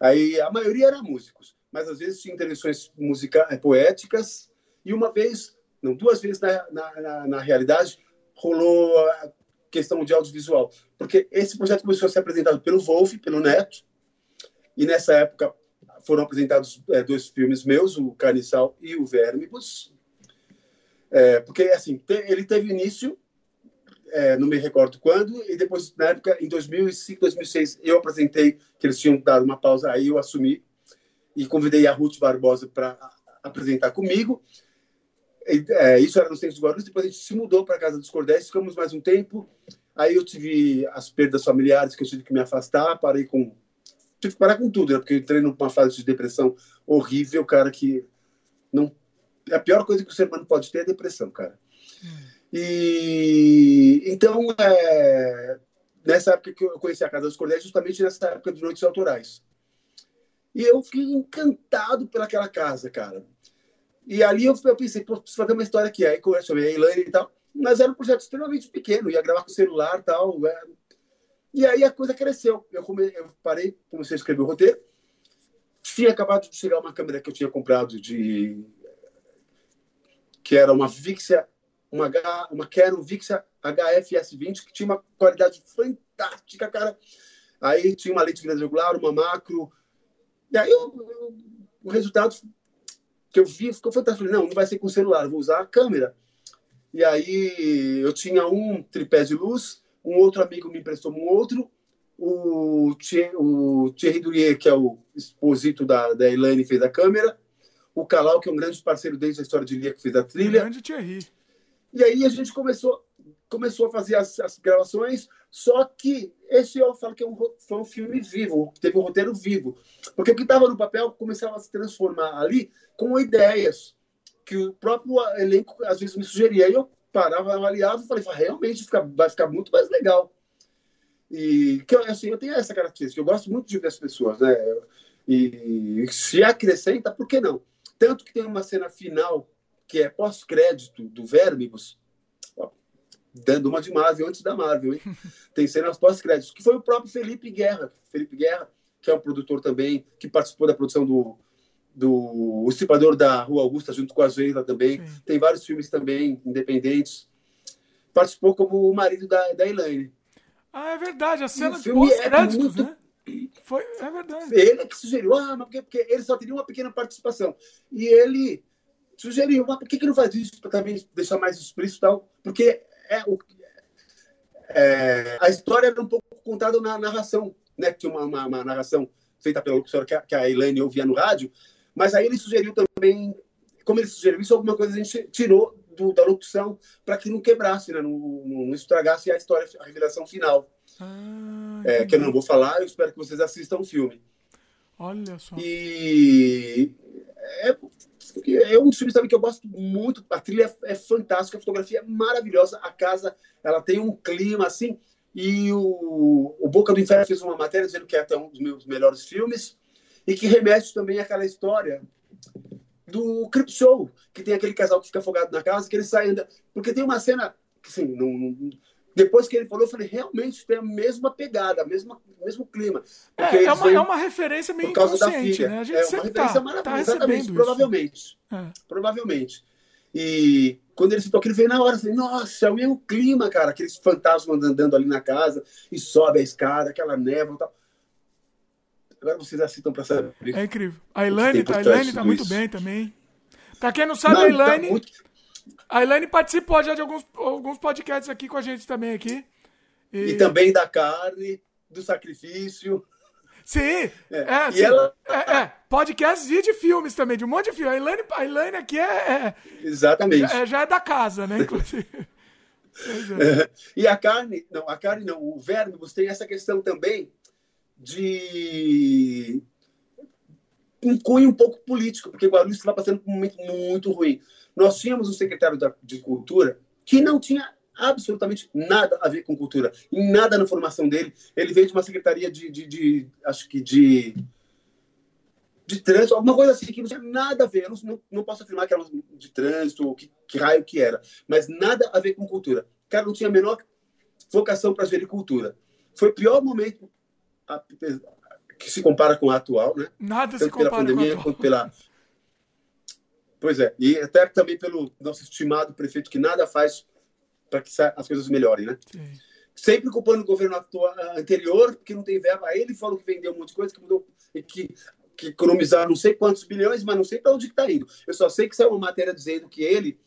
aí a maioria era músicos, mas às vezes tinha intervenções musica, é, poéticas, e uma vez, não, duas vezes na, na, na, na realidade, rolou a questão de audiovisual, porque esse projeto começou a ser apresentado pelo Wolf, pelo Neto, e nessa época foram apresentados é, dois filmes meus, o Carniçal e o Vermibus, é, porque, assim, ele teve início, é, não me recordo quando, e depois, na época, em 2005, 2006, eu apresentei, que eles tinham dado uma pausa, aí eu assumi e convidei a Ruth Barbosa para apresentar comigo. E, é, isso era no centro de Guarulhos, depois a gente se mudou para a Casa dos Cordéis, ficamos mais um tempo, aí eu tive as perdas familiares que eu tive que me afastar, parei com... Tive que parar com tudo, né? porque eu entrei numa fase de depressão horrível, cara, que não a pior coisa que o ser humano pode ter é depressão, cara. Hum. E então, é, nessa época que eu conheci a Casa dos Cordéis, justamente nessa época de Noites Autorais. E eu fiquei encantado pelaquela casa, cara. E ali eu, eu pensei, pô, preciso fazer uma história aqui. Aí eu chamei a Elaine e tal. Mas era um projeto extremamente pequeno, ia gravar com celular e tal. É. E aí a coisa cresceu. Eu, come, eu parei, comecei a escrever o roteiro. Tinha acabado de chegar uma câmera que eu tinha comprado de que era uma Vixia, uma, H, uma Canon Vixia HFS20, que tinha uma qualidade fantástica, cara. Aí tinha uma lente regular, uma macro. E aí eu, o resultado que eu vi ficou fantástico. Não, não vai ser com celular, vou usar a câmera. E aí eu tinha um tripé de luz, um outro amigo me emprestou um outro, o, o Thierry Durier, que é o exposito da, da Elaine, fez a câmera, o Calau, que é um grande parceiro desde a história de Lia, que fez a trilha. Grande Thierry. E aí a gente começou, começou a fazer as, as gravações, só que esse eu falo que é um, foi um filme vivo, teve um roteiro vivo. Porque o que estava no papel começava a se transformar ali com ideias que o próprio elenco às vezes me sugeria. E eu parava, avaliava e falei, realmente fica, vai ficar muito mais legal. E que assim, eu tenho essa característica, eu gosto muito de ver as pessoas, né? E se acrescenta, por que não? Tanto que tem uma cena final, que é pós-crédito do Vermibus, dando uma de Marvel antes da Marvel, hein? <laughs> Tem cenas pós-créditos, que foi o próprio Felipe Guerra. Felipe Guerra, que é um produtor também, que participou da produção do, do O Estripador da Rua Augusta, junto com a Zeila também. Sim. Tem vários filmes também independentes. Participou como o marido da, da Elaine. Ah, é verdade, a cena de pós-créditos, é muito... né? Foi, é verdade. Ele é que sugeriu, ah, mas porque, porque ele só teria uma pequena participação. E ele sugeriu, mas por que, que não faz isso para também deixar mais explícito tal? Porque é, o, é, a história era um pouco contada na narração, né? Tinha uma, uma, uma narração feita pela locutora que a, que a Elaine ouvia no rádio, mas aí ele sugeriu também, como ele sugeriu isso, alguma coisa a gente tirou do, da locução para que não quebrasse, né? não, não, estragasse a história, a revelação final. Ah, é, que eu não vou falar, eu espero que vocês assistam o filme. Olha só. E é, é um dos filmes também que eu gosto muito. A trilha é fantástica, a fotografia é maravilhosa, a casa ela tem um clima assim. E o, o Boca do Inferno fez uma matéria dizendo que é até um dos meus melhores filmes e que remete também àquela história do Crip Show, que tem aquele casal que fica afogado na casa, que ele sai ainda. Porque tem uma cena que, assim, não, depois que ele falou, eu falei, realmente tem a mesma pegada, a mesma, o mesmo clima. É, é, uma, é uma referência meio inconsciente, né? A gente é uma referência tá, maravilhosa, tá exatamente, provavelmente. É. Provavelmente. E quando ele citou aquilo, veio na hora, eu falei, nossa, é o mesmo clima, cara, aqueles fantasmas andando ali na casa, e sobe a escada, aquela névoa e tal. Agora vocês assistam pra saber. É incrível. A Elaine, a Elaine tá muito bem também. Pra quem não sabe, não, a Elaine... Tá muito... A Elaine participou já de alguns, alguns podcasts aqui com a gente também aqui. E... e também da carne, do sacrifício. Sim, é, é, sim. Ela... é, é. Podcast e de filmes também, de um monte de filmes. A Elaine, a Elaine aqui é, é Exatamente. Já, é, já, é da casa, né, inclusive. <laughs> É. e a carne, não, a carne não, o Vermos tem essa questão também de um cunho um pouco político, porque Guarulhos estava passando por um momento muito ruim. Nós tínhamos um secretário de Cultura que não tinha absolutamente nada a ver com cultura, nada na formação dele. Ele veio de uma secretaria de, de, de acho que de de trânsito, alguma coisa assim que não tinha nada a ver. Eu não, não, posso afirmar que era de trânsito ou que, que, raio que era, mas nada a ver com cultura. O cara não tinha a menor vocação para ver cultura. Foi o pior momento a, que se compara com o atual, né? Nada Tanto se compara pela pandemia com quanto pela Pois é, e até também pelo nosso estimado prefeito que nada faz para que as coisas melhorem, né? Sim. Sempre culpando o governo atual, anterior, porque não tem verba. Ele falou que vendeu um monte de coisa, que mudou, que, que economizaram não sei quantos bilhões, mas não sei para onde está indo. Eu só sei que saiu uma matéria dizendo que ele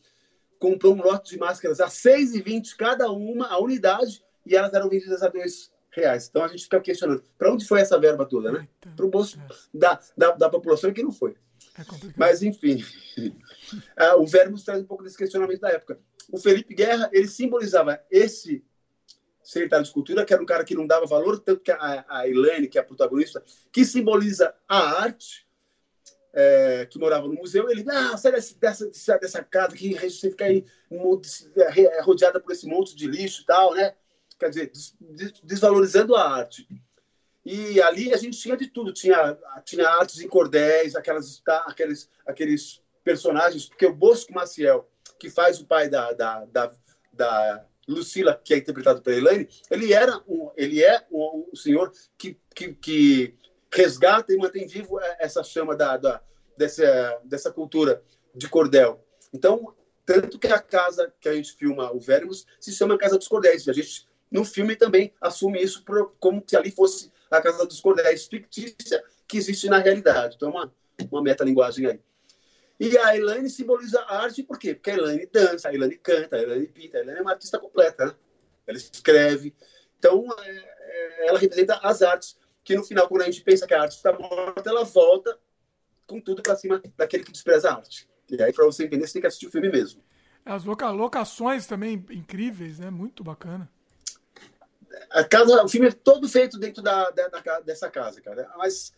comprou um lote de máscaras a 6,20 cada uma, a unidade, e elas eram vendidas a dois reais. Então a gente fica questionando, para onde foi essa verba toda, né? Para o bolso é. da, da, da população que não foi. É Mas, enfim, <laughs> ah, o Vermos traz um pouco desse questionamento da época o Felipe Guerra, ele simbolizava esse secretário de cultura, que era um cara que não dava valor, tanto que a, a Elaine, que é a protagonista, que simboliza a arte, é, que morava no museu, ele, ah, sai dessa, dessa, dessa casa que você fica aí é, rodeada por esse monte de lixo e tal, né? Quer dizer, des, desvalorizando a arte. E ali a gente tinha de tudo, tinha, tinha artes em cordéis, aquelas, aqueles, aqueles personagens, porque o Bosco Maciel que faz o pai da, da, da, da Lucila, que é interpretado pela Elaine, ele, era um, ele é um, um senhor que, que, que, resgata e mantém vivo essa chama da, da, dessa, dessa cultura de cordel. Então, tanto que a casa que a gente filma, o Vermos, se chama Casa dos Cordéis. A gente, no filme, também assume isso como se ali fosse a Casa dos Cordéis fictícia que existe na realidade. Então, é uma, uma metalinguagem aí. E a Elaine simboliza a arte, por quê? Porque a Elaine dança, a Elaine canta, a Elaine pinta, a Elaine é uma artista completa, né? Ela escreve. Então, é, é, ela representa as artes, que no final, quando a gente pensa que a arte está morta, ela volta com tudo para cima daquele que despreza a arte. E aí, para você entender, você tem que assistir o filme mesmo. As locações também incríveis, né? Muito bacana. A casa, o filme é todo feito dentro da, da, da dessa casa, cara. Mas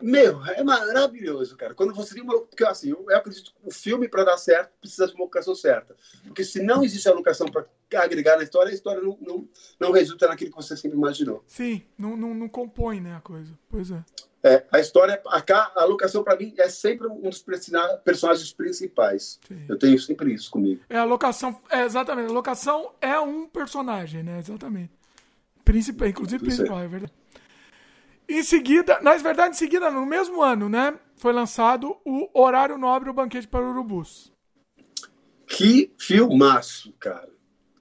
meu, é maravilhoso, cara. Quando você tem uma. Porque assim, eu acredito que o filme, para dar certo, precisa de uma locação certa. Porque se não existe a locação para agregar na história, a história não, não, não resulta naquilo que você sempre imaginou. Sim, não, não, não compõe né, a coisa. Pois é. É, a história, a, a locação para mim é sempre um dos personagens principais. Sim. Eu tenho sempre isso comigo. É a locação, é, exatamente. A locação é um personagem, né? Exatamente. Principal, inclusive principal, é. é verdade. Em seguida, na verdade, em seguida, no mesmo ano, né? Foi lançado o Horário Nobre, o Banquete para Urubus. Que filmaço, cara.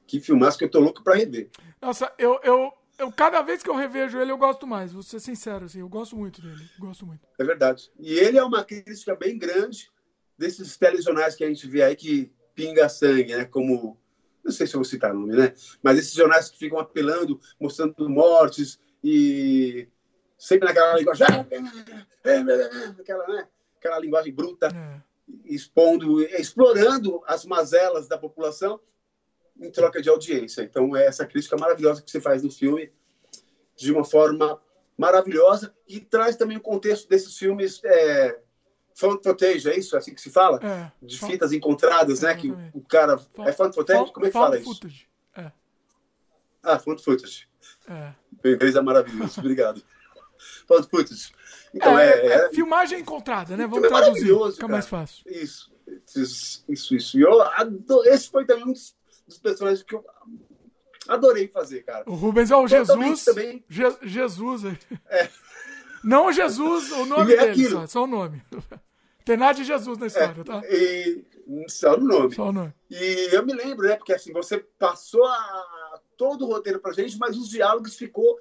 Que filmaço que eu tô louco pra rever. Nossa, eu, eu, eu cada vez que eu revejo ele, eu gosto mais. Vou ser sincero, assim, eu gosto muito dele. Gosto muito. É verdade. E ele é uma crítica bem grande desses telejornais que a gente vê aí que pinga sangue, né? Como. Não sei se eu vou citar o nome, né? Mas esses jornais que ficam apelando, mostrando mortes e sempre naquela linguagem, aquela, né? aquela linguagem bruta, é. expondo, explorando as mazelas da população em troca de audiência. Então, é essa crítica maravilhosa que você faz no filme, de uma forma maravilhosa, e traz também o contexto desses filmes é, found footage, é isso? É assim que se fala? É. De fitas encontradas, né? Que o cara... É found footage? Como é que fala isso? Footage. É. Ah, found footage. É. Inglês é maravilhoso. Obrigado. <laughs> Fala, putz. Então, é, é, é, filmagem encontrada, né? Vamos é traduzir, fica cara. mais fácil. Isso, isso, isso. isso. E eu adoro, esse foi também um dos, dos, personagens que eu adorei fazer, cara. O Rubens é o Jesus. Também... Je, Jesus. É. <laughs> Não o Jesus, o nome é dele, só, só, o nome. <laughs> Tem nada de Jesus na história, tá? E, só no nome. Só o nome. E eu me lembro, né? Porque assim, você passou a, todo o roteiro pra gente, mas os diálogos ficou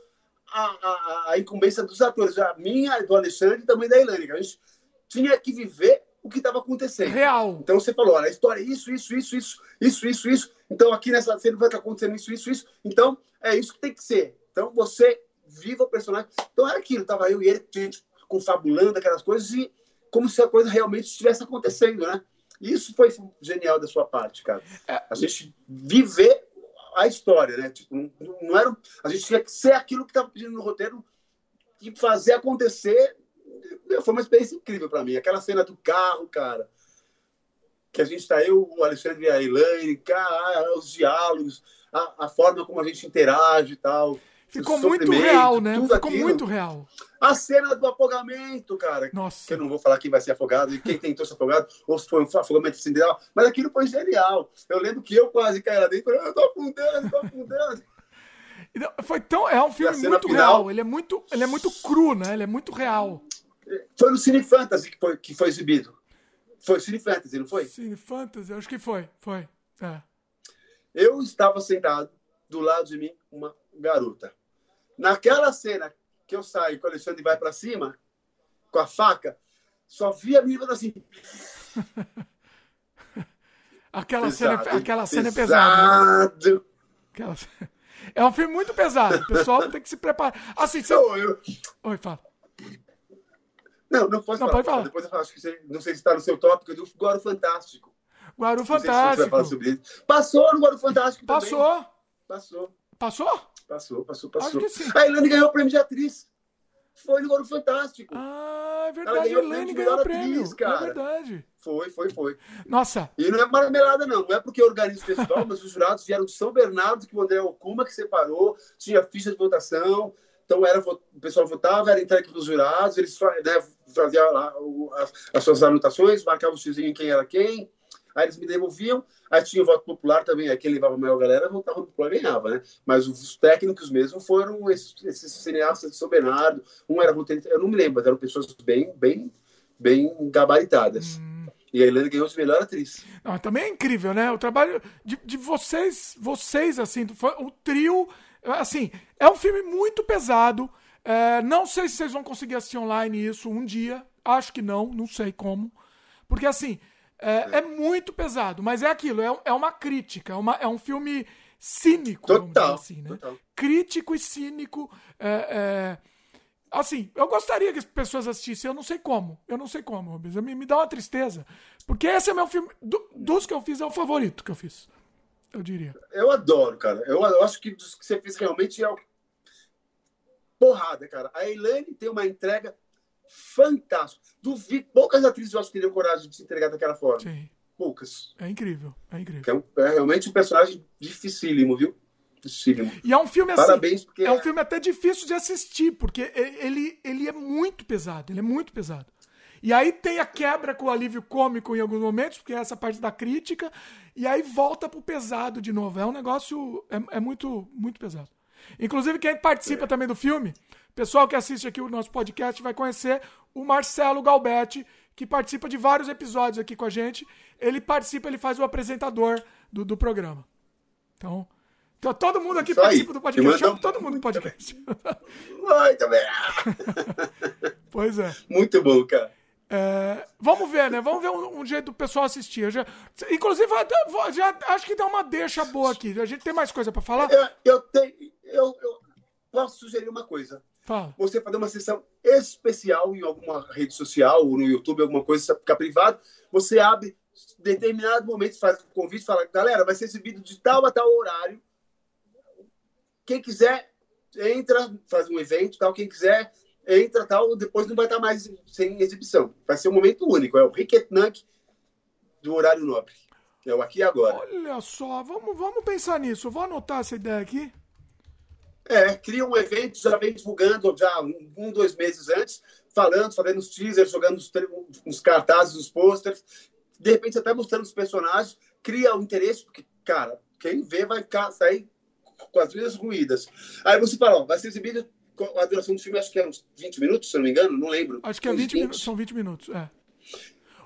a, a, a incumbência dos atores, a minha, do Alexandre e também da Elaine. A gente tinha que viver o que estava acontecendo. Real. Então você falou, olha, a história é isso, isso, isso, isso, isso, isso, isso. Então aqui nessa cena vai estar acontecendo isso, isso, isso. Então é isso que tem que ser. Então você viva o personagem. Então era aquilo, tava eu e ele gente, confabulando aquelas coisas e como se a coisa realmente estivesse acontecendo, né? Isso foi genial da sua parte, cara. É. A gente viver a história, né? Tipo, não, não era, a gente tinha que ser aquilo que estava pedindo no roteiro e fazer acontecer. Foi uma experiência incrível para mim. Aquela cena do carro, cara, que a gente está eu, o Alexandre e a Elaine, cara, os diálogos, a, a forma como a gente interage e tal. Ficou muito real, né? Ficou aquilo. muito real. A cena do afogamento, cara. Nossa. Que eu não vou falar quem vai ser afogado e quem tentou ser afogado, <laughs> ou se foi um afogamento acidental, mas aquilo foi genial. Eu lembro que eu quase caí lá dentro, eu tô afundando, tô afundando. <laughs> Foi tão, é um filme muito final, real. Ele é muito, ele é muito cru, né? Ele é muito real. Foi no Cine Fantasy que foi, que foi exibido. Foi Cine Fantasy, não foi? Cine Fantasy, acho que foi, foi. É. Eu estava sentado do lado de mim uma garota. Naquela cena que eu saio com o Alexandre vai para cima, com a faca, só vi a menina assim. <laughs> aquela, pesado, cena, aquela cena é pesada. Né? Aquela... <laughs> É um filme muito pesado. O pessoal tem que se preparar. Assim, você... Eu... Oi, fala. Não, não posso não, falar. Pode falar. Depois eu falo, acho que você, não sei se está no seu tópico, do Guaro Fantástico. Guaro Fantástico. Se Passou no Guaro Fantástico Passou. Também. Passou. Passou? Passou, passou, passou. A Elaine ganhou o prêmio de atriz. Foi no Guaro Fantástico. Ah, é verdade. A Elaine ganhou o prêmio. Atriz, cara. É verdade. Foi, foi, foi. Nossa. E não é marmelada, não. Não é porque organiza o festival, mas os jurados vieram de São Bernardo, que o André Okuma que separou, tinha ficha de votação. Então era, o pessoal votava, era entregue para os jurados, eles né, faziam lá as, as suas anotações, marcavam o xizinho quem era quem. Aí eles me devolviam, aí tinha o voto popular também, aí quem levava a maior galera, votava no popular ganhava, né? Mas os técnicos mesmo foram esses, esses cineastas de São Bernardo, um era roteirista, eu não me lembro, mas eram pessoas bem, bem, bem gabaritadas. Hum. E a Helena ganhou de melhor atriz. Não, também é incrível, né? O trabalho de, de vocês, vocês, assim, foi, o trio, assim, é um filme muito pesado. É, não sei se vocês vão conseguir assistir online isso um dia. Acho que não, não sei como. Porque, assim, é, é, muito pesado, mas é aquilo, é, é uma crítica, é, uma, é um filme cínico, total, assim, né? Total. Crítico e cínico. É, é, assim, eu gostaria que as pessoas assistissem, eu não sei como, eu não sei como, Rubens, me, me dá uma tristeza, porque esse é meu filme, do, dos que eu fiz, é o favorito que eu fiz, eu diria. Eu adoro, cara, eu, eu acho que dos que você fez realmente é o porrada, cara. A Elaine tem uma entrega fantástico. Duvido, poucas atrizes eu acho que teriam coragem de se entregar daquela forma. Sim. Poucas. É incrível, é incrível. É, um, é, realmente um personagem dificílimo, viu? Dificílimo. E é um filme assim. Parabéns, porque é um filme até difícil de assistir, porque ele, ele é muito pesado, ele é muito pesado. E aí tem a quebra com o alívio cômico em alguns momentos, porque é essa parte da crítica, e aí volta pro pesado de novo. É um negócio. É, é muito, muito pesado. Inclusive, quem participa é. também do filme pessoal que assiste aqui o nosso podcast vai conhecer o Marcelo Galbetti, que participa de vários episódios aqui com a gente. Ele participa, ele faz o apopresentador do, do programa. Então, então, todo mundo aqui participa do podcast. Chama todo mundo do podcast. Muito bem. <laughs> pois é. Muito bom, cara. É, vamos ver, né? Vamos ver um, um, jeito do pessoal assistir. Já, inclusive, já, acho que dá uma deixa boa aqui. A gente tem mais coisa para falar? Eu, eu tenho. Eu, eu posso sugerir uma coisa. Fala. Você fazer uma sessão especial em alguma rede social ou no YouTube, alguma coisa, ficar privado, você abre determinado momento, faz um convite, fala, galera, vai ser exibido de tal a tal horário. Quem quiser, entra, faz um evento, tal, quem quiser, entra, tal, depois não vai estar mais sem exibição. Vai ser um momento único, é o Ricketnank do horário nobre. É o aqui e agora. Olha só, vamos, vamos pensar nisso. Vou anotar essa ideia aqui. É, cria um evento, já vem divulgando já um, dois meses antes, falando, fazendo os teasers, jogando os, os cartazes, os posters, de repente até mostrando os personagens, cria o um interesse, porque, cara, quem vê vai ficar, sair com as vidas ruídas. Aí você fala, ó, vai ser exibido, a duração do filme acho que é uns 20 minutos, se eu não me engano, não lembro. Acho que é 20 minutos, são 20 minutos, é.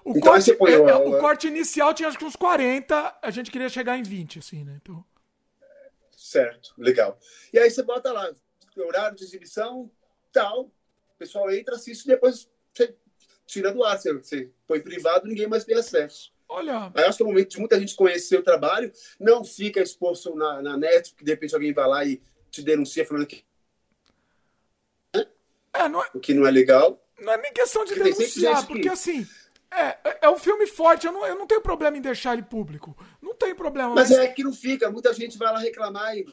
O, então, corte, põe, é, o corte inicial tinha acho que uns 40, a gente queria chegar em 20, assim, né? Então... Certo, legal. E aí você bota lá, horário de exibição, tal, o pessoal entra, assiste, depois você tira do ar, você, você põe privado, ninguém mais tem acesso. Olha. Aí acho que é o momento de muita gente conhecer o trabalho, não fica exposto na, na net, porque de repente alguém vai lá e te denuncia falando que é, não é, o que não é legal. Não é nem questão de denunciar, porque que... assim, é, é, é um filme forte, eu não, eu não tenho problema em deixar ele público. Não tem problema. Mas, mas... é que não fica, muita gente vai lá reclamar e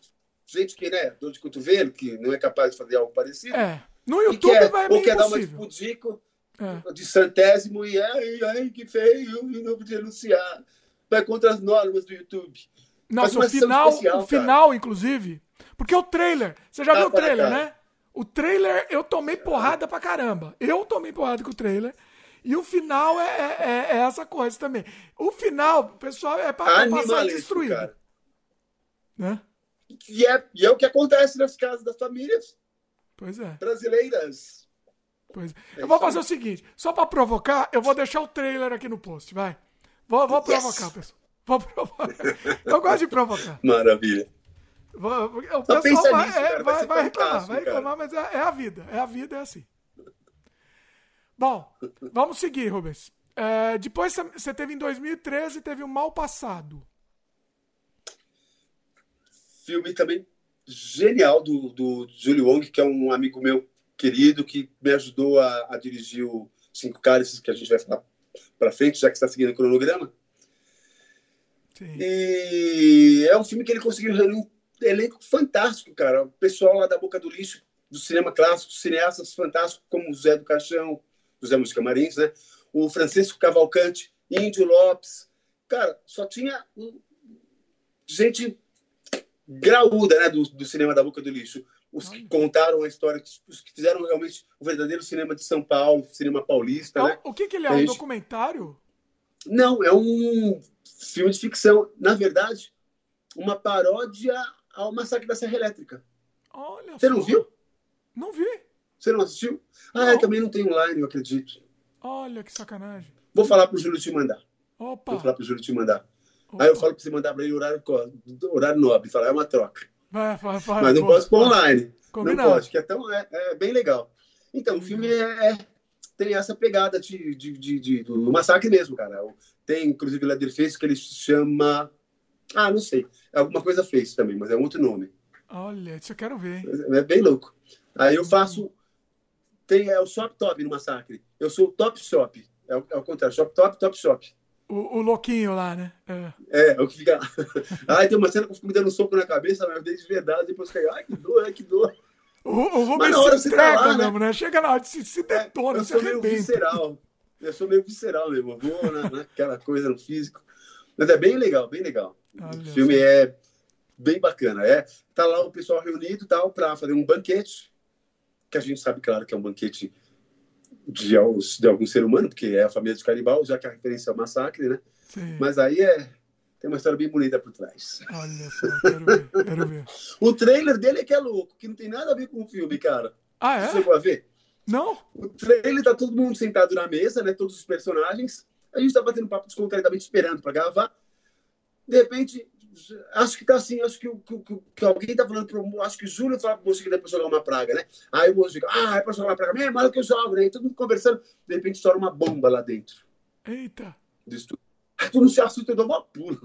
gente que, né, dor de cotovelo, que não é capaz de fazer algo parecido. É. No YouTube quer, vai Ou quer dar uma dispudico é. de centésimo e ai, ai, que feio, e não podia denunciar. Vai contra as normas do YouTube. Nossa, o final, especial, o final, inclusive. Porque o trailer. Você já ah, viu o trailer, né? O trailer eu tomei porrada pra caramba. Eu tomei porrada com o trailer. E o final é, é, é, é essa coisa também. O final, pessoal, é pra, passar destruído. Cara. Né? E é, e é o que acontece nas casas das famílias pois é. brasileiras. Pois é. Eu vou fazer o seguinte: só pra provocar, eu vou deixar o trailer aqui no post, vai. Vou, vou provocar, yes. pessoal. Vou provocar. Eu gosto de provocar. Maravilha. O pessoal vai, nisso, é, vai, vai reclamar, vai reclamar, mas é, é, a vida. É a vida, é assim. Bom, vamos seguir, Rubens. É, depois você teve em 2013, teve o Mal Passado. Filme também genial do, do Julio Wong, que é um amigo meu querido, que me ajudou a, a dirigir o Cinco Cálices, que a gente vai falar para frente, já que está seguindo o cronograma. Sim. E é um filme que ele conseguiu reunir um elenco fantástico, cara. O pessoal lá da Boca do Lixo, do cinema clássico, cineastas fantásticos, como o Zé do Caixão, José Música Marins, né? O Francisco Cavalcante, Índio Lopes. Cara, só tinha gente graúda, né, do, do cinema da Boca do Lixo. Os que contaram a história, os que fizeram realmente o verdadeiro cinema de São Paulo, cinema paulista, então, né? O que, que ele é? Um gente... documentário? Não, é um filme de ficção. Na verdade, uma paródia ao Massacre da Serra Elétrica. Olha Você não viu? Não vi. Você não assistiu? Ah, não. Também não tem online, eu acredito. Olha que sacanagem. Vou falar pro Júlio te mandar. Opa. Vou falar pro Júlio te mandar. Opa. Aí eu falo pra você mandar pra ele horário, horário nobre. Falar, é uma troca. Vai, vai, vai. Mas não pô, posso pôr online. Combinado. Não pode, que é, tão, é, é bem legal. Então, o filme é, é, tem essa pegada de, de, de, de, do massacre mesmo, cara. Tem, inclusive, o Leatherface, que ele chama... Ah, não sei. Alguma coisa fez também, mas é um outro nome. Olha, isso eu quero ver. É bem louco. Aí eu faço tem é o shop top no massacre. Eu sou o top shop. É o, é o contrário, shop top, top shop. O, o louquinho lá, né? É, é, é o que fica. <laughs> Ai, tem uma cena que eu me dando um soco na cabeça, mas eu dei de verdade, depois cai, ai, que dor, ai, que dor. O, o Rubens se tá entrega tá lá, mesmo, né? né? Chega na hora se, se é, detona, é, eu se sou meio visceral. Eu sou meio visceral mesmo. Eu vou na, naquela coisa no físico. Mas é bem legal, bem legal. O filme é bem bacana. É, tá lá o pessoal reunido tal para fazer um banquete que a gente sabe, claro, que é um banquete de, de algum ser humano, porque é a família de Caribal, já que a referência é o massacre, né? Sim. Mas aí é, tem uma história bem bonita por trás. Olha só, quero ver, quero ver. <laughs> o trailer dele é que é louco, que não tem nada a ver com o filme, cara. Ah, é? Você chegou a ver? Não. O trailer tá todo mundo sentado na mesa, né? Todos os personagens. A gente tá batendo papo descontraidamente esperando para gravar. De repente, acho que tá assim, acho que, que, que alguém tá falando pro acho que o Júlio fala pro moço que dá pra jogar uma praga, né? Aí o moço fica, ah, é pra jogar uma praga mesmo? Mas que eu jogo, né? E todo mundo conversando, de repente estoura uma bomba lá dentro. Eita! Diz tu, tu não se assusta, eu dou uma pula.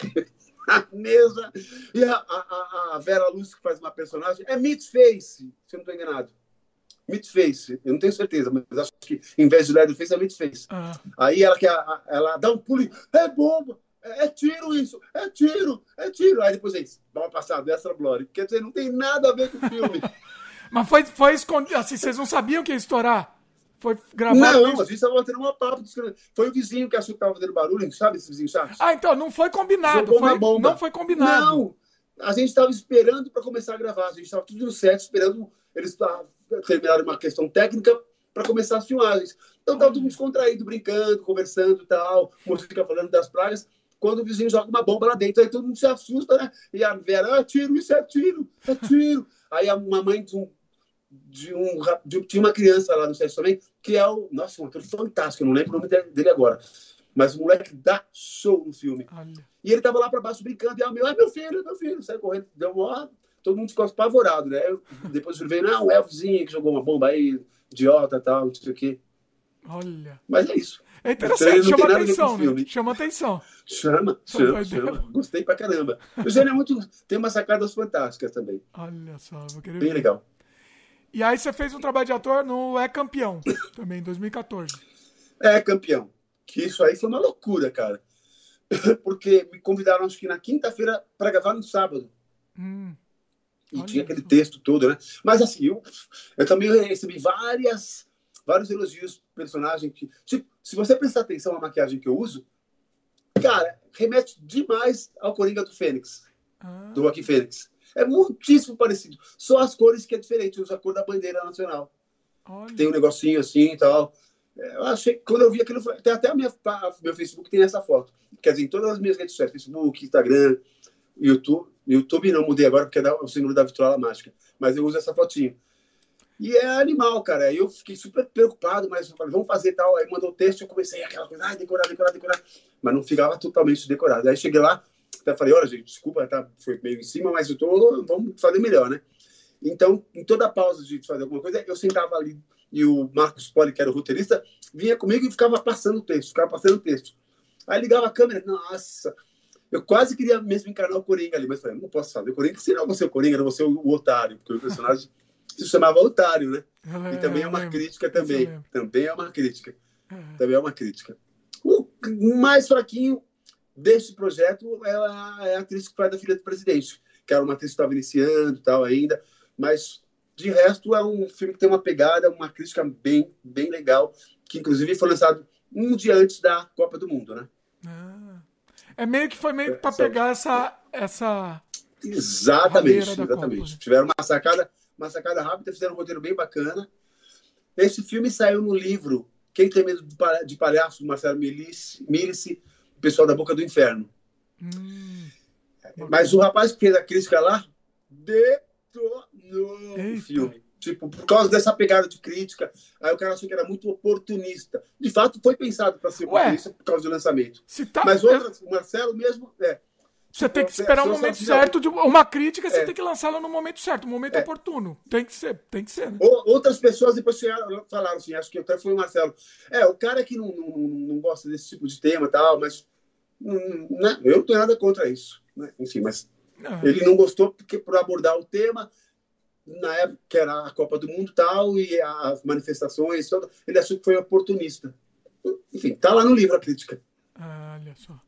<laughs> a mesa. E a, a, a, Vera Lúcia, que faz uma personagem, é Meat Face, se eu não tô enganado. Meat Face, eu não tenho certeza, mas acho que em vez de Leatherface é Meat Face. Ah. Aí ela, quer, ela dá um pulo e, é bomba! É, é tiro isso, é tiro, é tiro. Aí depois é isso, mal passado, essa glória. Quer dizer, não tem nada a ver com o filme. <laughs> Mas foi, foi escondido, assim, vocês não sabiam que ia estourar? Foi gravado? Não, isso? a gente estava batendo uma papo. Foi o vizinho que achou que estava fazendo barulho, sabe esse vizinho chato? Ah, então, não foi combinado. Foi, não foi combinado. Não, a gente estava esperando para começar a gravar. A gente estava tudo no set, esperando eles terminarem uma questão técnica para começar as filmagens. Então estava todo mundo descontraído, brincando, conversando e tal. O fica falando das pragas quando o vizinho joga uma bomba lá dentro, aí todo mundo se assusta, né? E a Vera, ah, tiro, isso é tiro, é tiro. aí a mamãe de um, de um de, tinha uma criança lá no sexo também, que é o. Nossa, um ator fantástico, eu não lembro o nome dele agora. Mas o moleque dá show no filme. Olha. E ele tava lá para baixo brincando, e ah, meu, é meu filho, meu filho, sai correndo, deu uma. Todo mundo ficou apavorado, né? Eu, depois ele veio, não, é o vizinho que jogou uma bomba aí, idiota e tal, não sei o quê. Olha. Mas é isso. É interessante, chama atenção, né? Chama atenção. Chama, chama, chama. Gostei pra caramba. O Gênio é muito. Tem umas sacadas fantásticas também. Olha só, vou querer Bem ver. legal. E aí você fez um trabalho de ator no É Campeão, <coughs> também, em 2014. É Campeão. Que isso aí foi uma loucura, cara. <coughs> Porque me convidaram, acho que na quinta-feira, para gravar no sábado. Hum, E Olha tinha isso. aquele texto todo, né? Mas assim, eu, eu também recebi várias, vários elogios personagem. Que, tipo, se você prestar atenção na maquiagem que eu uso, cara, remete demais ao Coringa do Fênix, ah, do Joaquim Fênix. É muitíssimo parecido. Só as cores que é diferente, uso a cor da bandeira nacional. olha. Tem um negocinho assim e tal. É, Eu achei quando eu vi aquilo, tem até a minha, a- meu Facebook tem essa foto. Quer dizer, em todas as minhas redes sociais, Facebook, Instagram, YouTube. YouTube não mudei agora porque é o símbolo da vitrola mágica. Mas eu uso essa fotinho. E é animal, cara. Eu fiquei super preocupado, mas eu falei, vamos fazer tal. Aí mandou o texto, eu comecei aquela coisa, ai, decorar, decorar, decorar. Mas não ficava totalmente decorado. Aí cheguei lá, até falei, olha, gente, desculpa, tá, foi meio em cima, mas eu tô, vamos fazer melhor, né? Então, em toda pausa de fazer alguma coisa, eu sentava ali e o Marcos Poli, que era o roteirista, vinha comigo e ficava passando o texto, ficava passando o texto. Aí ligava a câmera, nossa, eu quase queria mesmo encarnar o Coringa ali, mas falei, não posso fazer o Coringa, senão ser o Coringa, não o, o otário, porque o personagem se chamava Otário, né? E também é eu uma lembro. crítica também. Também é uma crítica. É. Também é uma crítica. O mais fraquinho desse projeto é a, é a atriz que faz da filha do presidente, que era uma atriz que estava iniciando e tal ainda, mas de resto é um filme que tem uma pegada, uma crítica bem, bem legal, que inclusive foi lançado um dia antes da Copa do Mundo, né? Ah. É meio que foi meio É, pra sabe? pegar essa. essa... Exatamente, exatamente. Copa, né? Tiveram uma sacada, uma sacada rápida, fizeram um roteiro bem bacana. Esse filme saiu no livro Quem Tem Medo de Palha- de Palhaço, do Marcelo Milice, o pessoal da Boca do Inferno. Hum, Mas o rapaz que fez a crítica lá detonou Eita. o filme. Tipo, por causa dessa pegada de crítica, aí o cara achou que era muito oportunista. De fato, foi pensado para ser Ué. oportunista por causa do lançamento. tá, Mas outras, o Marcelo mesmo, é. Você tem que Tipo, esperar o momento certo de uma crítica, você É. tem que lançá-la no momento certo, no momento É. oportuno. Tem que ser, tem que ser, né? Ou- Outras pessoas depois falaram assim, acho que até foi o Marcelo. É, o cara que não, não, não gosta desse tipo de tema e tal, mas hum, né, eu não tenho nada contra isso. Né? Enfim, mas É. ele não gostou porque por abordar o tema, na época que era a Copa do Mundo e tal, e as manifestações, ele achou que foi oportunista. Enfim, tá lá no livro a crítica. Olha só.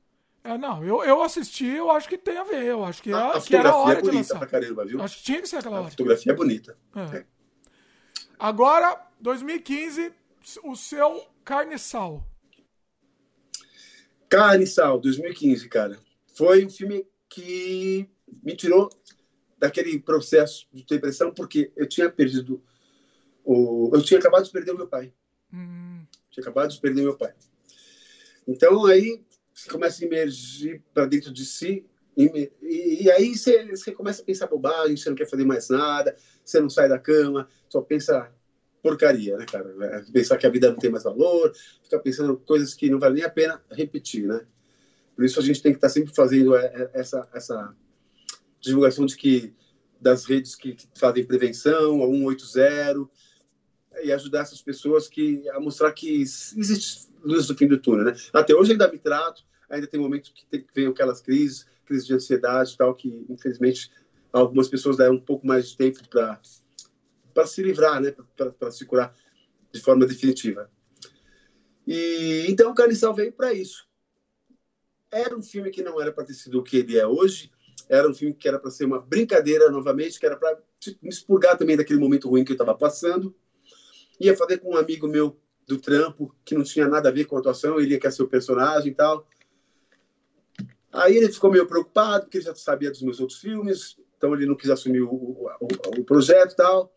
É, não, eu, eu assisti, eu acho que tem a ver. Eu acho que, A, é- a que era a fotografia hora é de bonita lançar. pra caramba, viu? Acho que tinha que ser aquela A hora. fotografia é bonita. É. Agora, 2015, o seu Carne Sal. Carne Sal, 2015, cara. Foi um filme que me tirou daquele processo de depressão, porque eu tinha perdido. O... Eu tinha acabado de perder o meu pai. Hum, Tinha acabado de perder meu pai. Então, aí, você começa a emergir para dentro de si, e, e, aí você, você começa a pensar bobagem, você não quer fazer mais nada, você não sai da cama, só pensa porcaria, né, cara? É, Pensar que a vida não tem mais valor, ficar pensando coisas que não vale nem a pena repetir, né? Por isso a gente tem que estar sempre fazendo é, é, essa, essa divulgação de que das redes que, que fazem prevenção, a 180, e ajudar essas pessoas que a mostrar que existe luz no fim do túnel, né? Até hoje ainda me trato, ainda tem momentos que tem, vem aquelas crises, crises de ansiedade e tal, que infelizmente algumas pessoas dão um pouco mais de tempo para para se livrar, né? Para se curar de forma definitiva. E então o Carniçal veio para isso. Era um filme que não era para ter sido o que ele é hoje. Era um filme que era para ser uma brincadeira novamente, que era para me expurgar também daquele momento ruim que eu estava passando. Ia fazer com um amigo meu do trampo, que não tinha nada a ver com a atuação, ele ia querer ser o personagem e tal. Aí ele ficou meio preocupado, porque ele já sabia dos meus outros filmes, então ele não quis assumir o, o, o, projeto e tal.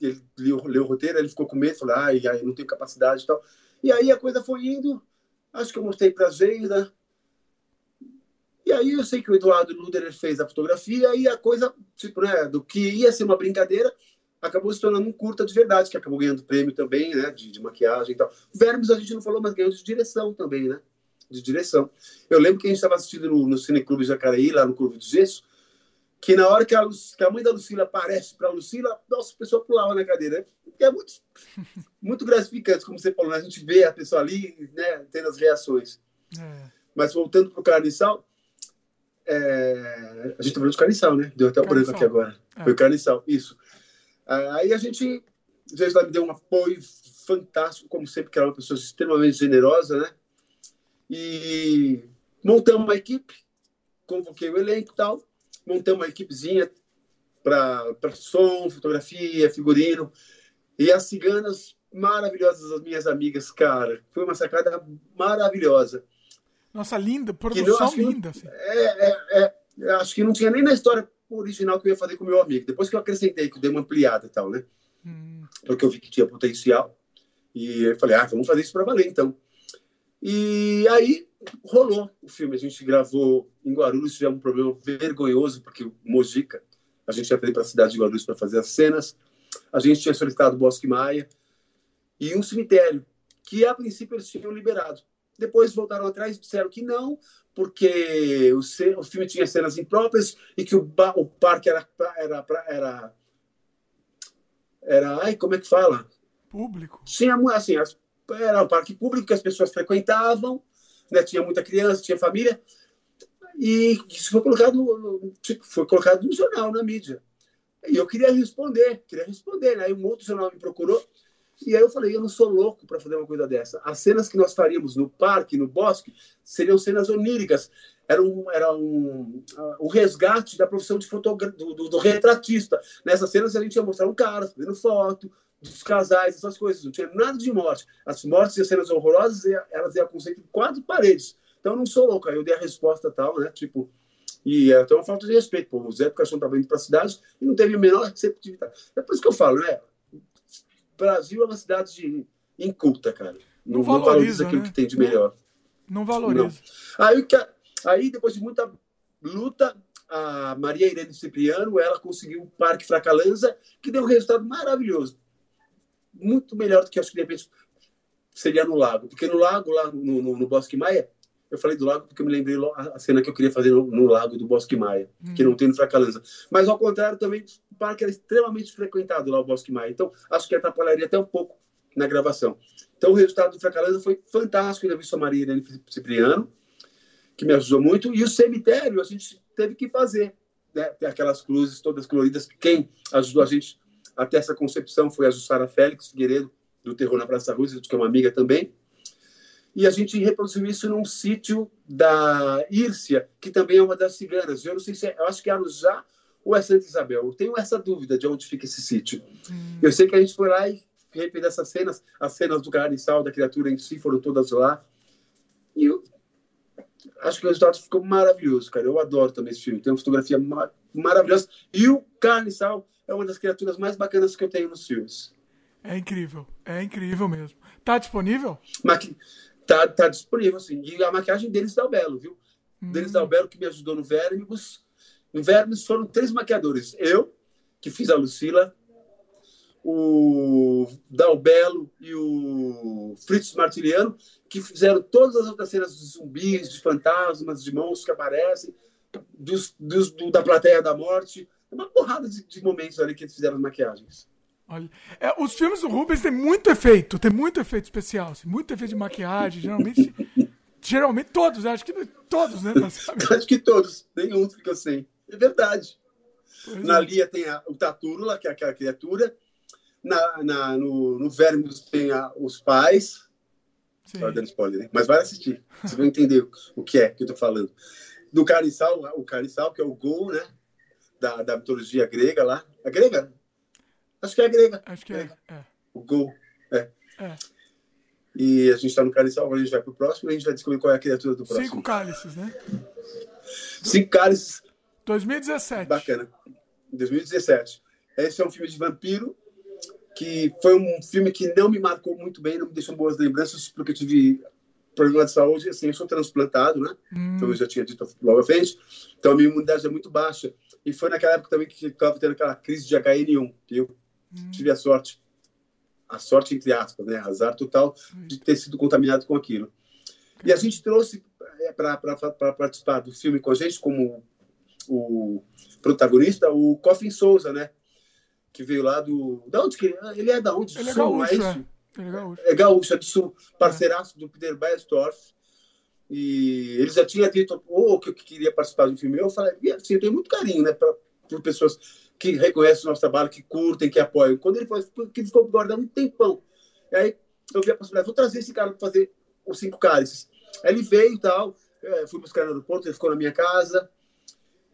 Ele leu, leu, o roteiro, ele ficou com medo, falou, ai, ai, não tenho capacidade e tal. E aí a coisa foi indo, acho que eu mostrei para a Geida. E aí eu sei que o Eduardo Luder fez a fotografia e a coisa, tipo, né, do que ia ser uma brincadeira, acabou se tornando um curta de verdade, que acabou ganhando prêmio também, né, de, de maquiagem e tal. Verbos a gente não falou, mas ganhou de direção também, né, de direção. Eu lembro que a gente estava assistindo no, no Cineclube Jacareí, lá no Curvo de Gesso, que na hora que a, Lu, que a mãe da Lucila aparece para a Lucila, nossa, a pessoa pulava na cadeira. É muito, <laughs> muito gratificante, como você falou, né? a gente vê a pessoa ali, né, tendo as reações. é. Mas voltando para o carniçal, é... a gente está falando de carniçal, né? Deu até o branco aqui agora. É. Foi carniçal, isso. Aí a gente, às vezes, ela me deu um apoio fantástico, como sempre, que ela é uma pessoa extremamente generosa, né? E montamos uma equipe, convoquei o elenco e tal, montamos uma equipezinha para som, fotografia, figurino. E as ciganas maravilhosas, as minhas amigas, cara. Foi uma sacada maravilhosa. Nossa, linda, produção não, linda. Assim. É, é, é, acho que não tinha nem na história original que eu ia fazer com meu amigo. Depois que eu acrescentei, que eu dei uma ampliada e tal, né? Hum. Porque eu vi que tinha potencial. E eu falei, ah, vamos fazer isso para valer, então. E aí rolou o filme. A gente gravou em Guarulhos, tivemos um problema vergonhoso, porque o Mojica, a gente ia para a cidade de Guarulhos para fazer as cenas. A gente tinha solicitado Bosque Maia e um cemitério, que a princípio eles tinham liberado. Depois voltaram atrás e disseram que não, porque o, o filme tinha cenas impróprias e que o, o parque era, era, era, era. Ai, como é que fala? Público. Tinha, assim, era um parque público que as pessoas frequentavam, né, tinha muita criança, tinha família, e isso foi colocado, tipo, foi colocado no jornal, na mídia. E eu queria responder, queria responder, né? Aí um outro jornal me procurou e aí eu falei, eu não sou louco para fazer uma coisa dessa. As cenas que nós faríamos no parque, no bosque, seriam cenas oníricas. Era um, era um, uh, um resgate da profissão de fotogra do, do, do, retratista. Nessas cenas a gente ia mostrar um cara fazendo foto, dos casais, essas coisas. Não tinha nada de morte. As mortes e as cenas horrorosas, elas iam em quatro paredes. Então eu não sou louco. Aí eu dei a resposta tal, né? Tipo, e é até uma falta de respeito. Pô, o Zé Caixão estava indo para a cidade e não teve a menor receptividade. É por isso que eu falo, né? Brasil é uma cidade de inculta, cara. Não, não valoriza, valoriza aquilo né? que tem de melhor. Não, não valoriza. Não. Aí, aí, depois de muita luta, a Maria Irene Cipriano, ela conseguiu o Parque Fracalanza, que deu um resultado maravilhoso. Muito melhor do que acho que de repente seria no lago. Porque no lago, lá no, no, no Bosque Maia, eu falei do lago porque eu me lembrei a cena que eu queria fazer no, no lago do Bosque Maia, hum. que não tem no Fracalanza. Mas ao contrário, também o parque era extremamente frequentado lá, o Bosque Maia. Então, acho que atrapalharia até um pouco na gravação. Então, o resultado do Fracalanza foi fantástico. Ainda vi sua Maria Irene Cipriano, que me ajudou muito. E o cemitério a gente teve que fazer. Né? Aquelas cruzes todas coloridas. Quem ajudou a gente até essa concepção foi a Jussara Félix Figueiredo, do Terror na Praça Rússia, que é uma amiga também e a gente reproduziu isso num sítio da Írcia, que também é uma das ciganas. Eu não sei se é, eu acho que é Arujá ou é Santa Isabel. Eu tenho essa dúvida de onde fica esse sítio. Hum. Eu sei que a gente foi lá e repetiu essas cenas, as cenas do carniçal, da criatura em si, foram todas lá. E eu acho que o resultado ficou maravilhoso, cara. Eu adoro também esse filme. Tem uma fotografia mar maravilhosa. E o carniçal é uma das criaturas mais bacanas que eu tenho nos filmes. É incrível, é incrível mesmo. Tá disponível? Maqui tá, tá disponível, assim. E a maquiagem deles Del Belo, viu? Hum. Deles Del Belo, que me ajudou no Vermibus. No Vermibus foram três maquiadores. Eu, que fiz a Lucila, o Dalbelo e o Fritz Martiliano, que fizeram todas as outras cenas de zumbis, de fantasmas, de monstros que aparecem, dos, dos do, da plateia da morte. Uma porrada de, de momentos ali que eles fizeram as maquiagens. Olha, é, os filmes do Rubens tem muito efeito, tem muito efeito especial, assim, muito efeito de maquiagem, geralmente, geralmente todos, acho que todos, né? <laughs> acho que todos, nenhum fica sem. É verdade. Pois na é. Lia tem a, o Tatúrula, que é aquela criatura. Na, na, no, no Vermes tem a, os pais. Só dando spoiler, né? Mas vai assistir. Você vai entender o que é que eu tô falando. Do Carissal, o Carissal, que é o Gol, né? Da, da mitologia grega lá. É grega? Acho que é grega. Acho que é. é. O gol. É. é. E a gente está no cálice a gente vai pro próximo e a gente vai descobrir qual é a criatura do próximo. Cinco cálices, né? Cinco cálices. 2017. Bacana. 2017. Esse é um filme de vampiro que foi um filme que não me marcou muito bem, não me deixou boas lembranças, porque eu tive problema de saúde, assim, eu sou transplantado, né? Hum. Então eu já tinha dito logo à frente. Então a minha imunidade é muito baixa. E foi naquela época também que estava tendo aquela crise de HN1, viu? Hum. Tive a sorte, a sorte entre aspas, né? Azar total de ter sido contaminado com aquilo. E a gente trouxe é, para participar do filme com a gente, como o protagonista, o Coffin Souza, né? Que veio lá do. Da onde que ele é? da onde? Ele é gaúcho, é, é. Ele é gaúcho. É gaúcho, é do sul, parceiraço é. do Peter Beiersdorf. E ele já tinha dito oh, que eu queria participar do filme. Eu falei, assim, eu tenho muito carinho, né? Pra, por pessoas que reconhecem o nosso trabalho, que curtem, que apoiam. Quando ele falou que ficou guardando um tempão. E aí eu vi a possibilidade, vou trazer esse cara para fazer os cinco cálices. Aí ele veio e tal, é, fui buscar no aeroporto, ele ficou na minha casa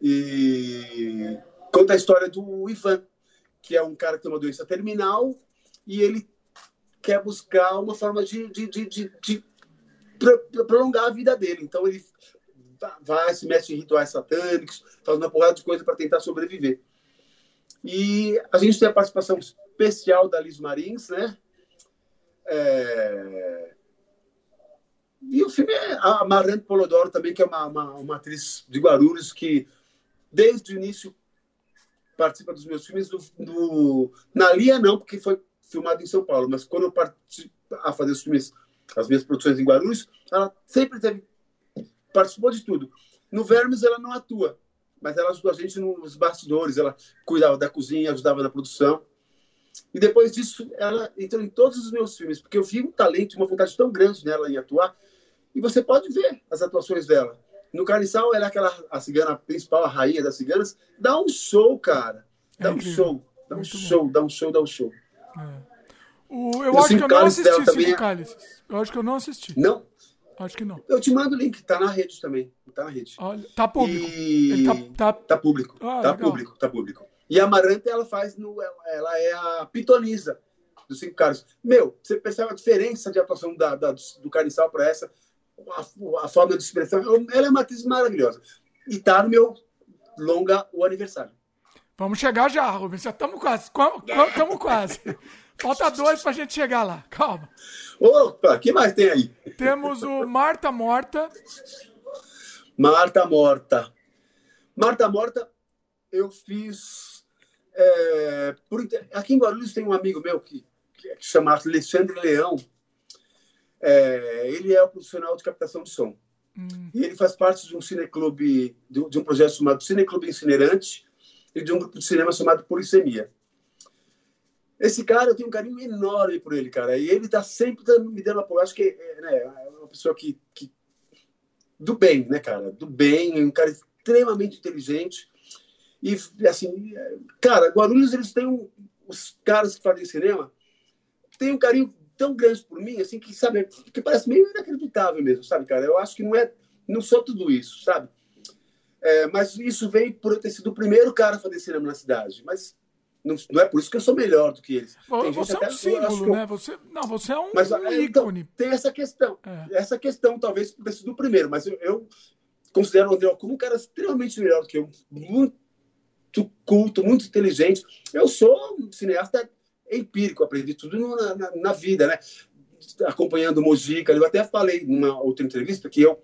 e conta a história do Ivan, que é um cara que tem uma doença terminal e ele quer buscar uma forma de, de, de, de, de prolongar a vida dele. Então ele vai, se mete em rituais satânicos, faz uma porrada de coisa para tentar sobreviver. E a gente tem a participação especial da Liz Marins, né? É... E o filme é a Marante Polodoro também, que é uma, uma, uma, atriz de Guarulhos que, desde o início, participa dos meus filmes. Do, do... Na Lia, não, porque foi filmado em São Paulo, mas quando eu participo a fazer os filmes, as minhas produções em Guarulhos, ela sempre teve, participou de tudo. No Vermes, ela não atua, mas ela ajudou a gente nos bastidores, ela cuidava da cozinha, ajudava na produção. E depois disso, ela entrou em todos os meus filmes, porque eu vi um talento, uma vontade tão grande nela em atuar, e você pode ver as atuações dela. No Carniçal, ela é aquela a cigana principal, a rainha das ciganas. Dá um show, cara. Dá é um show. Dá um show, dá um show, dá um show. É. O, eu acho que eu não assisti Cinco é... Cálices. Eu acho que eu não assisti. Não? Acho que não. Eu te mando o link, tá na rede também. Tá na rede. Olha, tá público. E... Tá, tá... tá, público. Ah, tá legal. público, tá público. E a Amaranta, ela faz no. Ela é a pitonisa dos cinco caras. Meu, você percebe a diferença de atuação da, da do Carniçal para essa, a, a, forma de expressão. Ela é uma atriz maravilhosa. E tá no meu longa o aniversário. Vamos chegar já, Rubens. Já estamos quase. Estamos quase. <laughs> Falta dois pra gente chegar lá. Calma. Opa, que mais tem aí? Temos o Marta Morta. Marta Morta. Marta Morta, eu fiz. É, por, aqui em Guarulhos tem um amigo meu que, que chama Alexandre Leão. É, ele é o profissional de captação de som. Hum. E ele faz parte de um cineclube, de, de um projeto chamado Cineclube Incinerante e de um grupo de cinema chamado Polissemia. Esse cara, eu tenho um carinho enorme por ele, cara. E ele tá sempre me dando apoio. Acho que é, né, é uma pessoa que, que. do bem, né, cara? Do bem, um cara extremamente inteligente. E, assim, cara, Guarulhos, eles têm um, os caras que fazem cinema têm um carinho tão grande por mim, assim, que, sabe, que parece meio inacreditável mesmo, sabe, cara? Eu acho que não é, não sou tudo isso, sabe? É, mas isso vem por eu ter sido o primeiro cara a fazer cinema na cidade. Mas não, não, é por isso que eu sou melhor do que eles. Tem você é um símbolo, eu... né? Você, não, você é um, mas, é, então, ícone. Então, tem essa questão. É. Essa questão, talvez, ter sido o primeiro, mas eu, eu considero o André como um cara extremamente melhor do que eu. Muito culto, muito inteligente. Eu sou um cineasta empírico, aprendi tudo na, na, na vida, né? Acompanhando o Mojica. Eu até falei numa outra entrevista que eu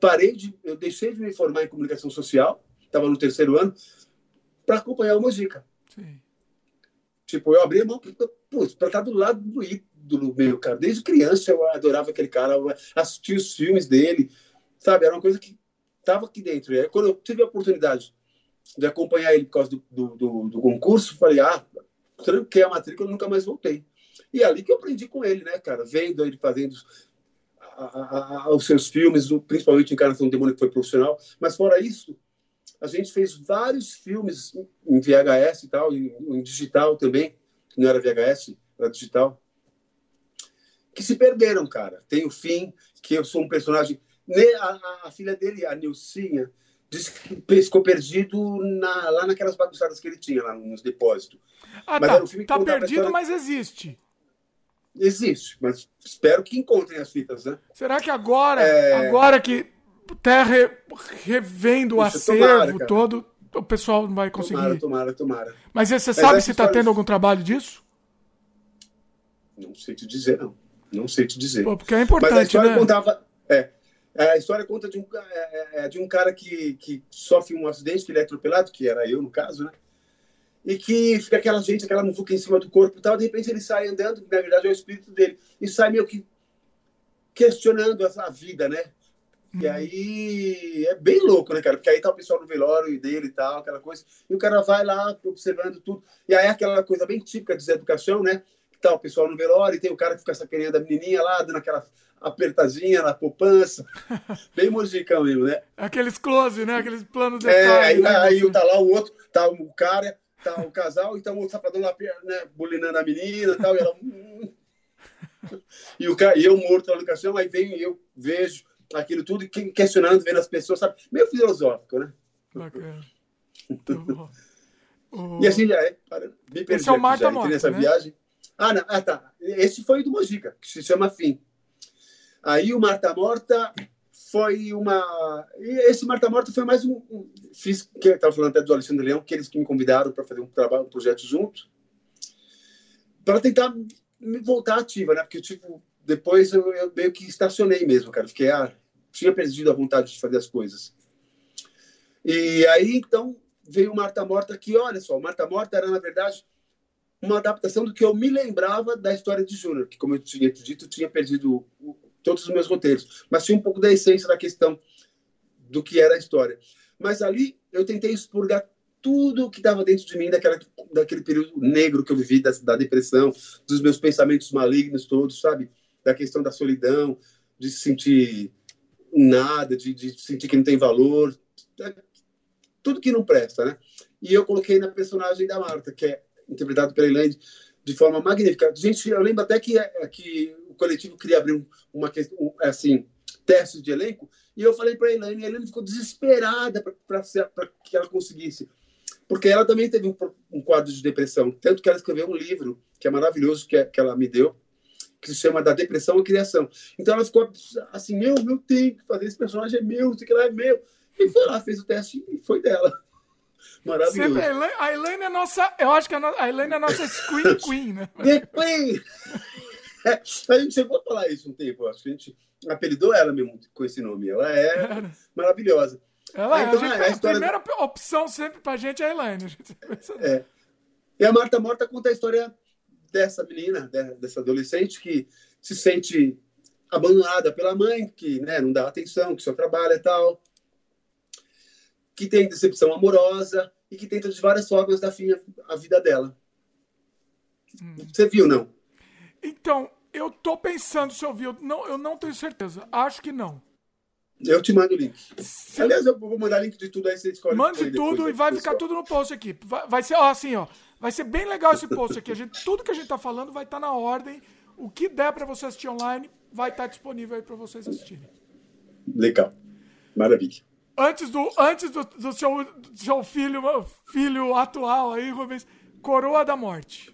parei de. Eu deixei de me formar em comunicação social, estava no terceiro ano, para acompanhar o Mojica. Sim. Tipo, eu abri a mão para estar do lado do ídolo meu, cara. Desde criança eu adorava aquele cara, assistia os filmes dele, sabe? Era uma coisa que estava aqui dentro. E aí, quando eu tive a oportunidade de acompanhar ele por causa do, do, do, do concurso, falei, ah, tranquei a matrícula nunca mais voltei. E é ali que eu aprendi com ele, né, cara? Vendo ele fazendo a, a, a, os seus filmes, principalmente Encarnação do Demônio, que foi profissional. Mas fora isso, a gente fez vários filmes em VHS e tal, em, digital também, não era VHS, era digital, que se perderam, cara. Tem o fim, que eu sou um personagem. A, a, a filha dele, a Nilcinha, disse que ficou perdido na, lá naquelas bagunçadas que ele tinha lá nos depósitos. Ah, mas tá. Um tá perdido, mas existe. Existe, mas espero que encontrem as fitas, né? Será que agora, é... agora que até re, revendo o acervo tomara, todo, o pessoal não vai conseguir. Tomara, tomara, tomara. Mas você Mas sabe se está tendo algum trabalho disso? Não sei te dizer, não. Não sei te dizer. Pô, porque é importante, Mas a história né? contava. É, a história conta de um, é, é, é, de um cara que, que sofre um acidente, que ele é atropelado, que era eu no caso, né? E que fica aquela gente, aquela muvuca em cima do corpo e tal, de repente ele sai andando, que na verdade é o espírito dele, e sai meio que questionando a vida, né? E uhum. aí é bem louco, né, cara? Porque aí tá o pessoal no velório dele e tal, aquela coisa. E o cara vai lá observando tudo. E aí aquela coisa bem típica de educação, né? tá o pessoal no velório, e tem o cara que fica sacaneando a menininha lá, dando aquela apertadinha na poupança. <laughs> Bem mojicão mesmo, né? Aqueles close, né? Aqueles planos de é, aí, né? aí tá lá o outro, tá o cara, tá o casal, e tá o outro sapadão lá, né, bulinando a menina e tal, e ela... Hum. <laughs> e, o cara, e eu morto lá no caixão, aí vem eu vejo aquilo tudo, questionando, vendo as pessoas, sabe? Meio filosófico, né? Bacana. <laughs> Bom. E assim já é. Para, me Esse é o Marta Morta, nessa né? viagem. Ah, não, ah, tá. Esse foi do Mojica, que se chama Fim. Aí o Marta Morta foi uma. Esse Marta Morta foi mais um. um fiz, que eu estava falando até do Alexandre Leão, que eles que me convidaram para fazer um trabalho, um projeto junto, para tentar me voltar ativa, né? Porque, tipo, depois eu, eu, meio que estacionei mesmo, cara. Fiquei, ah, tinha perdido a vontade de fazer as coisas. E aí, então, veio Marta Morta, que, olha só, Marta Morta era, na verdade, uma adaptação do que eu me lembrava da história de Júnior, que, como eu tinha dito, tinha perdido todos os meus roteiros, mas tinha um pouco da essência da questão do que era a história. Mas ali eu tentei expurgar tudo que estava dentro de mim daquela, daquele período negro que eu vivi, da, da, depressão, dos meus pensamentos malignos todos, sabe? Da questão da solidão, de se sentir nada, de, de sentir que não tem valor, tudo que não presta, né? E eu coloquei na personagem da Marta, que é interpretado pela Elaine de forma magnífica. Gente, eu lembro até que, é, que o coletivo queria abrir uma questão, assim, testes de elenco, e eu falei para a Elaine, e a Elaine ficou desesperada para que ela conseguisse. Porque ela também teve um, um, quadro de depressão, tanto que ela escreveu um livro, que é maravilhoso, que, é, que ela me deu, que se chama Da Depressão à Criação. Então ela ficou assim, meu, eu tenho que fazer esse personagem, é meu, isso que ela é meu. E foi lá, fez o teste e foi dela. <laughs> Maravilhoso. Sempre, a Elaine é nossa. Eu acho que a Elaine é nossa Screen <laughs> Queen, né? Queen! É, <laughs> a gente chegou a falar isso um tempo, acho que a gente apelidou ela mesmo com esse nome. Ela é maravilhosa. Ela é, então, a, gente, a, a, história... a, primeira opção sempre pra gente é a Elaine. É. E a Marta Morta conta a história dessa menina, dessa adolescente que se sente abandonada pela mãe, que né, não dá atenção, que só trabalha e tal que tem decepção amorosa e que tenta de várias formas dar fim à vida dela. Hum. Você viu, não? Então, eu tô pensando se eu vi. Eu não, eu não tenho certeza. Acho que não. Eu te mando o link. Se... Aliás, eu vou mandar link de tudo aí, você escolhe. Mande tudo e vai ficar tudo no post aqui. Vai, vai, ser, ó, assim, ó. Vai ser bem legal esse post aqui. A gente, tudo que a gente tá falando vai estar tá na ordem. O que der para você assistir online vai estar tá disponível aí para vocês assistirem. Legal. Maravilha. Antes do, antes do, do seu, do seu filho, filho atual aí, Rubens, Coroa da Morte.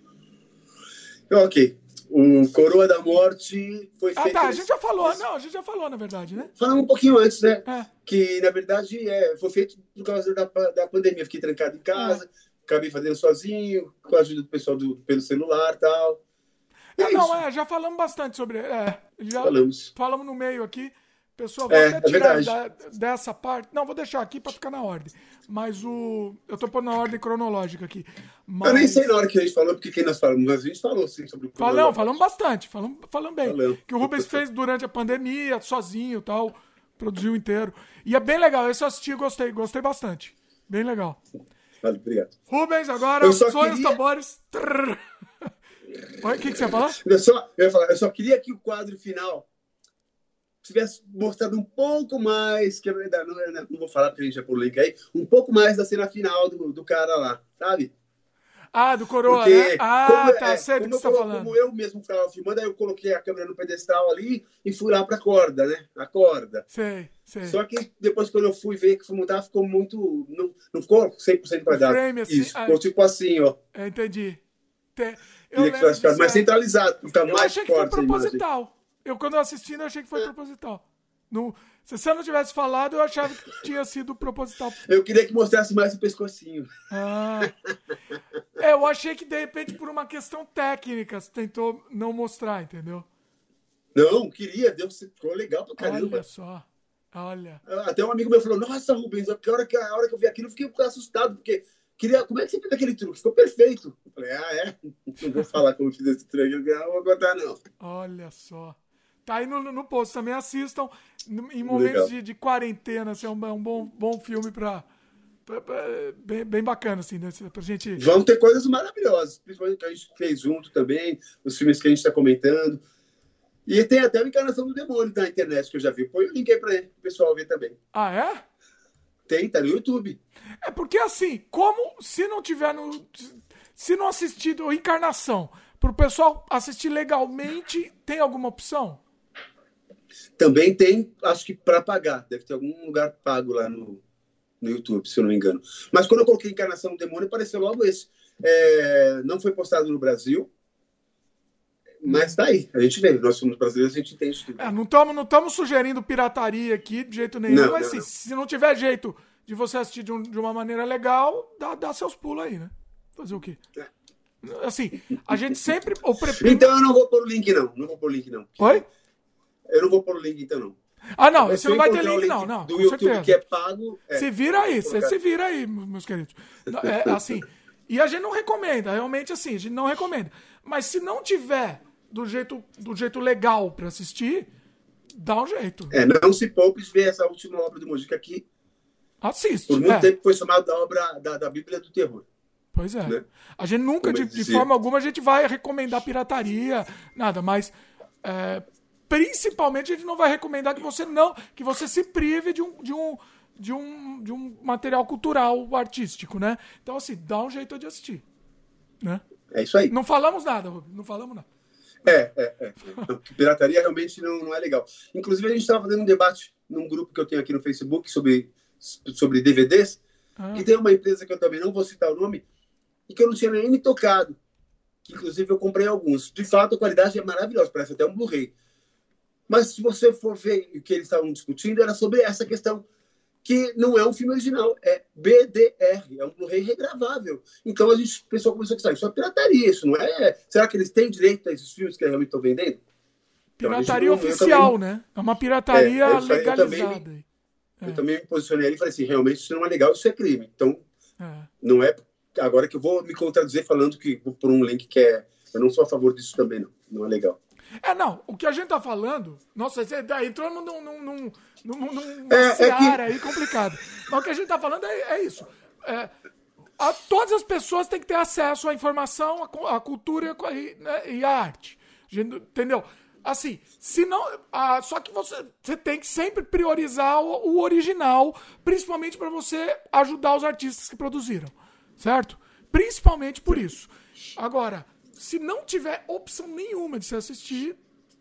Ok. O Coroa da Morte foi feito. Ah, tá. A gente já falou. Não, a gente já falou, na verdade, né? Falamos um pouquinho antes, né? É. Que, na verdade, é, foi feito por causa da, da pandemia. Fiquei trancado em casa, é. Acabei fazendo sozinho, com a ajuda do pessoal do, pelo celular e tal. É, é não, é, já falamos bastante sobre. É, já falamos. Falamos no meio aqui. Pessoal, vou é, até é tirar da, dessa parte. Não, vou deixar aqui para ficar na ordem. Mas o. Eu tô pondo na ordem cronológica aqui. Mas... Eu nem sei na hora que a gente falou, porque quem nós falamos, mas a gente falou sim sobre o Falamos, falamos bastante, falamos, falamos bem. Falamos. Que o Rubens fez durante a pandemia, sozinho e tal. Produziu inteiro. E é bem legal. Esse eu assisti gostei, gostei bastante. Bem legal. Vale, obrigado. Rubens, agora, sonhos queria... tambores. O que, que você ia falar? Eu só, eu, ia falar, eu só queria que o quadro final tivesse mostrado um pouco mais, que não, não, não vou falar porque a gente já link aí, um pouco mais da cena final do, do cara lá, sabe? Ah, do Coroa, Porque, né? Ah, tá, é, sei do que você tá falando. Como eu mesmo estava filmando, aí eu coloquei a câmera no pedestal ali e fui lá pra corda, né? A corda. Sei, sei. Só que depois quando eu fui ver que fui montar, ficou muito... Não, não ficou 100% quadrado. Frame, assim, Isso, ah, ficou tipo assim, ó. Entendi. Eu Queria que ficasse mais centralizado, ficar mais achei que foi proposital. Eu, quando eu assistindo, eu achei que foi proposital. No, se você não tivesse falado, eu achava que tinha sido proposital. <laughs> Eu queria que mostrasse mais o pescocinho. Ah. É, eu achei que, de repente, por uma questão técnica, você tentou não mostrar, entendeu? Não, queria. Deu, ficou legal pra caramba. Olha só. Olha. Até um amigo meu falou, nossa, Rubens, a hora que, a hora que eu vi aquilo, eu fiquei assustado, porque queria. Como é que você fez aquele truque? Ficou perfeito. Eu falei, ah, é? <laughs> Não vou falar como eu fiz esse truque, eu não vou contar, não. Olha só. Tá aí no, no post, também assistam. Em momentos de, de, quarentena, assim, é um, um bom, bom filme pra, bem, bem bacana, assim, né? Pra gente. Vão ter coisas maravilhosas, principalmente que a gente fez junto também, os filmes que a gente está comentando. E tem até a encarnação do demônio na internet que eu já vi. Põe o link aí para o pessoal ver também. Ah, é? Tem, tá no YouTube. É porque assim, como se não tiver no. Se não assistir o Encarnação, pro pessoal assistir legalmente, tem alguma opção? Também tem, acho que para pagar. Deve ter algum lugar pago lá no, no YouTube, se eu não me engano. Mas quando eu coloquei Encarnação do Demônio, apareceu logo esse. É, não foi postado no Brasil, mas tá aí. A gente vê. Nós somos brasileiros, a gente entende tudo. É, não estamos não tamo sugerindo pirataria aqui de jeito nenhum, não, mas não, assim, não. se não tiver jeito de você assistir de, um, de, uma maneira legal, dá, dá seus pulos aí, né? Fazer o quê? É. Assim, a gente sempre. Então eu não vou pôr o link, não. Não vou pôr o link, não. Oi? Eu não vou pôr o link, então, não. Ah, não, você não vai ter link, não, não. Do YouTube certeza. que é pago. É. Se vira aí, você se vira aí, meus queridos. É, assim, e a gente não recomenda, realmente assim, a gente não recomenda. Mas se não tiver do jeito, do jeito legal para assistir, dá um jeito. É, não se poupe ver essa última obra do Mojica aqui. Assiste. Por muito é. tempo foi chamada a obra da, da Bíblia do Terror. Pois é. Né? A gente nunca, de, de, forma alguma, a gente vai recomendar pirataria, nada, mas é, principalmente a gente não vai recomendar que você não, que você se prive de um, de um, de um, de um material cultural artístico, né? Então, assim, dá um jeito de assistir. Né? É isso aí. Não falamos nada, não falamos nada. É, é, é. <laughs> Pirataria realmente não, não é legal. Inclusive, a gente estava fazendo um debate num grupo que eu tenho aqui no Facebook sobre, sobre DVDs, ah. e tem uma empresa que eu também não vou citar o nome, e que eu não tinha nem me tocado. Que, inclusive, eu comprei alguns. De fato, a qualidade é maravilhosa, parece até um Blu-ray. Mas se você for ver o que eles estavam discutindo, era sobre essa questão que não é um filme original, é BDR, é um Blu-ray regravável. Então a gente, o pessoal começou a pensar, isso é pirataria, isso não é? Será que eles têm direito a esses filmes que realmente estão vendendo? Então, pirataria então, oficial, também, né? É uma pirataria é, legalizada. Eu também, é. eu também me posicionei ali e falei assim, realmente isso não é legal, isso é crime. Então, é. não é agora que eu vou me contradizer falando que por um link que é, eu não sou a favor disso também, não. Não é legal. É, não, o que a gente tá falando, nossa, você entrou num, num, num, num, num é, seara é que... aí complicado. Mas o que a gente tá falando é, é isso. É, a, todas as pessoas têm que ter acesso à informação, à, à cultura e, né, e à arte. Entendeu? Assim, se não. Ah, só que você, você tem que sempre priorizar o, o original, principalmente para você ajudar os artistas que produziram. Certo? Principalmente por isso. Agora, se não tiver opção nenhuma de se assistir,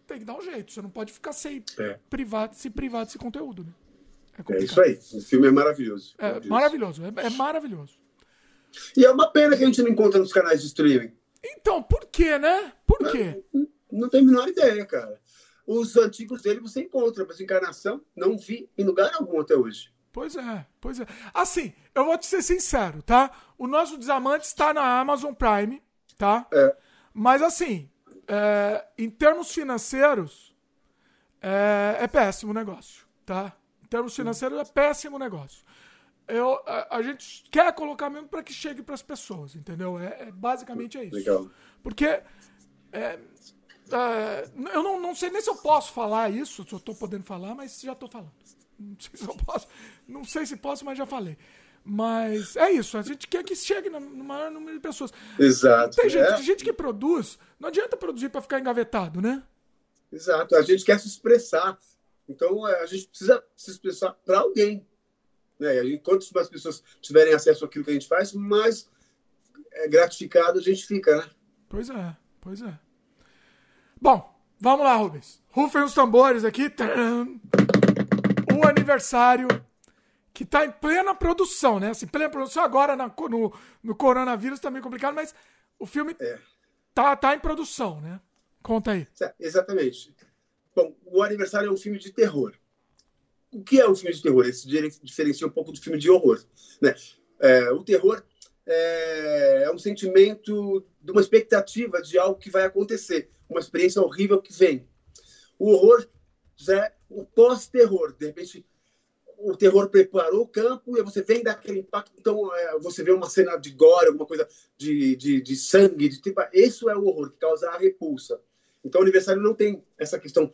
tem que dar um jeito. Você não pode ficar sem é. privado, se privar desse conteúdo, né? É, é, isso aí. O filme é maravilhoso. É maravilhoso. É, é, maravilhoso. E é uma pena que a gente não encontra nos canais de streaming. Então, por quê, né? Por quê? Não, não tenho a menor ideia, cara. Os antigos dele você encontra, mas encarnação não vi em lugar algum até hoje. Pois é, pois é. Assim, eu vou te ser sincero, tá? O nosso Desamante está na Amazon Prime, tá? É. Mas assim, é, em termos financeiros, é, é, péssimo o negócio, tá? Em termos financeiros, é péssimo o negócio. Eu, a, a gente quer colocar mesmo para que chegue para as pessoas, entendeu? É, é, basicamente é isso. Legal. Porque é, é, eu não, não sei nem se eu posso falar isso, se eu estou podendo falar, mas já estou falando. Não sei se eu posso, não sei se posso, mas já falei. Mas é isso, a gente quer que chegue no maior número de pessoas. Exato. Tem gente, é. gente que produz, não adianta produzir para ficar engavetado, né? Exato, a gente quer se expressar. Então é, a gente precisa se expressar para alguém. Né? E quanto mais pessoas tiverem acesso àquilo que a gente faz, mais é, gratificado a gente fica, né? Pois é, pois é. Bom, vamos lá, Rubens. Rufem os tambores aqui. O aniversário que está em plena produção, né? Assim, plena produção agora na, no, no coronavírus tá meio complicado, mas o filme é. tá, tá em produção, né? Conta aí. Exatamente. Bom, o Aniversário é um filme de terror. O que é um filme de terror? Se diferencia um pouco do filme de horror. Né? É, o terror é, é um sentimento de uma expectativa de algo que vai acontecer, uma experiência horrível que vem. O horror é o pós-terror. De repente, o terror preparou o campo e você vem daquele impacto. Então, é, você vê uma cena de gore, alguma coisa de, de, de sangue, de tipo. Isso é o horror que causa a repulsa. Então, o aniversário não tem essa questão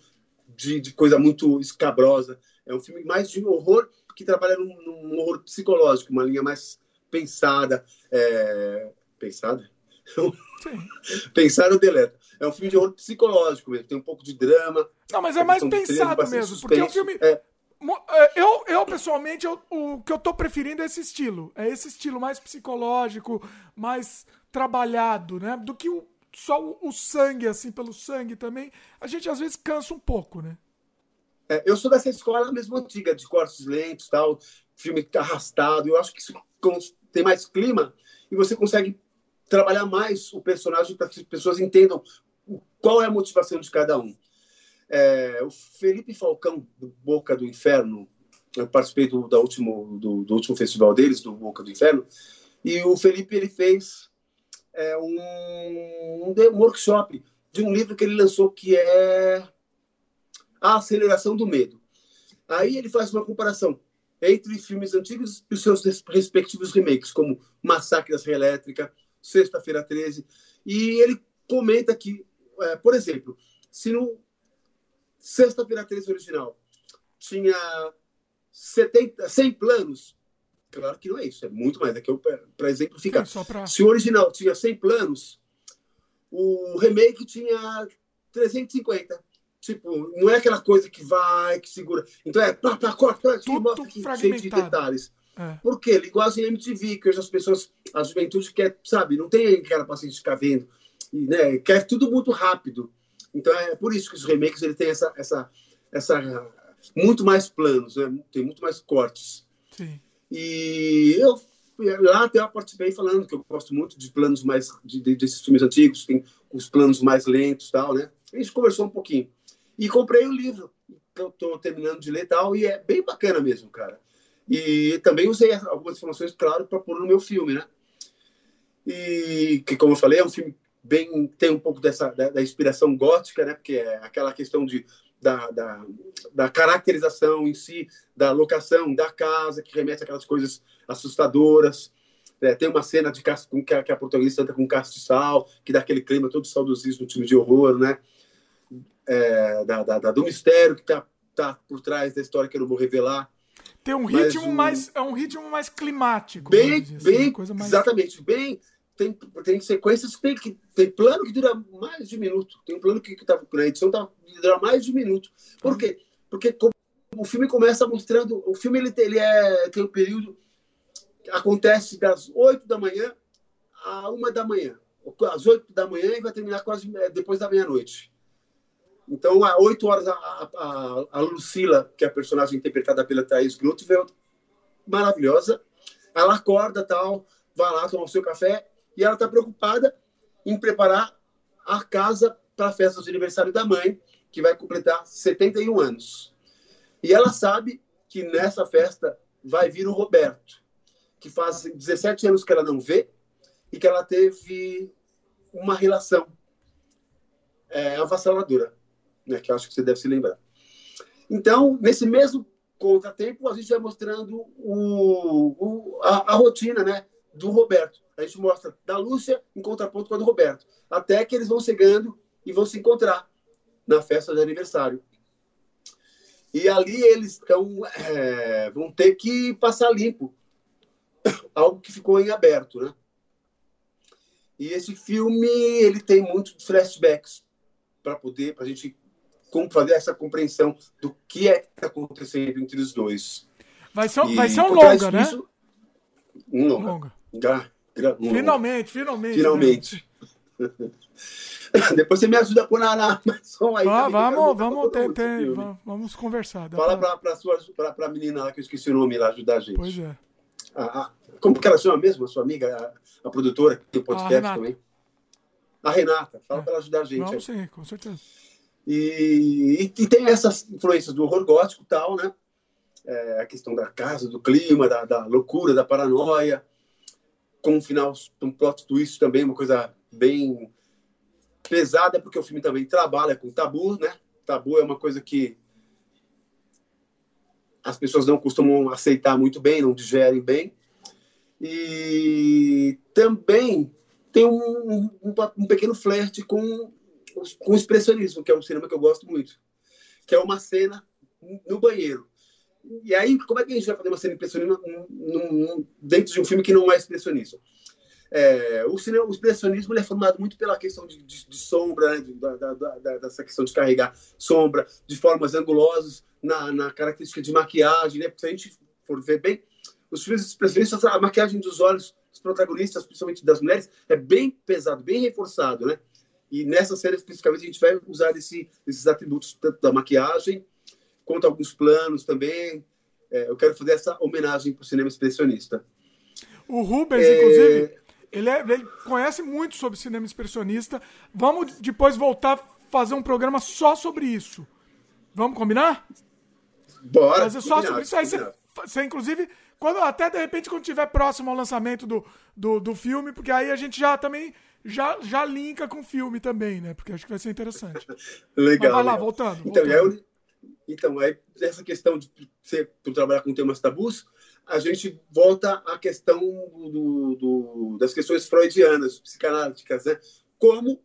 de, de coisa muito escabrosa. É um filme mais de horror que trabalha num, num horror psicológico, uma linha mais pensada. É... Pensada? <laughs> Pensar o deleta. É um filme de horror psicológico mesmo, tem um pouco de drama. Não, mas é mais pensado mesmo, porque o filme. É. é. Eu, eu pessoalmente, eu, o que eu tô preferindo é esse estilo. É esse estilo mais psicológico, mais trabalhado, né? Do que o, só o, o sangue, assim, pelo sangue também. A gente às vezes cansa um pouco, né? É, eu sou dessa escola mesmo antiga, de cortes lentos tal, filme arrastado. Eu acho que isso tem mais clima e você consegue trabalhar mais o personagem para que as pessoas entendam qual é a motivação de cada um. É, o Felipe Falcão, do Boca do Inferno, eu participei do, da último, do, do, último festival deles, do Boca do Inferno, e o Felipe ele fez é, um, um, workshop de um livro que ele lançou que é A Aceleração do Medo. Aí ele faz uma comparação entre filmes antigos e os seus respectivos remakes, como Massacre da Serra Elétrica, Sexta-feira 13, e ele comenta que é, por exemplo, se no Sexta-feira 13 original tinha 70, 100 planos, claro que não é isso, é muito mais, é que eu para exemplificar. Pra... Se o original tinha 100 planos, o remake tinha 350. Tipo, não é aquela coisa que vai, que segura. Então é pá, pá, corta, aqui, mostra aqui, cheio de detalhes. É. Por quê? Linguagem MTV, que hoje as pessoas, a juventude quer, sabe, não tem aquela paciência de ficar vendo e, né, quer tudo muito rápido. Então é por isso que os remakes ele tem essa, essa, essa muito mais planos, né? tem muito mais cortes. Sim. E eu lá até eu participei falando que eu gosto muito de planos mais de, de, desses filmes antigos, tem os planos mais lentos, tal, né? A gente conversou um pouquinho e comprei o livro que eu estou terminando de ler tal e é bem bacana mesmo, cara. E também usei algumas informações, claro, para pôr no meu filme, né? E que, como eu falei, é um filme bem tem um pouco dessa da, da, inspiração gótica, né? Porque é aquela questão de da, da, da, caracterização em si, da locação da casa, que remete aquelas coisas assustadoras. É, tem uma cena de com que a, que a protagonista anda com castiçal, que dá aquele clima todo saudosismo, time de horror, né? É, da, da, do mistério que está tá por trás da história que eu não vou revelar. Tem um ritmo mais é um ritmo mais climático. Bem, assim, bem, coisa mais... exatamente, bem tem, tem sequências que tem, que tem plano que dura mais de um minuto. Tem um plano que, que tá, na edição tá, dura mais de um minuto. Por quê? Porque o filme começa mostrando. O filme ele, ele é, tem um período. Acontece das 8 da manhã a 1 da manhã. Às 8 da manhã e vai terminar quase é, depois da meia-noite. Então, às 8 horas, a, a, a, Lucila, que é a personagem interpretada pela Thaís Grutfeld, maravilhosa, ela acorda tal, vai lá tomar o seu café e ela está preocupada em preparar a casa para a festa de aniversário da mãe, que vai completar 71 anos. E ela sabe que nessa festa vai vir o Roberto, que faz 17 anos que ela não vê e que ela teve uma relação é, avassaladora, né, que acho que você deve se lembrar. Então, nesse mesmo contratempo, a gente vai mostrando o, o a, a, rotina né, do Roberto a gente mostra da Lúcia em contraponto com a do Roberto. Até que eles vão chegando e vão se encontrar na festa de aniversário. E ali eles tão, é, vão ter que passar limpo <coughs> algo que ficou em aberto, né? E esse filme ele tem muitos flashbacks para poder para a gente fazer essa compreensão do que é que está acontecendo entre os dois. Vai ser, e, vai ser um longa, né? Um longa. longa. Já, Finalmente, finalmente. Finalmente. Né? <laughs> Depois você me ajuda a pôr na, na som aí. Ah, vamos, vamos, ter, ter, vamos conversar. Fala pra, pra, sua, pra, pra menina lá que eu esqueci o nome lá, ajudar a gente. Pois é. A, a, como que ela chama mesmo, a sua amiga, a, a produtora, tem podcast a também? A Renata. Fala é. pra ela ajudar a gente. Vamos sim, com certeza. E, e, e, tem essas influências do horror gótico e tal, né? É, a questão da casa, do clima, da, da loucura, da paranoia com um final, um plot twist também, uma coisa bem pesada, porque o filme também trabalha com tabu, né? Tabu é uma coisa que as pessoas não costumam aceitar muito bem, não digerem bem. E também tem um, um, um pequeno flerte com, com o expressionismo, que é um cinema que eu gosto muito, que é uma cena no banheiro. E aí, como é que a gente vai fazer uma cena impressionista dentro de um filme que não é expressionista? É, o, cinema, o expressionismo é formado muito pela questão de, de, de sombra, né, da, da, da, dessa questão de carregar sombra, de formas angulosas, na, na característica de maquiagem, né? Se a gente for ver bem, os filmes expressionistas, a maquiagem dos olhos dos protagonistas, principalmente das mulheres, é bem pesado, bem reforçado, né? E nessa série, especificamente, a gente vai usar esse, esses atributos, tanto da maquiagem, quanto alguns planos também. É, eu quero fazer essa homenagem para o cinema expressionista. O Rubens, é... inclusive, ele, é, ele conhece muito sobre cinema expressionista. Vamos depois voltar a fazer um programa só sobre isso. Vamos combinar? Bora. Fazer só sobre isso. Aí você, você, inclusive, quando, até de repente, quando estiver próximo ao lançamento do, do, do, filme, porque aí a gente já também já, já linka com o filme também, né? Porque acho que vai ser interessante. <laughs> legal. Mas vai lá, voltando. Então, voltando. Eu, então aí, essa questão de você trabalhar com temas tabus, a gente volta à questão do, do, das questões freudianas, psicanalíticas, né? como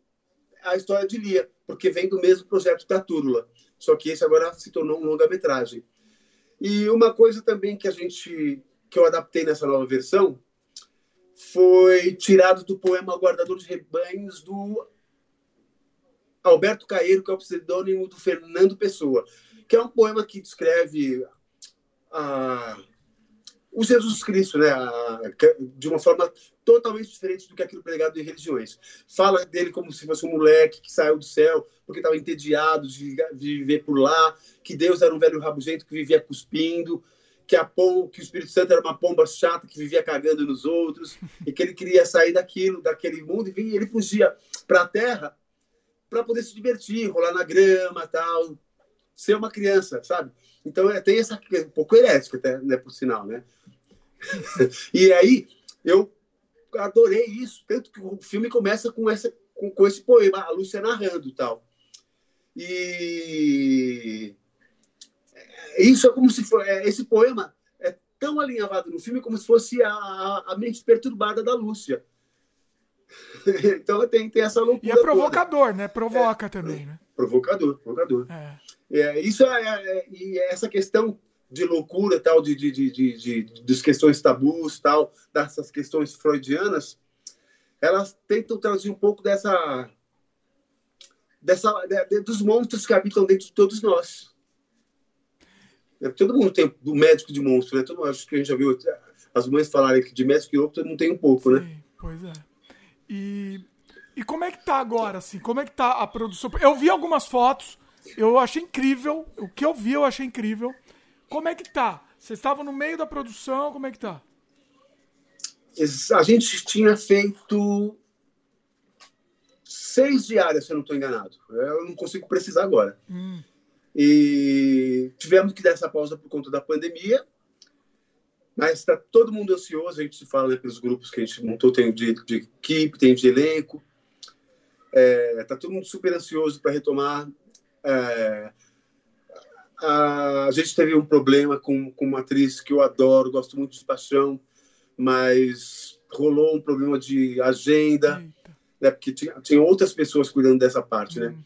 a história de Lia, porque vem do mesmo projeto da Túrula, só que esse agora se tornou um longa-metragem. E uma coisa também que a gente que eu adaptei nessa nova versão foi tirado do poema Guardador de Rebanhos do Alberto Caeiro, que é o pseudônimo do Fernando Pessoa, que é um poema que descreve a o Jesus Cristo, né, de uma forma totalmente diferente do que aquilo pregado em religiões. Fala dele como se fosse um moleque que saiu do céu porque estava entediado de viver por lá, que Deus era um velho rabugento que vivia cuspindo, que a pom, que o Espírito Santo era uma pomba chata que vivia cagando nos outros, <laughs> e que ele queria sair daquilo, daquele mundo, e ele fugia para a terra para poder se divertir, rolar na grama, tal, ser uma criança, sabe? Então é, tem essa um pouco herética até, né, por sinal, né? <laughs> e aí eu adorei isso, tanto que o filme começa com essa com, com esse poema, a Lúcia narrando tal. E isso é como se for, é, esse poema é tão alinhavado no filme como se fosse a, a mente perturbada da Lúcia. <laughs> então tem, tem essa loucura. E é provocador, toda. né? Provoca é, também, né? Provocador, provocador. É. É, isso é, é, e essa questão de loucura tal, de, de, de, de, de, das questões tabus tal, dessas questões freudianas, elas tentam trazer um pouco dessa, dessa de, dos monstros que habitam dentro de todos nós. É, todo mundo tem o médico de monstro, né? Todo, acho que a gente já viu as mães falarem que de médico e outro todo mundo tem um pouco, né? Sim, né? Pois é. E, e como é que tá agora, assim? Como é que tá a produção? Eu vi algumas fotos eu achei incrível. O que eu vi, eu achei incrível. Como é que tá? Vocês estavam no meio da produção, como é que tá? A gente tinha feito seis diárias, se eu não estou enganado. Eu não consigo precisar agora. Hum. E tivemos que dar essa pausa por conta da pandemia. Mas está todo mundo ansioso. A gente se fala né, pelos grupos que a gente montou: tem de, de equipe, tem de elenco. Está é, tá todo mundo super ansioso para retomar. É, a gente teve um problema com, com uma atriz que eu adoro, gosto muito de paixão, mas rolou um problema de agenda, né, porque tinha, tinha outras pessoas cuidando dessa parte, né? Hum.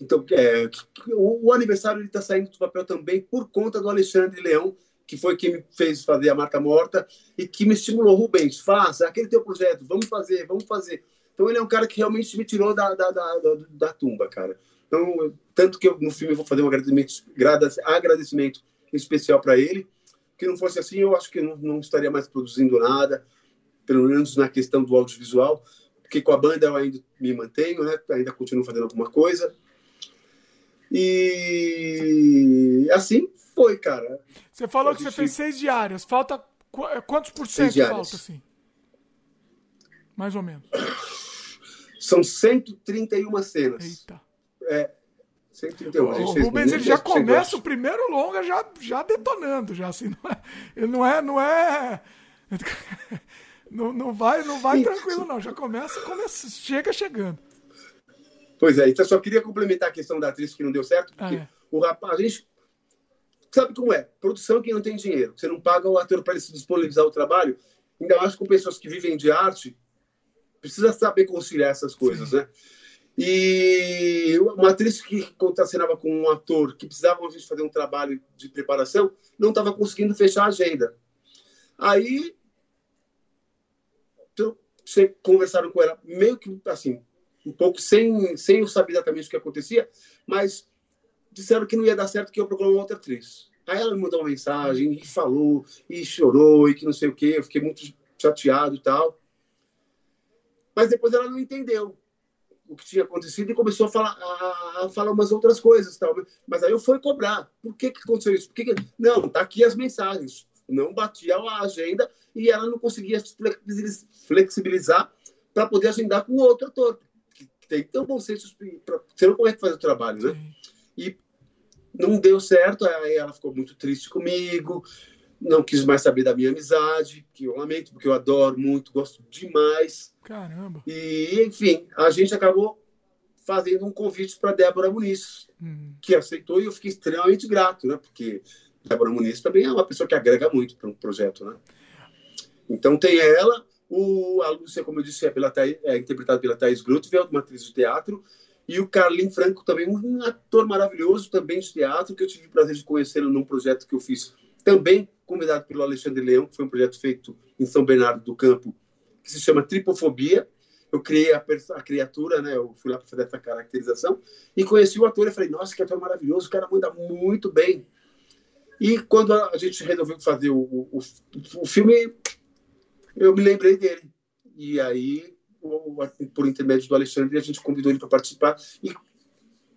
Então, é, o, o, aniversário está saindo do papel também por conta do Alexandre Leão, que foi quem me fez fazer a Marca Morta e que me estimulou, Rubens, faça aquele teu projeto, vamos fazer, vamos fazer. Então, ele é um cara que realmente me tirou da, da, da, da, da tumba, cara. Então, tanto que eu, no filme eu vou fazer um agradecimento, agradecimento especial para ele. Que não fosse assim, eu acho que não, não estaria mais produzindo nada, pelo menos na questão do audiovisual, porque com a banda eu ainda me mantenho, né? Ainda continuo fazendo alguma coisa. E assim foi, cara. Você falou que você fez seis diárias. Falta quantos por cento falta assim? Mais ou menos. <coughs> São 131 cenas. Eita. É, 131. O Rubens ele já começa o primeiro longa já, já detonando, já assim, não é, ele não é, não é, <laughs> não, não vai, não vai tranquilo não, já começa, começa, chega chegando. Pois é, então só queria complementar a questão da atriz que não deu certo, porque ah, é. o rapaz, a gente sabe como é, produção que não tem dinheiro, você não paga o ator para ele se disponibilizar o trabalho, ainda mais com pessoas que vivem de arte, precisa saber conciliar essas coisas, Sim. né? E uma atriz que contracenava com um ator que precisava às vezes fazer um trabalho de preparação, não estava conseguindo fechar a agenda. Aí então, conversaram com ela meio que assim, um pouco sem, sem eu saber exatamente o que acontecia, mas disseram que não ia dar certo que eu procurar uma outra atriz. Aí ela me mandou uma mensagem e falou, e chorou, e que não sei o quê. Eu fiquei muito chateado e tal. Mas depois ela não entendeu o que tinha acontecido e começou a falar, a, a falar umas outras coisas. Tal. Mas aí eu fui cobrar. Por que, que aconteceu isso? Por que que... Não, tá aqui as mensagens. Não batia a agenda e ela não conseguia flexibilizar para poder agendar com outro ator. Que tem tão bom senso para não como é que faz o trabalho, né? E não deu certo, aí ela ficou muito triste comigo, não quis mais saber da minha amizade, que eu lamento, porque eu adoro muito, gosto demais. Caramba. E, enfim, a gente acabou fazendo um convite para Débora Muniz, hum. que aceitou e eu fiquei extremamente grato, né? Porque Débora Muniz também é uma pessoa que agrega muito para um projeto, né? Então tem ela, o, a Lúcia, como eu disse, é, pela, é interpretada pela Thais Grutfeld, uma atriz de teatro, e o Carlin Franco também, um ator maravilhoso também de teatro, que eu tive o prazer de conhecê-lo num projeto que eu fiz também convidado pelo Alexandre Leão, que foi um projeto feito em São Bernardo do Campo, que se chama Tripofobia. Eu criei a, a criatura, né? Eu fui lá para fazer essa caracterização e conheci o ator e falei, nossa, que ator maravilhoso, o cara manda muito bem. E quando a gente resolveu fazer o, o, o filme, eu me lembrei dele. E aí, por intermédio do Alexandre, a gente convidou ele para participar. E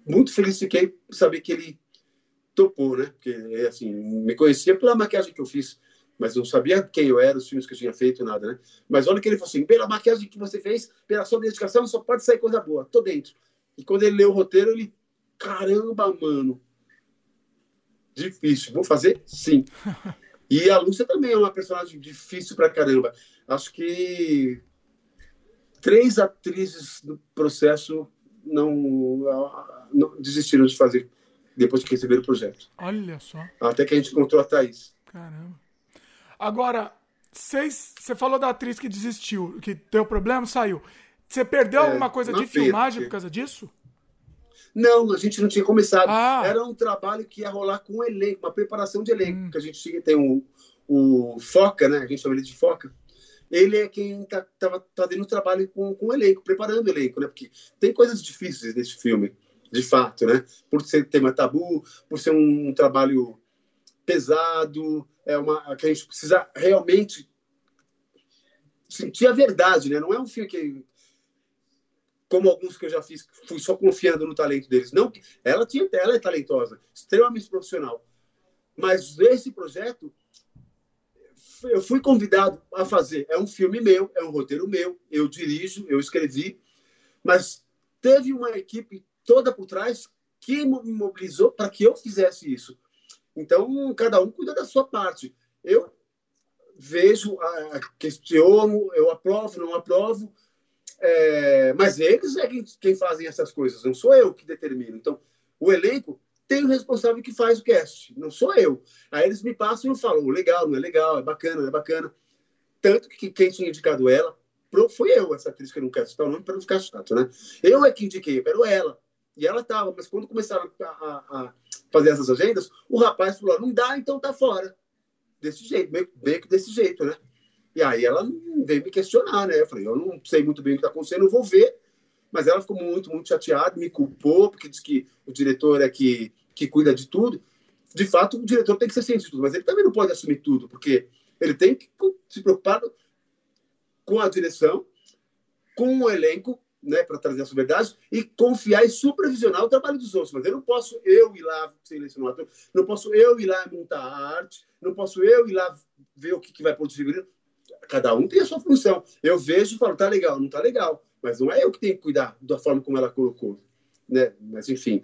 muito feliz fiquei saber que ele topou, né? Porque, assim, me conhecia pela maquiagem que eu fiz, mas não sabia quem eu era, os filmes que eu tinha feito, nada, né? Mas olha que ele falou assim: pela maquiagem que você fez, pela sua dedicação, só pode sair coisa boa, tô dentro. E quando ele leu o roteiro, ele, caramba, mano, difícil, vou fazer? Sim. E a Lúcia também é uma personagem difícil pra caramba. Acho que três atrizes do processo não, não desistiram de fazer depois que receberam o projeto. Olha só. Até que a gente encontrou a Thaís. Caramba. Agora, você falou da atriz que desistiu, que deu problema, saiu. Você perdeu é, alguma coisa de filmagem por causa disso? Não, a gente não tinha começado. Ah. Era um trabalho que ia rolar com o elenco, uma preparação de elenco, hum. que a gente tinha, tem o, o Foca, né? A gente chama ele de Foca. Ele é quem tá, tava fazendo o trabalho com, com o elenco, preparando o elenco, né? Porque tem coisas difíceis nesse filme de fato, né? Por ser tema tabu, por ser um trabalho pesado, é uma que a gente precisa realmente sentir a verdade, né? Não é um filme que como alguns que eu já fiz, fui só confiando no talento deles. Não, ela tinha, ela é talentosa, extremamente profissional. Mas esse projeto eu fui convidado a fazer. É um filme meu, é um roteiro meu, eu dirijo, eu escrevi, mas teve uma equipe toda por trás que me mobilizou para que eu fizesse isso. Então, cada um cuida da sua parte. Eu vejo, questiono, eu aprovo, não aprovo, é, mas eles é quem, quem fazem essas coisas, não sou eu que determino. Então, o elenco tem o responsável que faz o cast, não sou eu. Aí eles me passam e eu falo, legal, não é legal, é bacana, não é bacana. Tanto que quem tinha indicado ela foi eu, essa atriz que eu não quero citar o nome para não ficar chato, né? Eu é que indiquei, eu quero ela. E ela estava, mas quando começaram a, a, a, fazer essas agendas, o rapaz falou: não dá, então tá fora. Desse jeito, meio, meio que desse jeito, né? E aí ela veio me questionar, né? Eu falei: eu não sei muito bem o que está acontecendo, eu vou ver. Mas ela ficou muito, muito chateada, me culpou, porque disse que o diretor é que, que cuida de tudo. De fato, o diretor tem que ser ciente de tudo, mas ele também não pode assumir tudo, porque ele tem que se preocupar com a direção, com o elenco né, para trazer a sua verdade e confiar e supervisionar o trabalho dos outros. Mas eu não posso eu ir lá selecionar o ator, não posso eu ir lá montar a arte, não posso eu ir lá ver o que, que vai pôr de figurino. Cada um tem a sua função. Eu vejo e falo, tá legal, não tá legal. Mas não é eu que tenho que cuidar da forma como ela colocou. Né? Mas, enfim.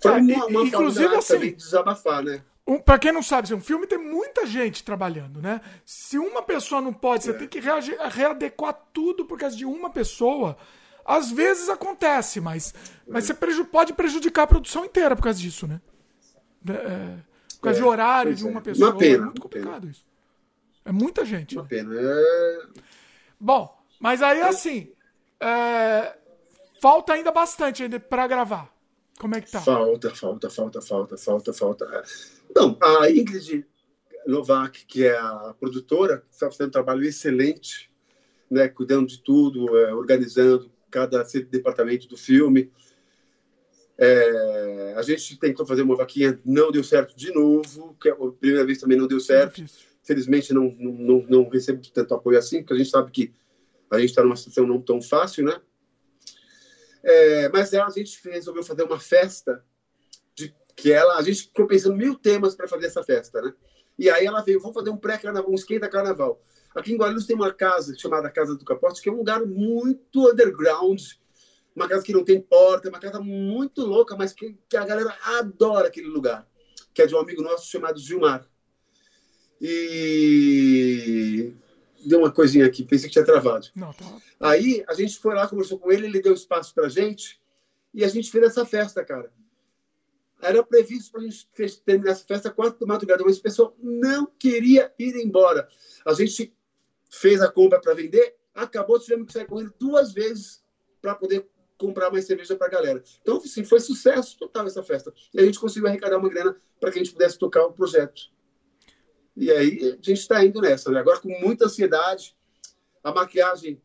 Foi é, uma, uma inclusive, forma assim, também desabafar, né? Um, para quem não sabe, assim, um filme tem muita gente trabalhando, né? Se uma pessoa não pode, você é. tem que readequar tudo por causa de uma pessoa. Às vezes acontece, mas, mas você preju pode prejudicar a produção inteira por causa disso, né? É, é por causa é, de horário de uma é. pessoa. Uma pena. É muito complicado pena. isso. É muita gente. Uma né? pena. É... Bom, mas aí assim. É... falta ainda bastante ainda para gravar. Como é que tá? Falta, falta, falta, falta, falta, falta. Não, a Ingrid Novak, que é a produtora, está fazendo um trabalho excelente, né, cuidando de tudo, é, organizando cada departamento do filme. É, a gente tentou fazer uma vaquinha, não deu certo de novo, que a primeira vez também não deu certo. Felizmente não, não, não, recebo tanto apoio assim, porque a gente sabe que a gente está numa situação não tão fácil, né? É, mas a gente resolveu fazer uma festa de que ela, a gente ficou pensando mil temas para fazer essa festa, né? E aí ela veio, vamos fazer um pré-carnaval, um esquenta carnaval. Aqui em Guarulhos tem uma casa chamada Casa do Capote, que é um lugar muito underground, uma casa que não tem porta, uma casa muito louca, mas que, que a galera adora aquele lugar, que é de um amigo nosso chamado Gilmar. E deu uma coisinha aqui, pensei que tinha travado. Não, tá. Aí a gente foi lá, conversou com ele, ele deu espaço pra gente e a gente fez essa festa, cara. Era previsto para a gente terminar essa festa quatro da madrugada, mas o pessoal não queria ir embora. A gente fez a compra para vender, acabou, tivemos que sair correndo duas vezes para poder comprar mais cerveja para a galera. Então, sim, foi sucesso total essa festa. E a gente conseguiu arrecadar uma grana para que a gente pudesse tocar o projeto. E aí a gente está indo nessa. Né? Agora, com muita ansiedade, a maquiagem,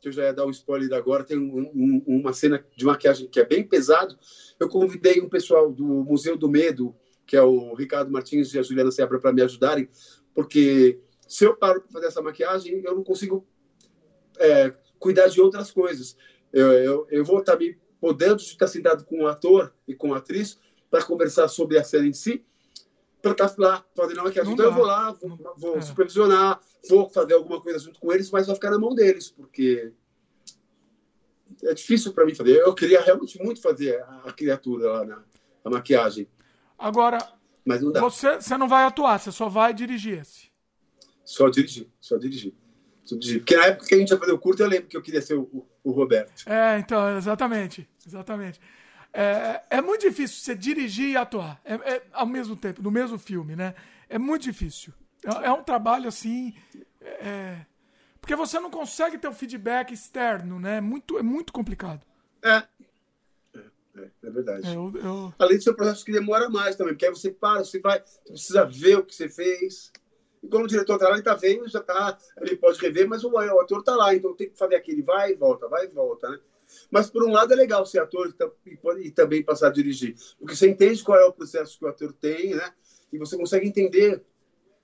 que eu já ia dar um spoiler agora, tem um, um, uma cena de maquiagem que é bem pesado. Eu convidei um pessoal do Museu do Medo, que é o Ricardo Martins e a Juliana Sebra, para me ajudarem, porque se eu paro para fazer essa maquiagem, eu não consigo é, cuidar de outras coisas. Eu, eu, eu vou estar tá me podendo estar sentado com o ator e com a atriz para conversar sobre a cena em si, para estar lá fazendo a maquiagem. Então eu vou lá, vou, vou é. supervisionar, vou fazer alguma coisa junto com eles, mas vai ficar na mão deles, porque é difícil para mim fazer. Eu queria realmente muito fazer a criatura lá na, na maquiagem. Agora, mas não dá. Você, você não vai atuar, você só vai dirigir esse. Só dirigir, só dirigir. Só dirigir. Porque na época que a gente ia fazer o curto, eu lembro que eu queria ser o, o Roberto. É, então, exatamente. Exatamente. É, é muito difícil você dirigir e atuar é, é, ao mesmo tempo, no mesmo filme, né? É muito difícil. É, é um trabalho assim. É, porque você não consegue ter o um feedback externo, né? É muito, é muito complicado. É. É, é, é verdade. Eu, eu... Além do seu processo que demora mais também, porque aí você para, você vai, você precisa ver o que você fez. E quando o diretor está lá, ele está vendo, já está, ele pode rever, mas o, o ator está lá, então tem que fazer aquele vai e volta, vai e volta, né? Mas, por um lado, é legal ser ator e, e também passar a dirigir, porque você entende qual é o processo que o ator tem, né? E você consegue entender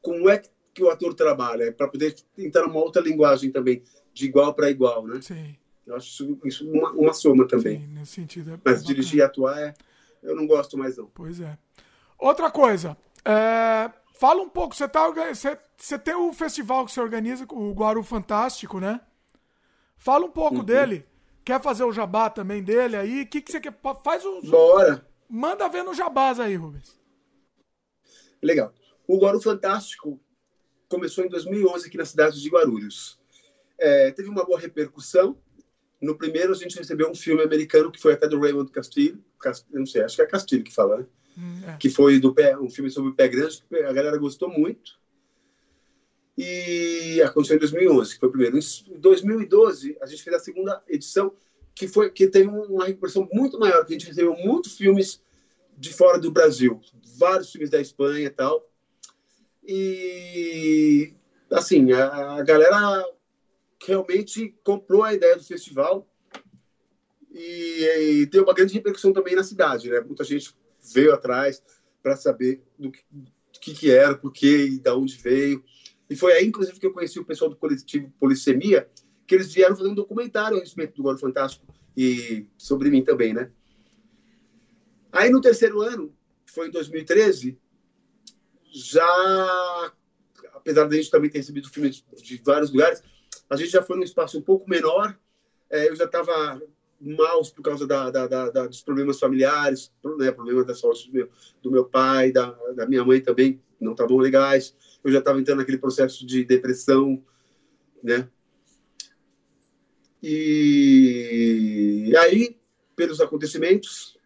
como é que o ator trabalha, para poder entrar numa outra linguagem também, de igual para igual, né? Sim. Eu acho isso, isso uma, uma soma também. Sim, nesse sentido. É Mas dirigir e atuar, é, eu não gosto mais, não. Pois é. Outra coisa, é, Fala um pouco, você, tá, você, você tem o festival que você organiza, o Guaru Fantástico, né? Fala um pouco uhum. dele. Quer fazer o jabá também dele aí? O que, que você quer? Faz o. Bora! Manda ver no jabás aí, Rubens. Legal. O Guaru Fantástico começou em 2011 aqui na cidade de Guarulhos. É, teve uma boa repercussão. No primeiro, a gente recebeu um filme americano que foi até do Raymond Castillo. Castillo não sei, acho que é Castillo que fala, né? É. que foi do pé, um filme sobre o pé grande, que a galera gostou muito. E aconteceu em 2011, que foi o primeiro. Em 2012, a gente fez a segunda edição, que foi que teve uma repercussão muito maior, que a gente recebeu muitos filmes de fora do Brasil, vários filmes da Espanha e tal. E assim, a, a galera realmente comprou a ideia do festival e, e deu uma grande repercussão também na cidade, né? Muita gente veio atrás para saber do que, do que, que era, por quê e da onde veio. E foi aí, inclusive, que eu conheci o pessoal do coletivo Polissemia, que eles vieram fazer um documentário a respeito do Golo Fantástico e sobre mim também, né? Aí, no terceiro ano, que foi em 2013, já, apesar da gente também ter recebido filmes de vários lugares, a gente já foi num espaço um pouco menor. É, eu já estava maus por causa da, da, da, dos problemas familiares, né, problemas da saúde do meu, do meu pai, da, da minha mãe também, não estavam legais. Eu já estava entrando naquele processo de depressão, né? E, e aí, pelos acontecimentos,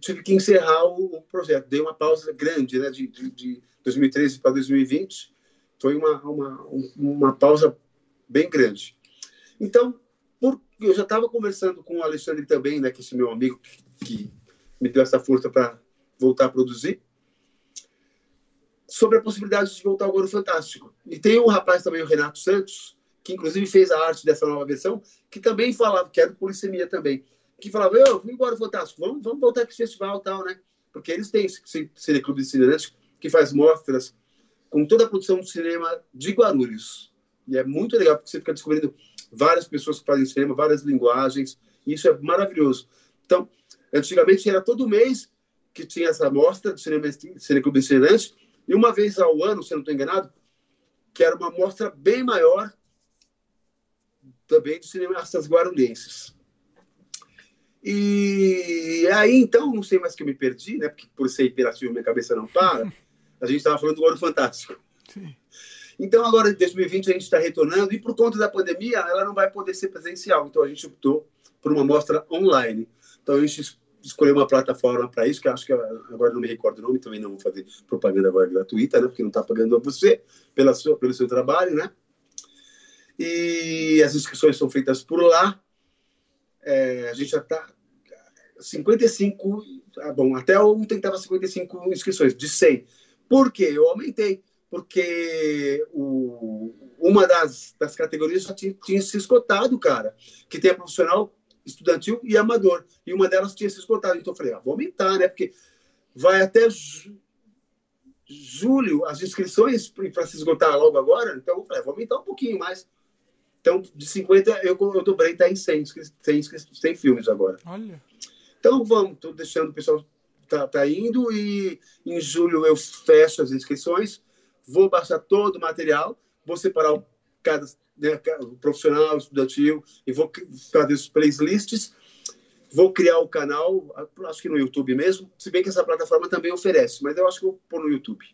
tive que encerrar o, o, projeto. Dei uma pausa grande, né, de, de, de 2013 para 2020. Foi uma, uma, uma pausa bem grande. Então, por, eu já estava conversando com o Alexandre também, né, que é esse meu amigo que me deu essa força para voltar a produzir, sobre a possibilidade de voltar ao Goro Fantástico. E tem um rapaz também, o Renato Santos, que inclusive fez a arte dessa nova versão, que também falava, que era polissemia também, que falava, eu vim embora Fantástico, vamos, vamos voltar para esse festival tal, né? Porque eles têm esse Cineclube de Cinerantes, que faz mostras com toda a produção de cinema de Guarulhos. E é muito legal, porque você fica descobrindo várias pessoas que fazem cinema, várias linguagens, isso é maravilhoso. Então, antigamente era todo mês que tinha essa mostra de cinema, Cineclube Itinerante, e uma vez ao ano, se não estou enganado, que era uma mostra bem maior também de cineastas guarulhenses. E aí, então, não sei mais que eu me perdi, né? Porque por ser hiperativo, minha cabeça não para. A gente estava falando do Ouro Fantástico. Sim. Então, agora em 2020 a gente está retornando e por conta da pandemia ela não vai poder ser presencial. Então a gente optou por uma mostra online. Então a gente escolheu uma plataforma para isso, que acho que agora não me recordo o nome, também não vou fazer propaganda agora gratuita, né? Porque não está pagando a você pela sua, pelo seu trabalho, né? E as inscrições são feitas por lá. É, a gente já está 55, ah, bom, até ontem estava 55 inscrições, de 100. Por quê? Eu aumentei porque o, uma das, das categorias já tinha, tinha, se esgotado, cara, que tem a profissional, estudantil e amador. E uma delas tinha se esgotado. Então eu falei, ah, vou aumentar, né? Porque vai até julho as inscrições para se esgotar logo agora. Então eu falei, ah, vou aumentar um pouquinho mais. Então, de 50, eu, eu dobrei, tá em 100, 100, 100 filmes agora. Olha. Então vamos, estou deixando o pessoal tá, tá indo e em julho eu fecho as inscrições vou baixar todo o material, vou separar o, cada né, o profissional, o estudantil, e vou fazer os playlists, vou criar o canal, acho que no YouTube mesmo, se bem que essa plataforma também oferece, mas eu acho que vou pôr no YouTube.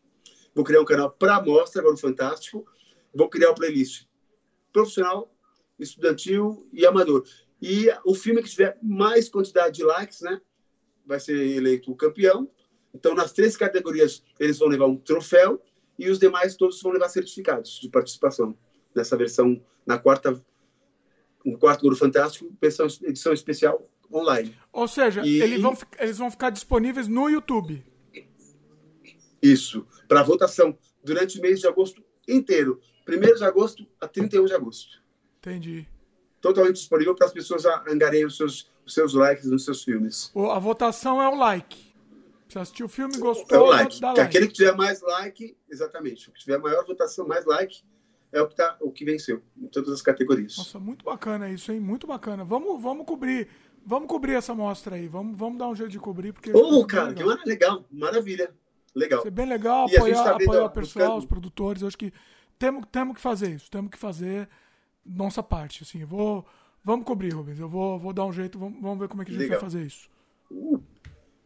Vou criar um canal para mostra, agora fantástico, vou criar o playlist profissional, estudantil e amador. E o filme que tiver mais quantidade de likes, né, vai ser eleito o campeão. Então, nas três categorias, eles vão levar um troféu e os demais todos vão levar certificados de participação nessa versão, na quarta, no quarto Guru Fantástico, versão, edição especial online. Ou seja, e... eles, vão, eles vão ficar disponíveis no YouTube. Isso, para votação, durante o mês de agosto inteiro. 1 de agosto a 31 de agosto. Entendi. Totalmente disponível para as pessoas angariarem os seus, os seus likes nos seus filmes. A votação é o like. Você assistiu o filme, gostou, é o like. dá like. Aquele que tiver mais like, exatamente. O que tiver maior votação, mais like, é o que, tá, o que venceu, em todas as categorias. Nossa, muito bacana isso, hein? Muito bacana. Vamos, vamos cobrir. Vamos cobrir essa mostra aí. Vamos, vamos dar um jeito de cobrir. Porque Ô, oh, cara, que legal. Maravilha. Legal. Isso é bem legal, e apoiar, tá apoiar o pessoal, buscando... os produtores. Eu acho que temos, temos que fazer isso. Temos que fazer nossa parte. Assim, vou, vamos cobrir, Rubens. Eu vou, vou dar um jeito. Vamos, vamos ver como é que a gente legal. vai fazer isso. Uh.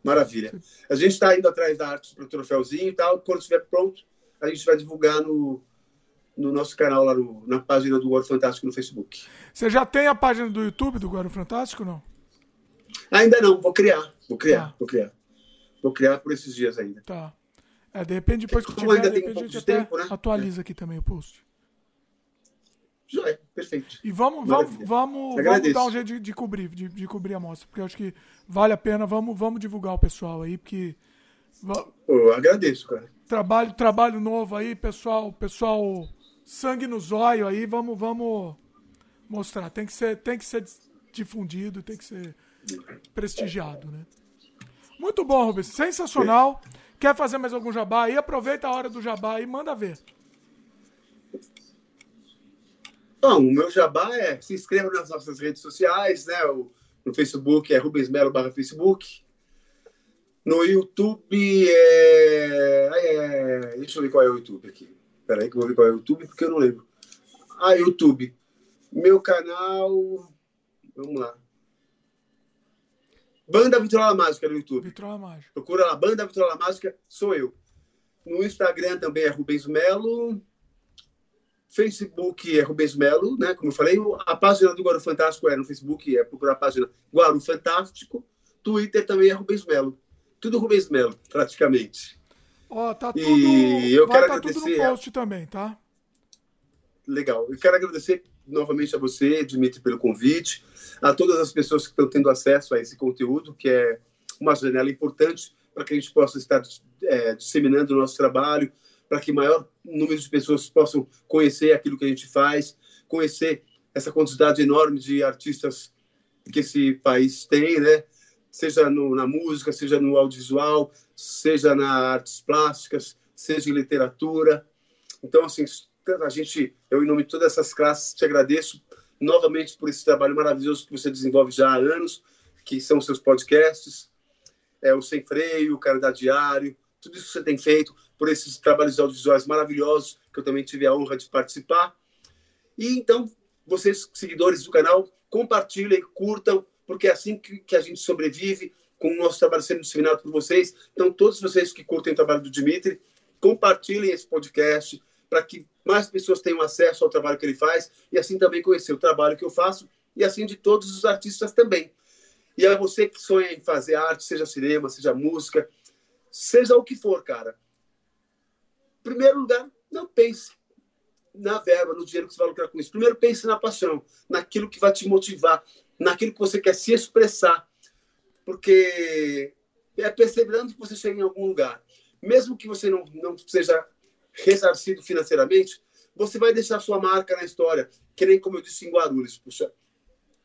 Maravilha. A gente está indo atrás da arte para o troféuzinho e tal. Quando estiver pronto, a gente vai divulgar no, no nosso canal lá no, na página do Guaro Fantástico no Facebook. Você já tem a página do YouTube do Guaro Fantástico não? Ainda não, vou criar. Vou criar, tá. vou criar. Vou criar por esses dias ainda. Tá. É, de repente, depois que tiver, ainda de tem um gente até tempo, né? atualiza é. aqui também o post. Já é, perfeito. E vamos, vamos, vamos, vamos dar um jeito de, de cobrir, de, de, cobrir a mostra, porque eu acho que vale a pena. Vamos, vamos divulgar o pessoal aí, porque. Eu agradeço, cara. Trabalho, trabalho novo aí, pessoal, pessoal, sangue no zóio aí, vamos, vamos mostrar. Tem que ser, tem que ser difundido, tem que ser prestigiado, né? Muito bom, Rubens. Sensacional. Quer fazer mais algum jabá aí? Aproveita a hora do jabá e manda ver. Bom, o meu jabá é se inscreva nas nossas redes sociais, né? O, no Facebook é Rubens Melo barra Facebook. No YouTube é... é... Deixa eu ver qual é o YouTube aqui. Espera aí que eu vou ver qual é o YouTube, porque eu não lembro. Ah, YouTube. Meu canal... Vamos lá. Banda Vitrola Mágica no YouTube. Vitrola Mágica. Procura lá, Banda Vitrola Mágica, sou eu. No Instagram também é Rubens Melo. Facebook é Rubens Melo, né? Como eu falei, a página do Guaru Fantástico é no Facebook, é procurar a página Guaru Fantástico. Twitter também é Rubens Melo. Tudo Rubens Melo, praticamente. Ó, oh, tá tudo. E eu Vai quero tá agradecer. Tudo no post também, tá? Legal. Eu quero agradecer novamente a você, Dimitri, pelo convite, a todas as pessoas que estão tendo acesso a esse conteúdo, que é uma janela importante para que a gente possa estar é, disseminando o nosso trabalho, para que maior número de pessoas possam conhecer aquilo que a gente faz, conhecer essa quantidade enorme de artistas que esse país tem, né? Seja no, na música, seja no audiovisual, seja nas artes plásticas, seja em literatura. Então, assim, a gente, eu em nome de todas essas classes, te agradeço novamente por esse trabalho maravilhoso que você desenvolve já há anos, que são os seus podcasts, é, o Sem Freio, o Caridade Diário, tudo isso que você tem feito, por esses trabalhos audiovisuais maravilhosos, que eu também tive a honra de participar. E então, vocês, seguidores do canal, compartilhem, curtam, porque é assim que, que a gente sobrevive, com o nosso trabalho sendo disseminado por vocês. Então, todos vocês que curtem o trabalho do Dimitri, compartilhem esse podcast para que mais pessoas tenham acesso ao trabalho que ele faz e assim também conhecer o trabalho que eu faço e assim de todos os artistas também. E a você que sonha em fazer arte, seja cinema, seja música, seja o que for, cara. Primeiro lugar, não pense na verba, no dinheiro que você vai lucrar com isso. Primeiro pense na paixão, naquilo que vai te motivar, naquilo que você quer se expressar. Porque é percebendo que você chega em algum lugar. Mesmo que você não, não seja ressarcido financeiramente, você vai deixar sua marca na história. Que nem como eu disse em Guarulhos. Puxa,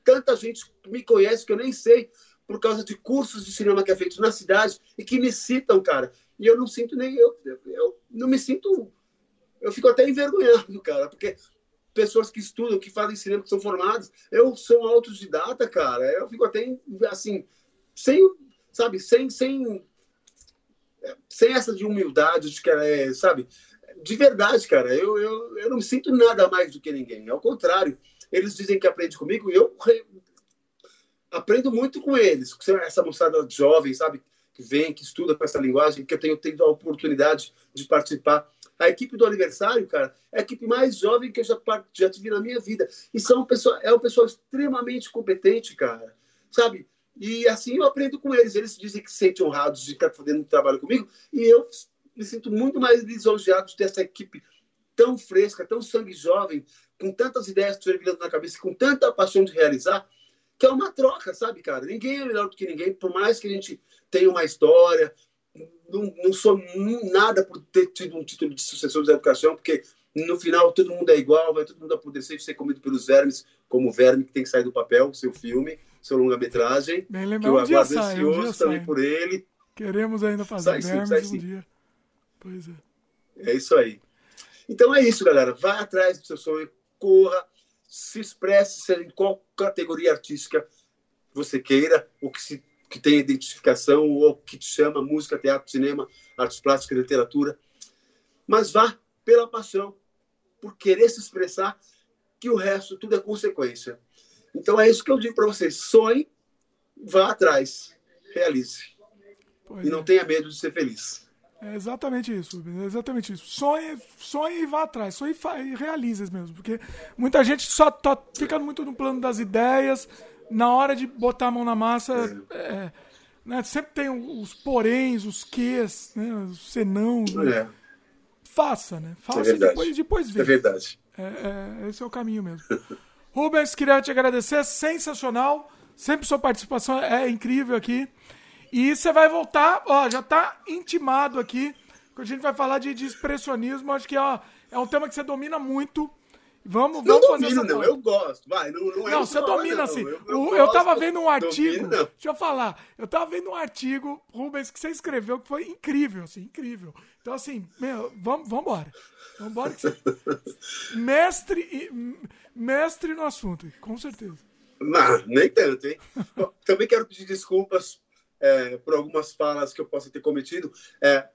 tanta gente me conhece que eu nem sei por causa de cursos de cinema que é feito na cidade e que me citam, cara. E eu não sinto nem. Eu, eu, não me sinto. Eu fico até envergonhado, cara, porque pessoas que estudam, que fazem cinema, que são formados, eu sou autodidata, cara. Eu fico até assim, sem, sabe, sem, sem, sem essa de humildade, de que é, sabe, de verdade, cara, eu, eu, eu não me sinto nada mais do que ninguém. Ao contrário, eles dizem que aprende comigo e eu. Aprendo muito com eles. Essa moçada jovem, sabe? Que vem, que estuda com essa linguagem, que eu tenho tido a oportunidade de participar. A equipe do aniversário, cara, é a equipe mais jovem que eu já, já tive na minha vida. E são pessoa, é um pessoal extremamente competente, cara. Sabe? E assim eu aprendo com eles. Eles dizem que se sentem honrados de estar fazendo um trabalho comigo. E eu me sinto muito mais lisonjeado de ter essa equipe tão fresca, tão sangue jovem, com tantas ideias fervilhando na cabeça, com tanta paixão de realizar, que é uma troca, sabe, cara? Ninguém é melhor do que ninguém, por mais que a gente tenha uma história. Não, não sou nada por ter tido um título de sucessor da educação, porque no final todo mundo é igual, vai todo mundo apodrecer e ser comido pelos vermes, como o verme que tem que sair do papel, seu filme, seu longa-metragem. Bem lembrar, que eu um aguardo sai, ansioso um também sai. por ele. Queremos ainda fazer sai, vermes sim, sai, um sim. dia. Pois é. É isso aí. Então é isso, galera. Vai atrás do seu sonho, corra, se expresse, seja em qual categoria artística você queira, o que, se, que tenha identificação, ou que te chama, música, teatro, cinema, artes plásticas, literatura. Mas vá pela paixão, por querer se expressar, que o resto tudo é consequência. Então é isso que eu digo para vocês: sonhe, vá atrás, realize. Pois e não é. tenha medo de ser feliz. É exatamente isso, é exatamente isso. Sonhe, sonhe e vá atrás, sonhe e realize mesmo, porque muita gente só tá ficando muito no plano das ideias, na hora de botar a mão na massa, é, né, sempre tem os poréns, os quês, né, os senãos. Né? É. Faça, né? Faça é e depois, depois vê. É verdade. É, é, esse é o caminho mesmo. <laughs> Rubens, queria te agradecer, sensacional. Sempre sua participação é incrível aqui. E você vai voltar, ó, já tá intimado aqui, que a gente vai falar de, de expressionismo, acho que ó, é um tema que você domina muito. Vamos, não vamos domino, fazer essa não, eu gosto. Vai, não, não, é não você domina assim. Eu, eu, eu tava vendo um artigo. Domino, deixa eu falar. Eu tava vendo um artigo, Rubens, que você escreveu, que foi incrível, assim, incrível. Então, assim, meu, vamos, vamos embora. Vamos embora que você... <laughs> mestre, mestre no assunto, com certeza. Não, nem tanto, hein? <laughs> Também quero pedir desculpas é, por algumas falas que eu possa ter cometido. É,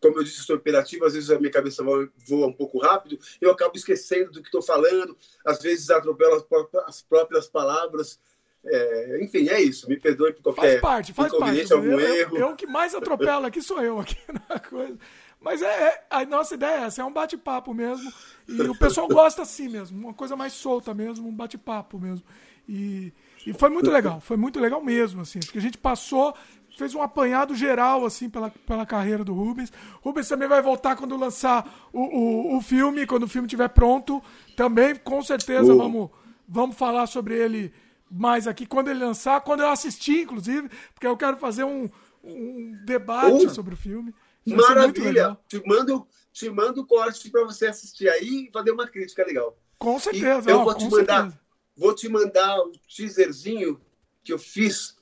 como eu disse, estou imperativo, às vezes a minha cabeça voa um pouco rápido, eu acabo esquecendo do que estou falando, às vezes atropelo as próprias palavras. É, enfim, é isso. Me perdoe por qualquer faz parte, faz parte. algum eu, erro. Eu, eu, que mais atropelo aqui sou eu aqui <laughs> na coisa. Mas é, é, a nossa ideia é essa, é um bate-papo mesmo. E o pessoal gosta assim mesmo, uma coisa mais solta mesmo, um bate-papo mesmo. E, e foi muito legal, foi muito legal mesmo, assim. Acho que a gente passou, fez um apanhado geral, assim, pela, pela carreira do Rubens. Rubens também vai voltar quando lançar o, o, o filme, quando o filme estiver pronto. Também, com certeza, uh. vamos, vamos falar sobre ele mais aqui quando ele lançar, quando eu assistir, inclusive, porque eu quero fazer um, um debate uh. sobre o filme. Vai Maravilha! Te mando, te mando o corte para você assistir aí e fazer uma crítica legal. Com certeza. E eu vou te mandar, certeza. Vou te mandar o teaserzinho que eu fiz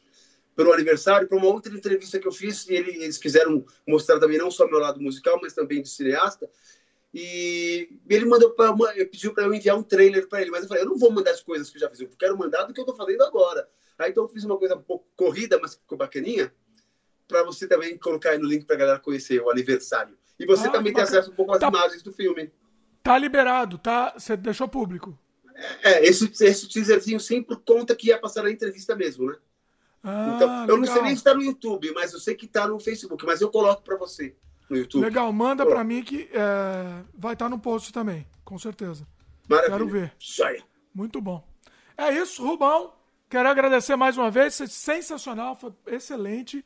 para o aniversário, para uma outra entrevista que eu fiz, e eles quiseram mostrar também não só meu lado musical, mas também de cineasta. E ele mandou para pediu para eu enviar um trailer para ele, mas eu falei, eu não vou mandar as coisas que eu já fiz, eu quero mandar do que eu estou fazendo agora. Aí então eu fiz uma coisa um pouco corrida, mas ficou bacaninha para você também colocar aí no link para a galera conhecer o aniversário. E você ah, também tem acesso um pouco às tá, imagens do filme. Tá liberado, tá? Você deixou público. É, esse, esse teaserzinho sim por conta que ia passar a entrevista mesmo, né? Ah, então, eu legal. não sei nem se está no YouTube, mas eu sei que está no Facebook, mas eu coloco para você no YouTube. Legal, manda para mim que é, vai estar tá no post também, com certeza. Maravilha. Quero ver. Joia. Muito bom. É isso, Rubão. Quero agradecer mais uma vez, sensacional, foi excelente.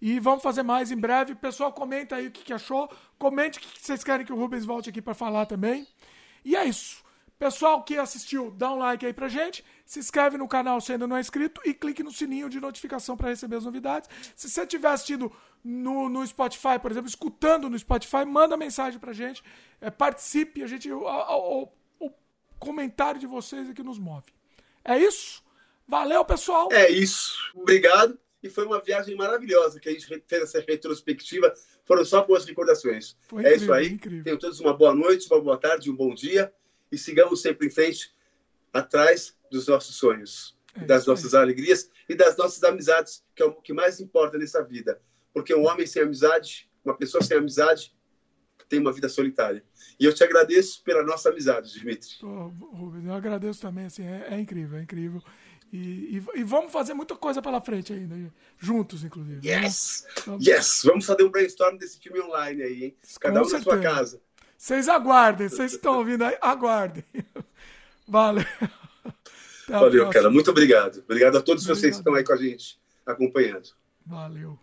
E vamos fazer mais em breve. Pessoal, comenta aí o que, que achou. Comente o que vocês querem que o Rubens volte aqui para falar também. E é isso. Pessoal que assistiu, dá um like aí pra gente. Se inscreve no canal se ainda não é inscrito e clique no sininho de notificação para receber as novidades. Se você estiver assistindo no, no Spotify, por exemplo, escutando no Spotify, manda mensagem pra gente. É, participe, a gente. O, o, o, o comentário de vocês é que nos move. É isso? Valeu, pessoal! É isso. Obrigado e foi uma viagem maravilhosa que a gente fez essa retrospectiva. Foram só boas recordações. Foi é incrível, isso aí. Incrível. Tenham todos uma boa noite, uma boa tarde, um bom dia e sigamos sempre em frente, atrás dos nossos sonhos, é das nossas alegrias e das nossas amizades, que é o que mais importa nessa vida. Porque um homem sem amizade, uma pessoa sem amizade, tem uma vida solitária. E eu te agradeço pela nossa amizade, Dimitri. Oh, Rubens, eu agradeço também, assim, é, é incrível, é incrível. E, e, e, vamos fazer muita coisa pela frente ainda, juntos, inclusive. Yes! Vamos... Yes! Vamos fazer um brainstorm desse filme online aí, hein? Cada Com um certeza. na sua casa. Vocês aguardem, vocês estão ouvindo aí, aguardem. <laughs> Valeu. Até Valeu, cara. Muito obrigado. Obrigado a todos obrigado. vocês que estão aí com a gente acompanhando. Valeu.